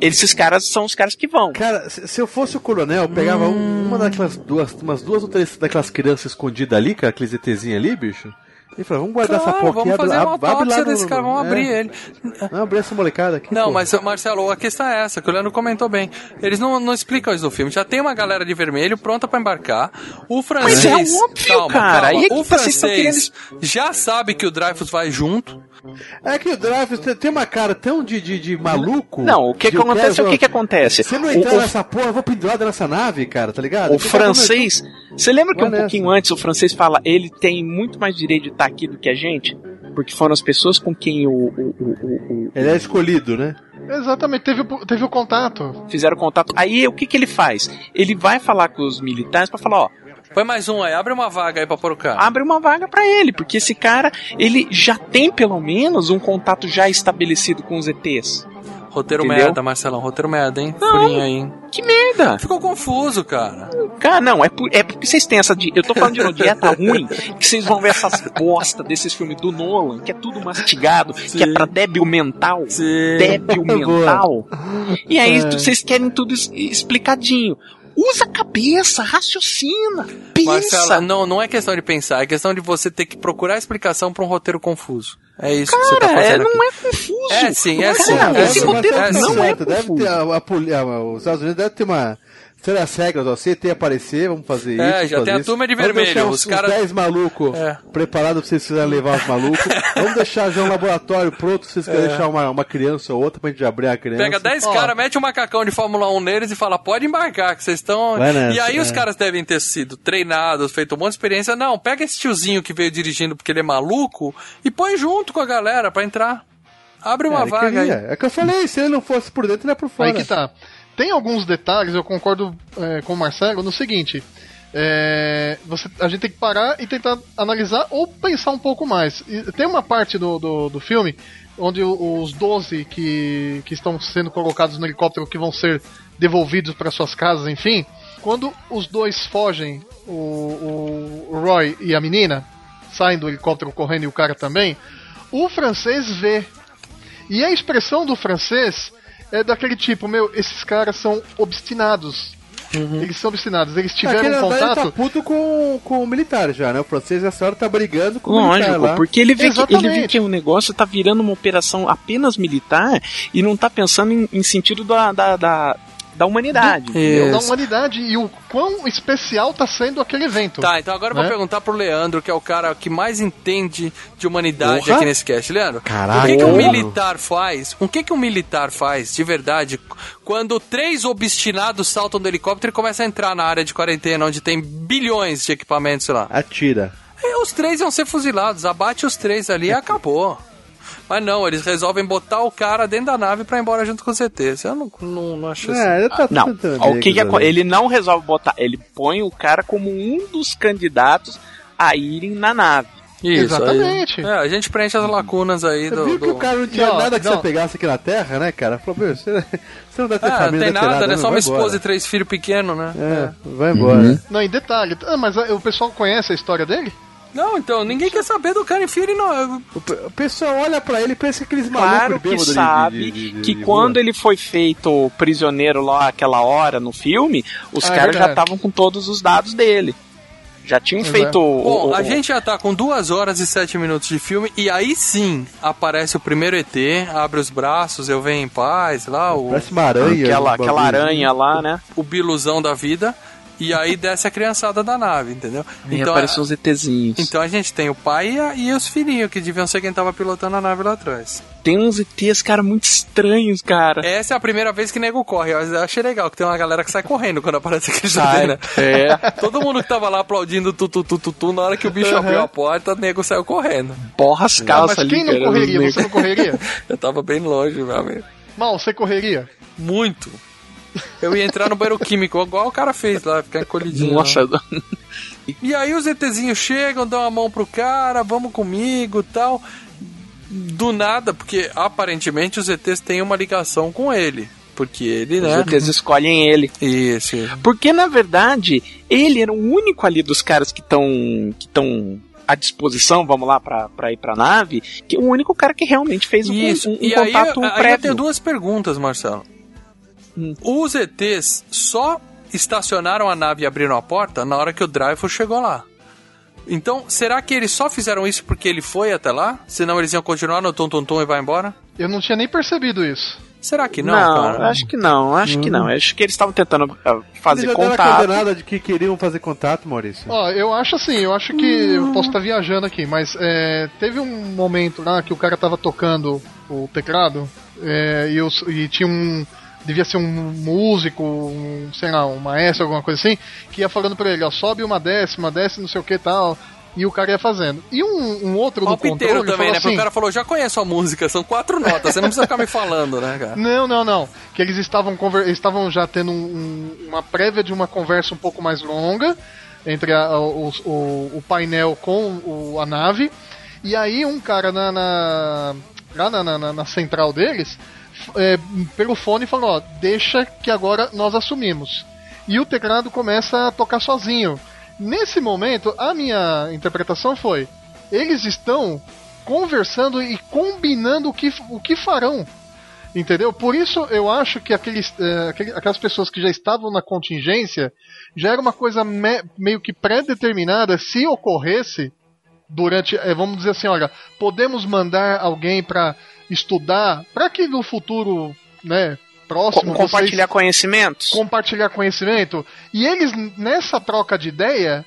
esses caras são os caras que vão. Cara, se, eu fosse o coronel, eu pegava um- uma daquelas duas, umas duas ou três daquelas crianças escondidas ali, cara, aqueles ETzinhos ali, bicho. E falava, vamos guardar essa Claro, porra aqui, vamos abre, fazer uma abre, autópsia no- desse cara, vamos é. abrir ele. Não, abrir essa molecada aqui. Não, pô. mas Marcelo, a questão é essa, que o Leandro comentou bem. Eles não, não explicam isso no filme. Já tem uma galera de vermelho pronta pra embarcar. O francês. Mas é óbvio, calma, cara. calma. É que o estão francês já sabe que o Dreyfus vai junto. É que o Dreyfus tem, tem uma cara tão de, de, de maluco. Não, o que acontece? quero- O que que acontece? Se eu não entrar o- nessa porra, eu vou pendurado nessa nave, cara, tá ligado? O francês, você lembra que um nessa. pouquinho antes o francês fala ele tem muito mais direito de estar aqui do que a gente? Porque foram as pessoas com quem o, o- o- o- o- Ele é escolhido, né? Exatamente, teve, o- teve o contato. fizeram contato. Aí o que, que ele faz? Ele vai falar com os militares pra falar, ó, Põe mais um aí, abre uma vaga aí pra pôr o cara. abre uma vaga pra ele, porque esse cara, ele já tem pelo menos um contato já estabelecido com os ETs. Roteiro Entendeu? merda, Marcelão. Roteiro merda, hein? Não. Furinho aí, hein? Que merda! Ficou confuso, cara. Cara, não, é, por- é porque vocês têm essa. di- Eu tô falando de uma dieta ruim, que vocês vão ver essas bosta desses filmes do Nolan, que é tudo mastigado, que é pra débil mental. Débil [LAUGHS] Boa. mental. E aí É. vocês querem tudo explicadinho. Usa a cabeça, raciocina, pensa. Marcelo, não, não é questão de pensar, é questão de você ter que procurar explicação pra um roteiro confuso. É isso que você tá Cara, é, fazendo. não aqui. é confuso. É sim, é Cara, sim. Não, é esse roteiro é não é certo, deve confuso. ter a, a a- os Estados Unidos deve ter uma. Sei lá, as regras, ó, se tem aparecer, vamos fazer É, isso. já fazer tem a isso. turma de Vamos vermelho, deixar os caras- uns 10 malucos É. preparados pra vocês quiserem levar os malucos. [LAUGHS] vamos deixar já um laboratório pronto, se vocês quiserem É. deixar uma, uma criança ou outra pra gente abrir a criança. Pega 10 Ó. caras, mete um macacão de Fórmula 1 neles e fala, pode embarcar, que vocês estão. E aí os é. caras devem ter sido treinados, feito um monte de experiência. Não, pega esse tiozinho que veio dirigindo porque ele é maluco e põe junto com a galera pra entrar. Abre uma É, ele vaga queria. aí. É que eu falei, se ele não fosse por dentro, ele é por fora. Aí que tá. Tem alguns detalhes, eu concordo é, com o Marcelo, no seguinte. é, você, a gente tem que parar e tentar analisar ou pensar um pouco mais. E tem uma parte do, do, do filme onde os 12 que, que estão sendo colocados no helicóptero que vão ser devolvidos para suas casas, enfim. Quando os dois fogem, o, o- o Roy e a menina, saem do helicóptero correndo e o cara também, o francês vê. E a expressão do francês é daquele tipo, meu, esses caras são obstinados. Eles são obstinados, eles tiveram Aquele um andar, ele tá contato. puto com, com o militar já, né? O francês essa hora tá brigando com o militar Lógico, lá. porque ele vê, que, ele vê que o negócio tá virando uma operação apenas militar e não tá pensando em, em sentido da, da, da, da humanidade. Da humanidade e o quão especial tá sendo aquele evento. Tá, então agora eu vou Né? perguntar pro Leandro, que é o cara que mais entende de humanidade Porra. aqui nesse cast. Leandro, Caralho. o que, que um militar faz? O que, que um militar faz, de verdade, quando três obstinados saltam do helicóptero e começam a entrar na área de quarentena, onde tem bilhões de equipamentos lá? Atira. E os três iam ser fuzilados, abate os três ali e acabou. Mas não, eles resolvem botar o cara dentro da nave pra ir embora junto com o CT. Eu não, não, não acho assim. É, ele tá Não, tentando o que, que ali. ele não resolve botar, ele põe o cara como um dos candidatos a irem na nave. Isso, Exatamente. aí- é, a gente preenche as lacunas aí Você do. viu que do- o cara não tinha Não, nada que não. você pegasse aqui na Terra, né, cara? Falou, meu, você, você não deve ter Ah, não família, tem deve ter nada, né? não, Só uma esposa embora. e três filhos pequenos, né? É, vai embora. Não, em detalhe. Ah, mas o pessoal conhece a história dele? Não, então, ninguém quer saber do cara enfia ele não. O, pe- o pessoal olha pra ele e pensa que aqueles malucos Claro que sabe de, de, de, que de quando ele foi feito prisioneiro lá aquela hora no filme, os Ah, é caras já verdade. estavam com todos os dados dele. Já tinham feito o, Bom, o- a o- gente já tá com duas horas e sete minutos de filme e aí sim aparece o primeiro ET, abre os braços, eu venho em paz, lá o Parece uma aranha. aquela, aquela aranha lá, né? o biluzão da vida e aí desce a criançada da nave, entendeu? E aparecem os ETzinhos. então a gente tem o pai e, a- e os filhinhos que deviam ser quem tava pilotando a nave lá atrás. Tem uns ETs, cara, muito estranhos, cara. Essa é a primeira vez que nego corre. Eu achei legal que tem uma galera que sai correndo quando aparece aquele Sai, ET, né? é. [LAUGHS] Todo mundo que tava lá aplaudindo tu, tu, tu, tu, tu, na hora que o bicho Uhum. abriu a porta, o nego saiu correndo. Porra as calças mas ali, quem não cara, correria? Você não correria? [LAUGHS] Eu tava bem longe, meu amigo. Mal, você correria? Muito. [LAUGHS] Eu ia entrar no banheiro químico, igual o cara fez lá, ficar encolhidinho. Nossa. E aí os ETzinhos chegam, dão a mão pro cara, vamos comigo tal. Do nada, porque aparentemente os ETs têm uma ligação com ele. Porque ele, os né? ETs escolhem ele. Isso. Porque, na verdade, ele era o único ali dos caras que estão que estão à disposição, vamos lá, pra, pra ir pra nave, que é o único cara que realmente fez um, Isso. um, um e aí, contato aí eu prévio. tenho duas perguntas, Marcelo. Hum. Os ETs só estacionaram a nave e abriram a porta na hora que o Dreyfus chegou lá. Então, será que eles só fizeram isso porque ele foi até lá? Senão eles iam continuar no tum-tum-tum e vai embora? Eu não tinha nem percebido isso. Será que não, não, cara? acho que não, acho que não. Acho que eles estavam tentando ah, fazer Eles já deram a contato. coordenada de que queriam fazer contato, Maurício. Ó, eu acho assim, eu acho que. Eu posso estar viajando aqui, mas é, teve um momento lá que o cara tava tocando o teclado é, e, os- e tinha um. Devia ser um músico, um, sei lá, um maestro, alguma coisa assim, que ia falando pra ele, ó, sobe uma décima, desce não sei o que tal. E o cara ia fazendo. E um, um outro Palpiteiro controle também, né? Porque assim, o cara falou, já conheço a música, são quatro notas, você não precisa ficar me falando, né, cara? Não, não, não. Que eles estavam, conver- estavam já tendo um- um- uma prévia de uma conversa um pouco mais longa entre a- o, o- o painel com o- a nave. E aí um cara na, na- lá na, na- na- central deles, é, pelo fone, falou: ó, deixa que agora nós assumimos. E o teclado começa a tocar sozinho. Nesse momento, a minha interpretação foi: eles estão conversando e combinando o que, o que farão. Entendeu? Por isso eu acho que aqueles, aquele- aquelas pessoas que já estavam na contingência já era uma coisa me- meio que pré-determinada se ocorresse durante, eh, vamos dizer assim, olha, podemos mandar alguém para estudar para que no futuro, né, próximo Co- compartilhar conhecimentos. compartilhar conhecimento. E eles nessa troca de ideia,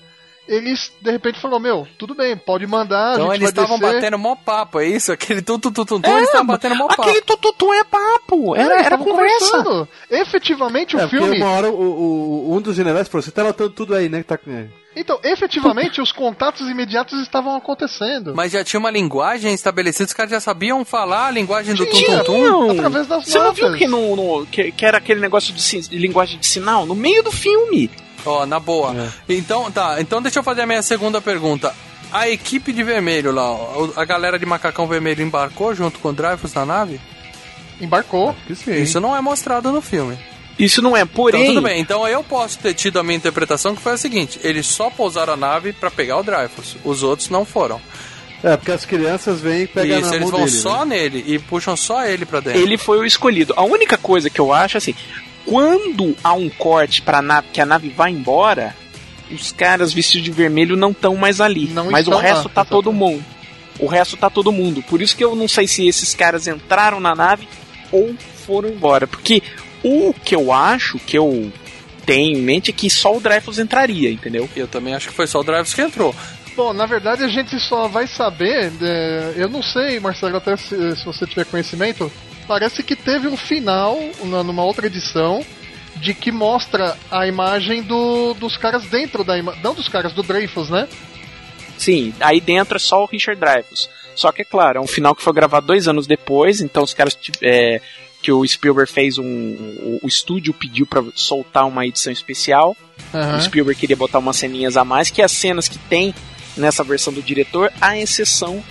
eles de repente falaram, meu, tudo bem, pode mandar, Então a gente eles estavam batendo mó papo, é isso? Aquele tum-tum-tum-tum, eles estavam batendo mó papo. Aquele tututu é papo, É, era, era conversa. conversando. Efetivamente o É, filme. uma hora o, o- um dos generais falou, você tá anotando tudo aí, né? Que tá... Então, efetivamente os contatos imediatos estavam acontecendo. Mas já tinha uma linguagem estabelecida, os caras já sabiam falar a linguagem do tum-tum-tum. através das Você não viu que, no, no- que, que era aquele negócio de, de linguagem de sinal? No meio do filme. Ó, na boa. Então, tá, então deixa eu fazer a minha segunda pergunta. A equipe de vermelho lá, ó, a galera de macacão vermelho embarcou junto com o Dreyfus na nave? Embarcou. Isso não é mostrado no filme. Isso não é, porém. Então tudo bem, então eu posso ter tido a minha interpretação que foi a seguinte: eles só pousaram a nave pra pegar o Dreyfus, os outros não foram. É, porque as crianças vêm e pegam Isso, na eles mão vão dele, só né? nele e puxam só ele pra dentro. Ele foi o escolhido. A única coisa que eu acho assim, quando há um corte pra nave, que a nave vai embora, os caras vestidos de vermelho não estão mais ali. Não mas o resto lá, tá todo mundo. O resto tá todo mundo. Por isso que eu não sei se esses caras entraram na nave ou foram embora. Porque o que eu acho, que eu tenho em mente, é que só o Dreyfus entraria, entendeu? Eu também acho que foi só o Dreyfus que entrou. Bom, na verdade a gente só vai saber. é, eu não sei, Marcelo, até se, se você tiver conhecimento. Parece que teve um final na- numa outra edição de que mostra a imagem do, dos caras dentro da imagem. Não dos caras, do Dreyfus, né? Sim, aí dentro é só o Richard Dreyfuss. Só que é claro, é um final que foi gravado dois anos depois, então os caras é, que o Spielberg fez um. O, o estúdio pediu pra soltar uma edição especial. Aham. O Spielberg queria botar umas ceninhas a mais, que as cenas que tem nessa versão do diretor, à exceção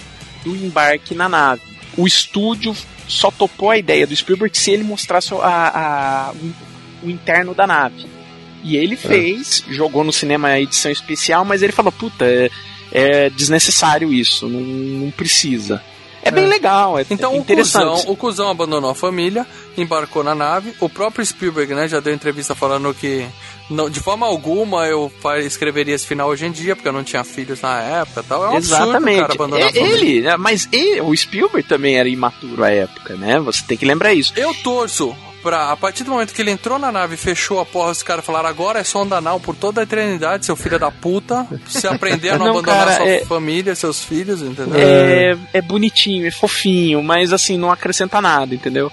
do embarque na nave. O estúdio só topou a ideia do Spielberg se ele mostrasse a, a- o, o interno da nave. E ele fez, jogou no cinema a edição especial, mas ele falou: puta, é, é desnecessário isso, não, não precisa. É, bem legal, é Então é o cuzão, o cuzão abandonou a família, embarcou na nave. O próprio Spielberg, né, já deu entrevista falando que não, de forma alguma eu escreveria esse final hoje em dia, porque eu não tinha filhos na época tal. É um absurdo o Exatamente. cara abandonar a É- família. ele, né, mas ele, o Spielberg também era imaturo à época, né? Você tem que lembrar isso. Eu torço pra, a partir do momento que ele entrou na nave e fechou a porra, os caras falaram, agora é sonda anal por toda a eternidade, seu filho da puta. Se aprender a [LAUGHS] não, Não, abandonar cara, sua é- família, seus filhos, entendeu? É, é bonitinho, é fofinho, mas assim, não acrescenta nada, entendeu?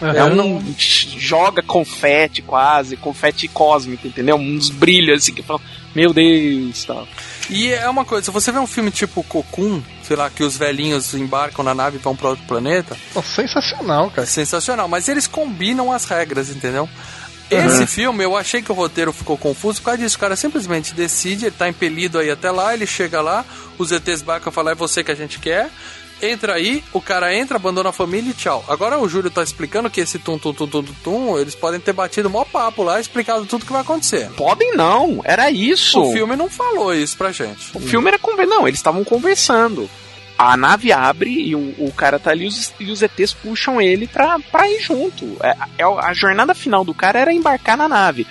É um. joga confete quase, confete cósmico, entendeu? Uns brilhos assim que falam, meu Deus, tal. E é uma coisa, se você vê um filme tipo Cocoon, sei lá, que os velhinhos embarcam na nave e vão pra outro planeta. sensacional, cara. É sensacional, mas eles combinam as regras, entendeu? Esse Uhum. filme, eu achei que o roteiro ficou confuso por causa disso. O cara simplesmente decide, ele tá impelido aí até lá, ele chega lá, os ETs barcam falar, é você que a gente quer. Entra aí, o cara entra, abandona a família e tchau. Agora o Júlio tá explicando que esse tum tum tum tum tum, tum eles podem ter batido mó papo lá, explicado tudo que vai acontecer. Podem não, era isso. O filme não falou isso pra gente. O filme era conver... Não, eles estavam conversando. A nave abre e o, o cara tá ali e os, e os ETs puxam ele pra, pra ir junto. É, é, a jornada final do cara era embarcar na nave.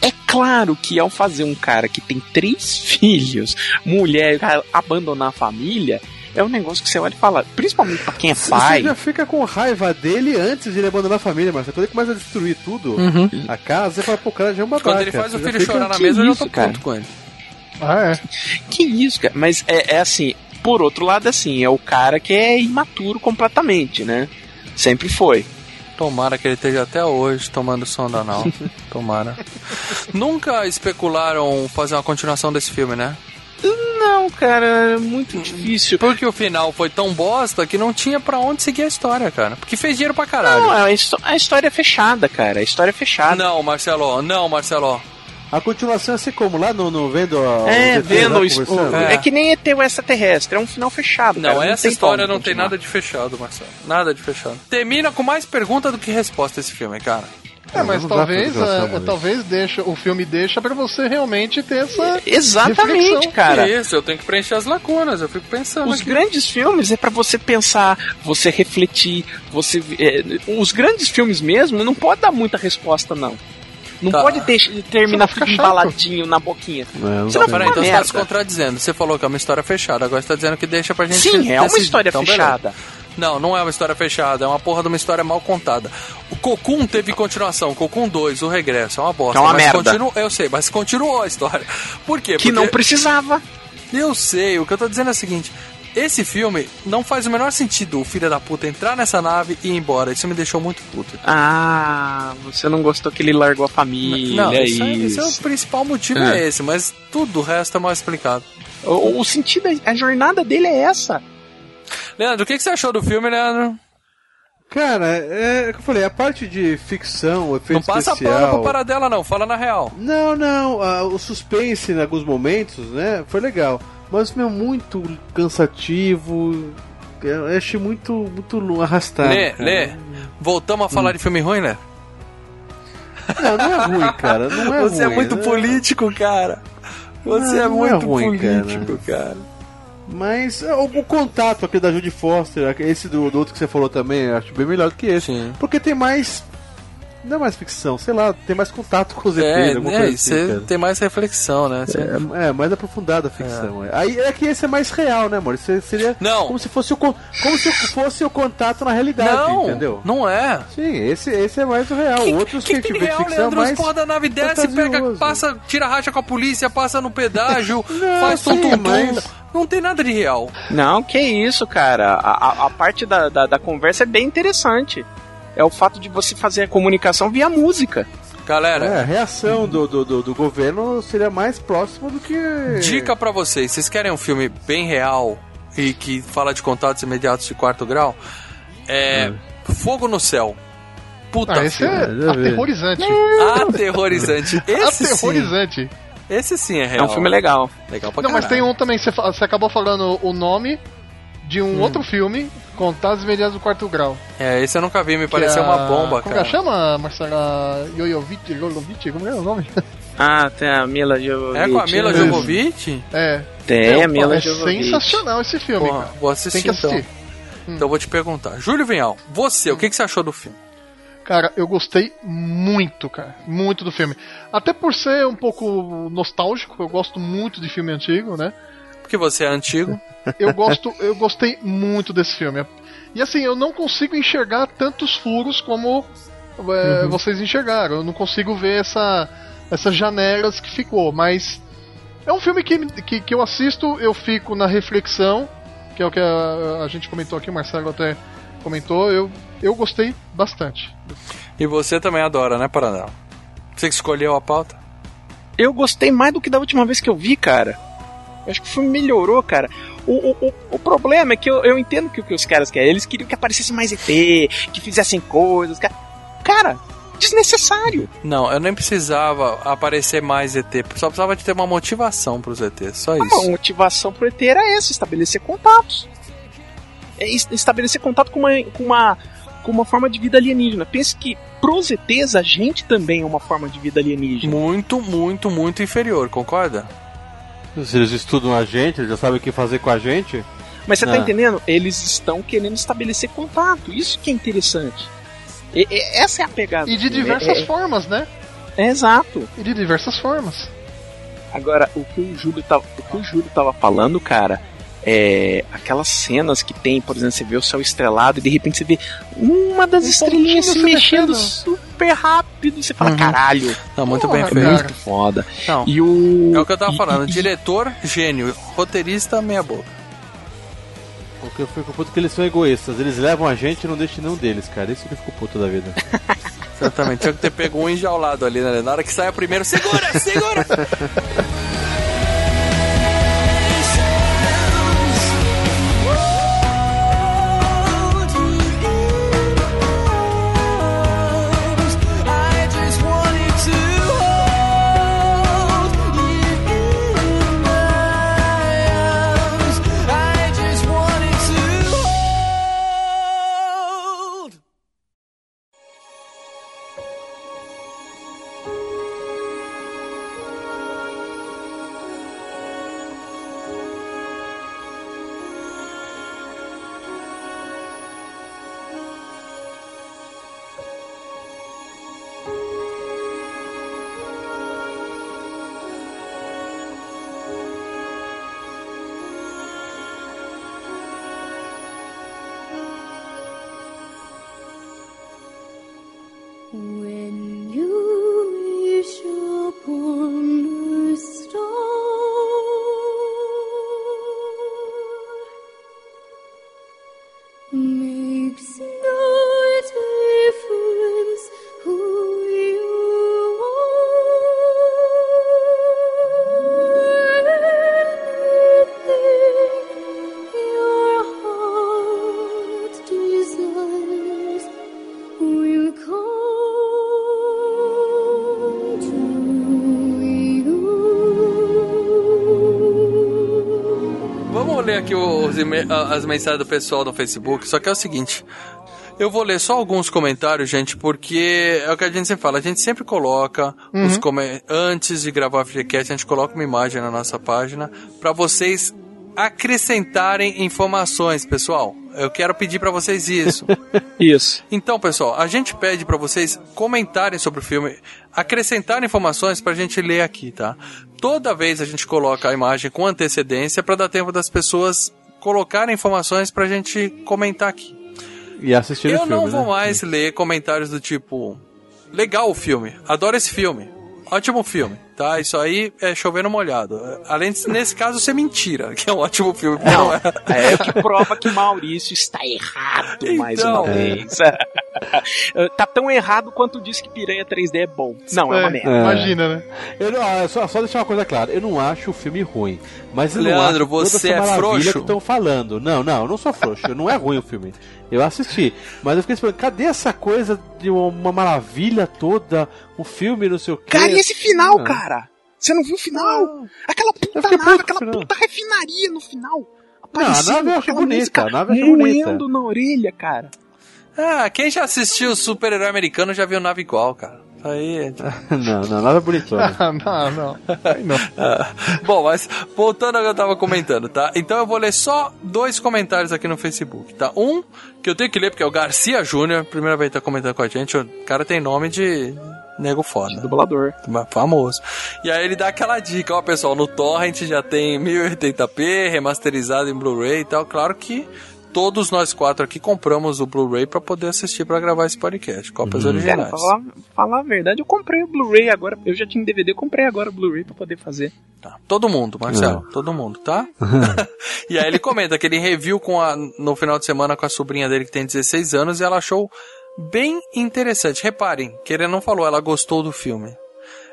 É claro que ao fazer um cara que tem três [LAUGHS] filhos, mulher, abandonar a família, é um negócio que você olha e fala, principalmente pra quem é pai. Você já fica com raiva dele antes de ele abandonar a família, mas quando ele começa a destruir tudo, Uhum. a casa, você fala, pô, o cara já é um babaca. Quando ele faz o filho chorar na mesa, eu já isso, tô cara? puto com ele. Ah, é? Que isso, cara? Mas é, é assim, por outro lado, assim, é o cara que é imaturo completamente, né? Sempre foi. Tomara que ele esteja até hoje tomando sonda anal. [LAUGHS] Tomara. Nunca especularam fazer uma continuação desse filme, né? Não, cara, é muito difícil. Porque o final foi tão bosta que não tinha pra onde seguir a história, cara. Porque fez dinheiro pra caralho. Não, a, histó- a história é fechada, cara. A história é fechada. Não, Marcelo, não, Marcelo. A continuação é assim como lá no, no vendo a, É, vendo lá o, es- conversando? o- é. que nem ET o extraterrestre, é um final fechado. Não, cara, essa tem história não tem continuar. nada de fechado, Marcelo. Nada de fechado. Termina com mais pergunta do que resposta esse filme, cara. É, mas talvez, é, mas- talvez deixa, o filme deixa pra você realmente ter essa Exatamente, reflexão. cara. Isso, eu tenho que preencher as lacunas, eu fico pensando Os aqui. grandes filmes é pra você pensar, você refletir, você é, os grandes filmes mesmo não pode dar muita resposta não. Não Tá. pode deixar, terminar fica tudo chato. embaladinho na boquinha. não Senão Não, peraí, então você tá se contradizendo. Você falou que é uma história fechada, agora você tá dizendo que deixa pra gente Sim, é uma história Então, beleza. Não, não é uma história fechada, é uma porra de uma história mal contada. O Cocum teve continuação, Cocum 2, o regresso, é uma bosta. É uma merda. Continua, eu sei, mas continuou a história. Por quê? Que não precisava. Eu sei, o que eu tô dizendo é o seguinte. Esse filme não faz o menor sentido o filho da puta entrar nessa nave e ir embora. Isso me deixou muito puto. Ah, você não gostou que ele largou a família, não, é isso, é- esse é o principal motivo É. é. esse, mas tudo o resto é mal explicado. O, o sentido, a jornada dele é essa. Leandro, o que, que você achou do filme, Leandro? Cara, é, é o que eu falei, a parte de ficção, efeito Não passa especial... pano pra paradela, não, fala na real. Não, não, ah, o suspense em alguns momentos, né, foi legal. Mas, meu, muito cansativo. Eu achei muito, muito arrastado. Lê, cara. Lê, voltamos a falar de filme ruim, né? Não, não é ruim, cara. Não é [LAUGHS] Você é ruim, muito né? político, cara. Você Não, é não é muito ruim, político, cara. Mas é, o, o contato aquele da Judy Foster, esse do, do outro que você falou também, acho bem melhor do que esse. Sim. Porque tem mais. Não é mais ficção, sei lá, tem mais contato com os ETs, É, alguma coisa assim, cara. tem mais reflexão, né? É, é, mais aprofundada a ficção. é. Aí é que esse é mais real, né, amor? Esse seria Não. como se fosse o como se fosse o contato na realidade, Não, entendeu? não é. Sim, esse, esse é mais o real. Outros que, que a gente tem real, ficção é Leandro? Mais porra da nave desce, pega, passa, tira racha com a polícia, passa no pedágio, [LAUGHS] Não, faz sim, tum tum tum. mas- Não tem nada de real. Não, que isso, cara. A, a- a parte da, da, da conversa é bem interessante. É o fato de você fazer a comunicação via música. Galera, É, a reação do, do, do, do governo seria mais próxima do que. dica pra vocês. Vocês querem um filme bem real e que fala de contatos imediatos de quarto grau? É. Fogo no Céu. Puta Ah, esse filme. é aterrorizante. Aterrorizante. Esse sim. aterrorizante. Esse sim é É real. um filme legal. Legal pra Não, mas caralho. tem um também, você, você acabou falando o nome de Hum. um outro filme, Contatos Imediatos do Quarto Grau. É, esse eu nunca vi, me pareceu é uma bomba, Como cara. que chama, Marcela Jojovic? Jojovic? Como é o nome? [LAUGHS] Ah, tem a Mila Jovovich. É com a Mila né? Jovovich? É. Tem é, a Mila é Jovovich. sensacional esse filme, Porra, cara. vou assistir Tem que assistir. então. Então eu vou te perguntar. Júlio Vinhal, você, o que, que você achou do filme? Cara, eu gostei muito, cara. Muito do filme. Até por ser um pouco nostálgico, eu gosto muito de filme antigo, né? Porque você é antigo. Eu gosto, eu gostei muito desse filme. E assim, eu não consigo enxergar tantos furos como é, uhum. vocês enxergaram. Eu não consigo ver essa, essas janelas que ficou, mas é um filme que, que, que eu assisto, eu fico na reflexão, que é o que a, a gente comentou aqui, o Marcelo até comentou, eu, eu gostei bastante. E você também adora, né, Paranel? Você que escolheu a pauta? Eu gostei mais do que da última vez que eu vi, cara. Eu acho que o filme melhorou, cara. O, o, o, problema é que eu, eu entendo que o que os caras querem. Eles queriam que aparecesse mais ET, que fizessem coisas. Cara, desnecessário. Não, eu nem precisava aparecer mais ET, só precisava de ter uma motivação pros ET, só isso. A motivação pro ET era essa, estabelecer contatos. É estabelecer contato com uma, com uma, com uma forma de vida alienígena. Pense que pros ETs a gente também é uma forma de vida alienígena. Muito, muito, muito inferior, concorda? Se eles estudam a gente, eles já sabem o que fazer com a gente. Mas você tá entendendo? Eles estão querendo estabelecer contato. Isso que é interessante. E, e, essa é a pegada. E de diversas é, é, formas, né? É, exato. E de diversas formas. Agora, o que o Júlio tava, o que o Júlio tava falando, cara, é aquelas cenas que tem, por exemplo, você vê o céu estrelado e de repente você vê uma das um estrelinhas se mexendo, super rápido. Você fala, uhum. caralho. Não, muito bem feito. Muito foda. Não, e o... É o que eu tava falando. E, Diretor, gênio. Roteirista, meia boca. Porque eu fico puto que eles são egoístas. Eles levam a gente e não deixam nenhum deles, cara. Isso que eu fico puto da vida. [LAUGHS] Exatamente. Tinha que ter pego um enjaulado ali, né? Na hora que sai a primeira, segura, segura! [LAUGHS] as mensagens do pessoal no Facebook, só que é o seguinte. Eu vou ler só alguns comentários, gente, porque é o que a gente sempre fala. A gente sempre coloca uhum. os antes de gravar o FGCast, a gente coloca uma imagem na nossa página para vocês acrescentarem informações, pessoal. Eu quero pedir para vocês isso. [LAUGHS] isso. Então, pessoal, a gente pede para vocês comentarem sobre o filme, acrescentarem informações pra gente ler aqui, tá? Toda vez a gente coloca a imagem com antecedência para dar tempo das pessoas colocar informações pra gente comentar aqui. E assistir Eu o filme, não vou né? mais ler comentários do tipo: legal o filme, adoro esse filme, ótimo filme tá? Isso aí é chovendo molhado. Além de, nesse caso, ser mentira, [LAUGHS] que é um ótimo filme. Não, é, é o que prova que Maurício está errado então, mais uma vez. [LAUGHS] tá tão errado quanto disse que Piranha 3D é bom. Não, é, é uma merda. É. Imagina, né? Eu não, só, só deixar uma coisa clara, eu não acho o filme ruim. Mas Leandro, não você é frouxo. que estão falando. Não, não, eu não sou frouxo. não é ruim o filme. Eu assisti. Mas eu fiquei pensando, cadê essa coisa de uma maravilha toda? O filme, não sei o quê. Cara, e esse final, ah. cara? Você não viu o final? Não. Aquela puta nave, aquela final. puta refinaria no final. Não, a nave eu achei bonita. A nave eu achei bonita. na orelha, cara. Ah, quem já assistiu Super Herói Americano já viu nave igual, cara. Aí. [LAUGHS] não, não, nada bonitona. [LAUGHS] não, não. Aí não. Ah, [LAUGHS] Bom, mas voltando ao que eu tava comentando, tá? Então eu vou ler só dois comentários aqui no Facebook, tá? Um que eu tenho que ler porque é o Garcia Júnior, primeira vez que tá comentando com a gente. O cara tem nome de nego foda. Dublador. Famoso. E aí ele dá aquela dica, ó, pessoal, no Torrent já tem 1080p, remasterizado em Blu-ray e tal. Claro que todos nós quatro aqui compramos o Blu-ray pra poder assistir pra gravar esse podcast. Cópias Cara, originais. falar, falar a verdade, eu comprei o Blu-ray agora. Eu já tinha DVD, comprei agora o Blu-ray pra poder fazer. Todo mundo, Marcelo, todo mundo, tá? [LAUGHS] e aí ele comenta que ele review com a, no final de semana com a sobrinha dele que tem 16 anos e ela achou bem interessante. Reparem que ele não falou, ela gostou do filme.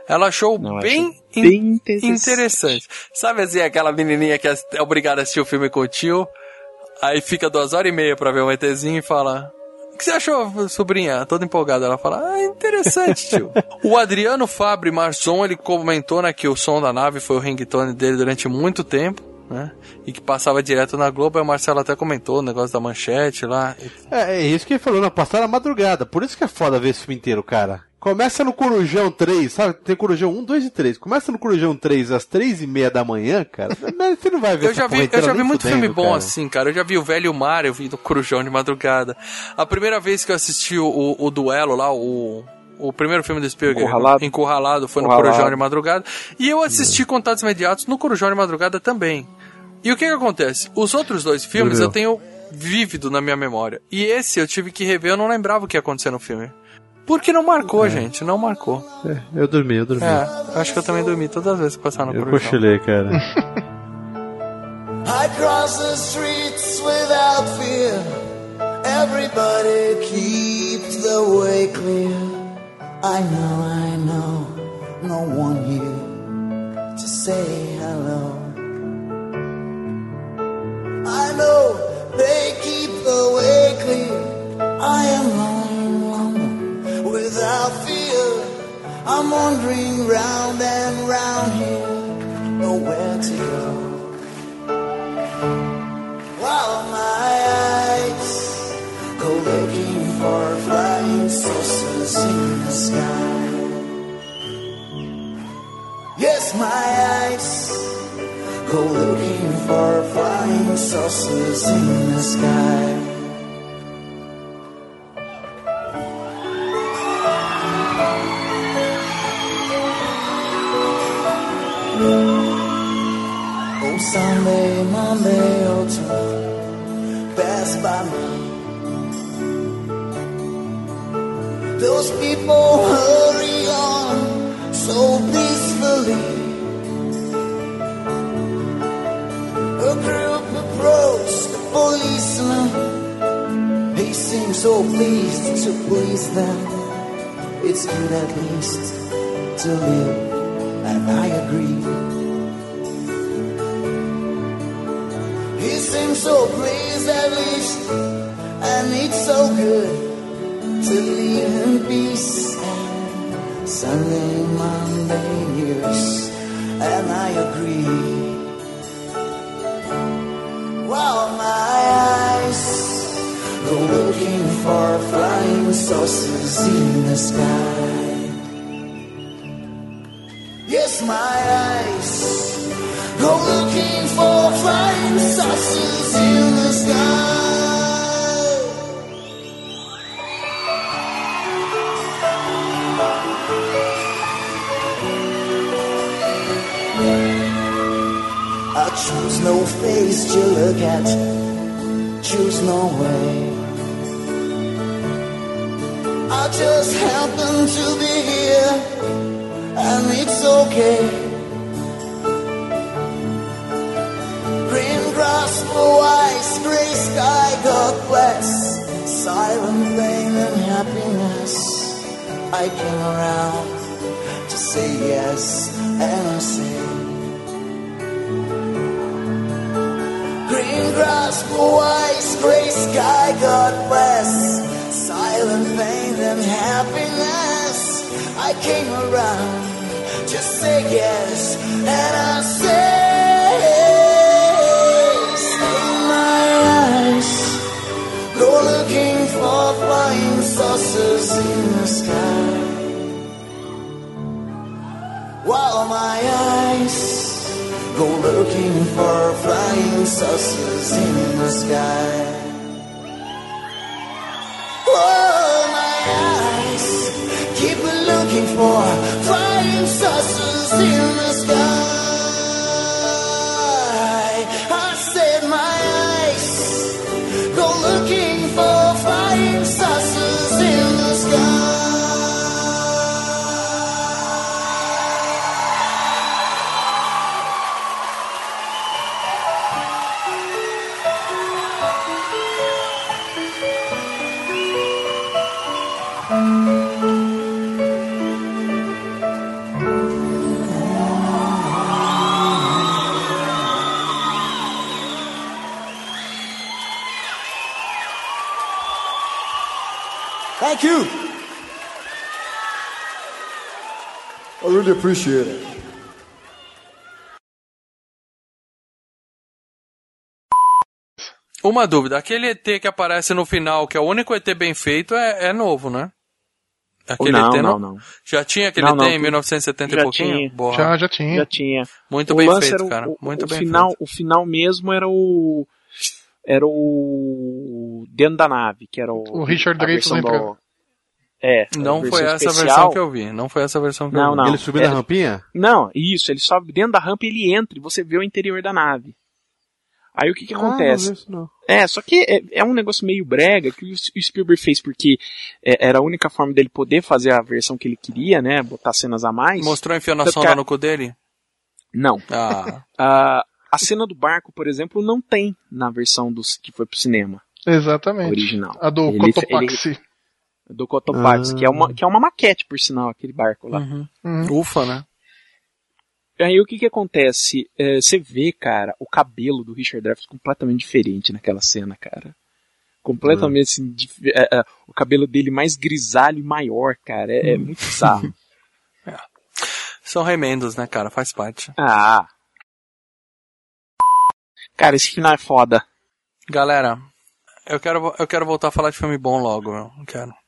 Ela achou Não, bem, bem in- interessante. interessante. Sabe assim, aquela menininha que é obrigada a assistir o filme com o tio, aí fica duas horas e meia pra ver um ETzinho e fala... O que você achou, sobrinha? Toda empolgada. Ela fala, ah, interessante, tio. [LAUGHS] o Adriano Fabre Marzon, ele comentou, né, que o som da nave foi o ringtone dele durante muito tempo, né? E que passava direto na Globo. Aí o Marcelo até comentou o negócio da manchete lá. É, é isso que ele falou, na passada madrugada. Por isso que é foda ver esse filme inteiro, cara. Começa no Corujão 3, sabe? Tem Corujão 1, 2 e 3. Começa no Corujão 3 às 3 e meia da manhã, cara. Você não vai ver Eu já vi, eu já vi muito filme bom cara. assim, cara. Eu já vi o Velho Mar, eu vi no Corujão de madrugada. A primeira vez que eu assisti o, o, o duelo lá, o, o primeiro filme do Spielberg, Encurralado. Encurralado, foi no Encurralado. Corujão de madrugada. E eu assisti Contatos Imediatos no Corujão de madrugada também. E o que que acontece? Os outros dois filmes eu tenho vívido na minha memória. E esse eu tive que rever, eu não lembrava o que ia acontecer no filme. Porque não marcou, gente, não marcou. É, eu dormi, eu dormi. É, acho que eu também dormi todas as vezes que passaram no eu Corujão. cochilei, cara. I cross the streets without fear. Everybody keeps the way clear. I know, I know, no one here to say hello. I know they keep the way clear. I am lonely in without fear. I'm wandering round and round here, nowhere to go. While my eyes go looking for flying saucers in the sky. Yes, my eyes go looking for flying saucers in the sky. Oh, Sunday, Monday, autumn pass by me. Those people hurry on so peacefully. A group approached the policeman. He seemed so pleased to please them. It's good at least to live, and I agree. He seems so pleased at least, and it's so good to live in peace. Sunday, Monday, years, and I agree. While my eyes go looking for flying saucers in the sky. Yes, my eyes go looking for flying saucers in the sky. Look choose no way. I just happen to be here, and it's okay. Green grass, blue eyes, gray sky, God bless. Silent pain and happiness. I came around to say yes, sky, God bless. Silent pain and happiness. I came around to say yes, and I say, say my eyes go looking for flying saucers in the sky. While my eyes go looking for flying saucers in the sky. For flying saucers in the sky. Really appreciate it. Uma dúvida, aquele ET que aparece no final, que é o único ET bem feito, é, é novo, né? Aquele Não, ET não, não. Já tinha aquele Não, ET não, em 1970 e já pouquinho? tinha. Boa. Já, já tinha. Já tinha. Muito O bem lance feito, o- cara. o- Muito o bem final, feito. O final mesmo era o. Era o. Dentro da nave, que era o. O Richard Dreyfuss entrando. É. Não foi essa especial. versão que eu vi. Não foi essa versão que eu Não, vi. não. Ele subiu na É- rampinha? Não, isso, ele sobe dentro da rampa e ele entra e você vê o interior da nave. Aí o que que Ah, acontece? não vi isso, não. É, só que é, é um negócio meio brega que o Spielberg fez porque é, era a única forma dele poder fazer a versão que ele queria, né? Botar cenas a mais. Mostrou a que sonda no cu dele? Não. Ah. [LAUGHS] a, a cena do barco, por exemplo, não tem na versão dos, que foi pro cinema. Exatamente. Original. A do Ele- Cotopaxi. ele- do Cotopaxi, Ah. que, é uma, que é uma maquete, por sinal, aquele barco lá. Uhum. Ufa, né? Aí o que que acontece? É, você vê, cara, o cabelo do Richard Dreyfuss completamente diferente naquela cena, cara. Completamente assim, dif- é, é, o cabelo dele mais grisalho e maior, cara. É, é muito bizarro. [LAUGHS] São remendos, né, cara? Faz parte. ah. Cara, esse final é foda. Galera, eu quero, eu quero voltar a falar de filme bom logo, meu. Eu Quero.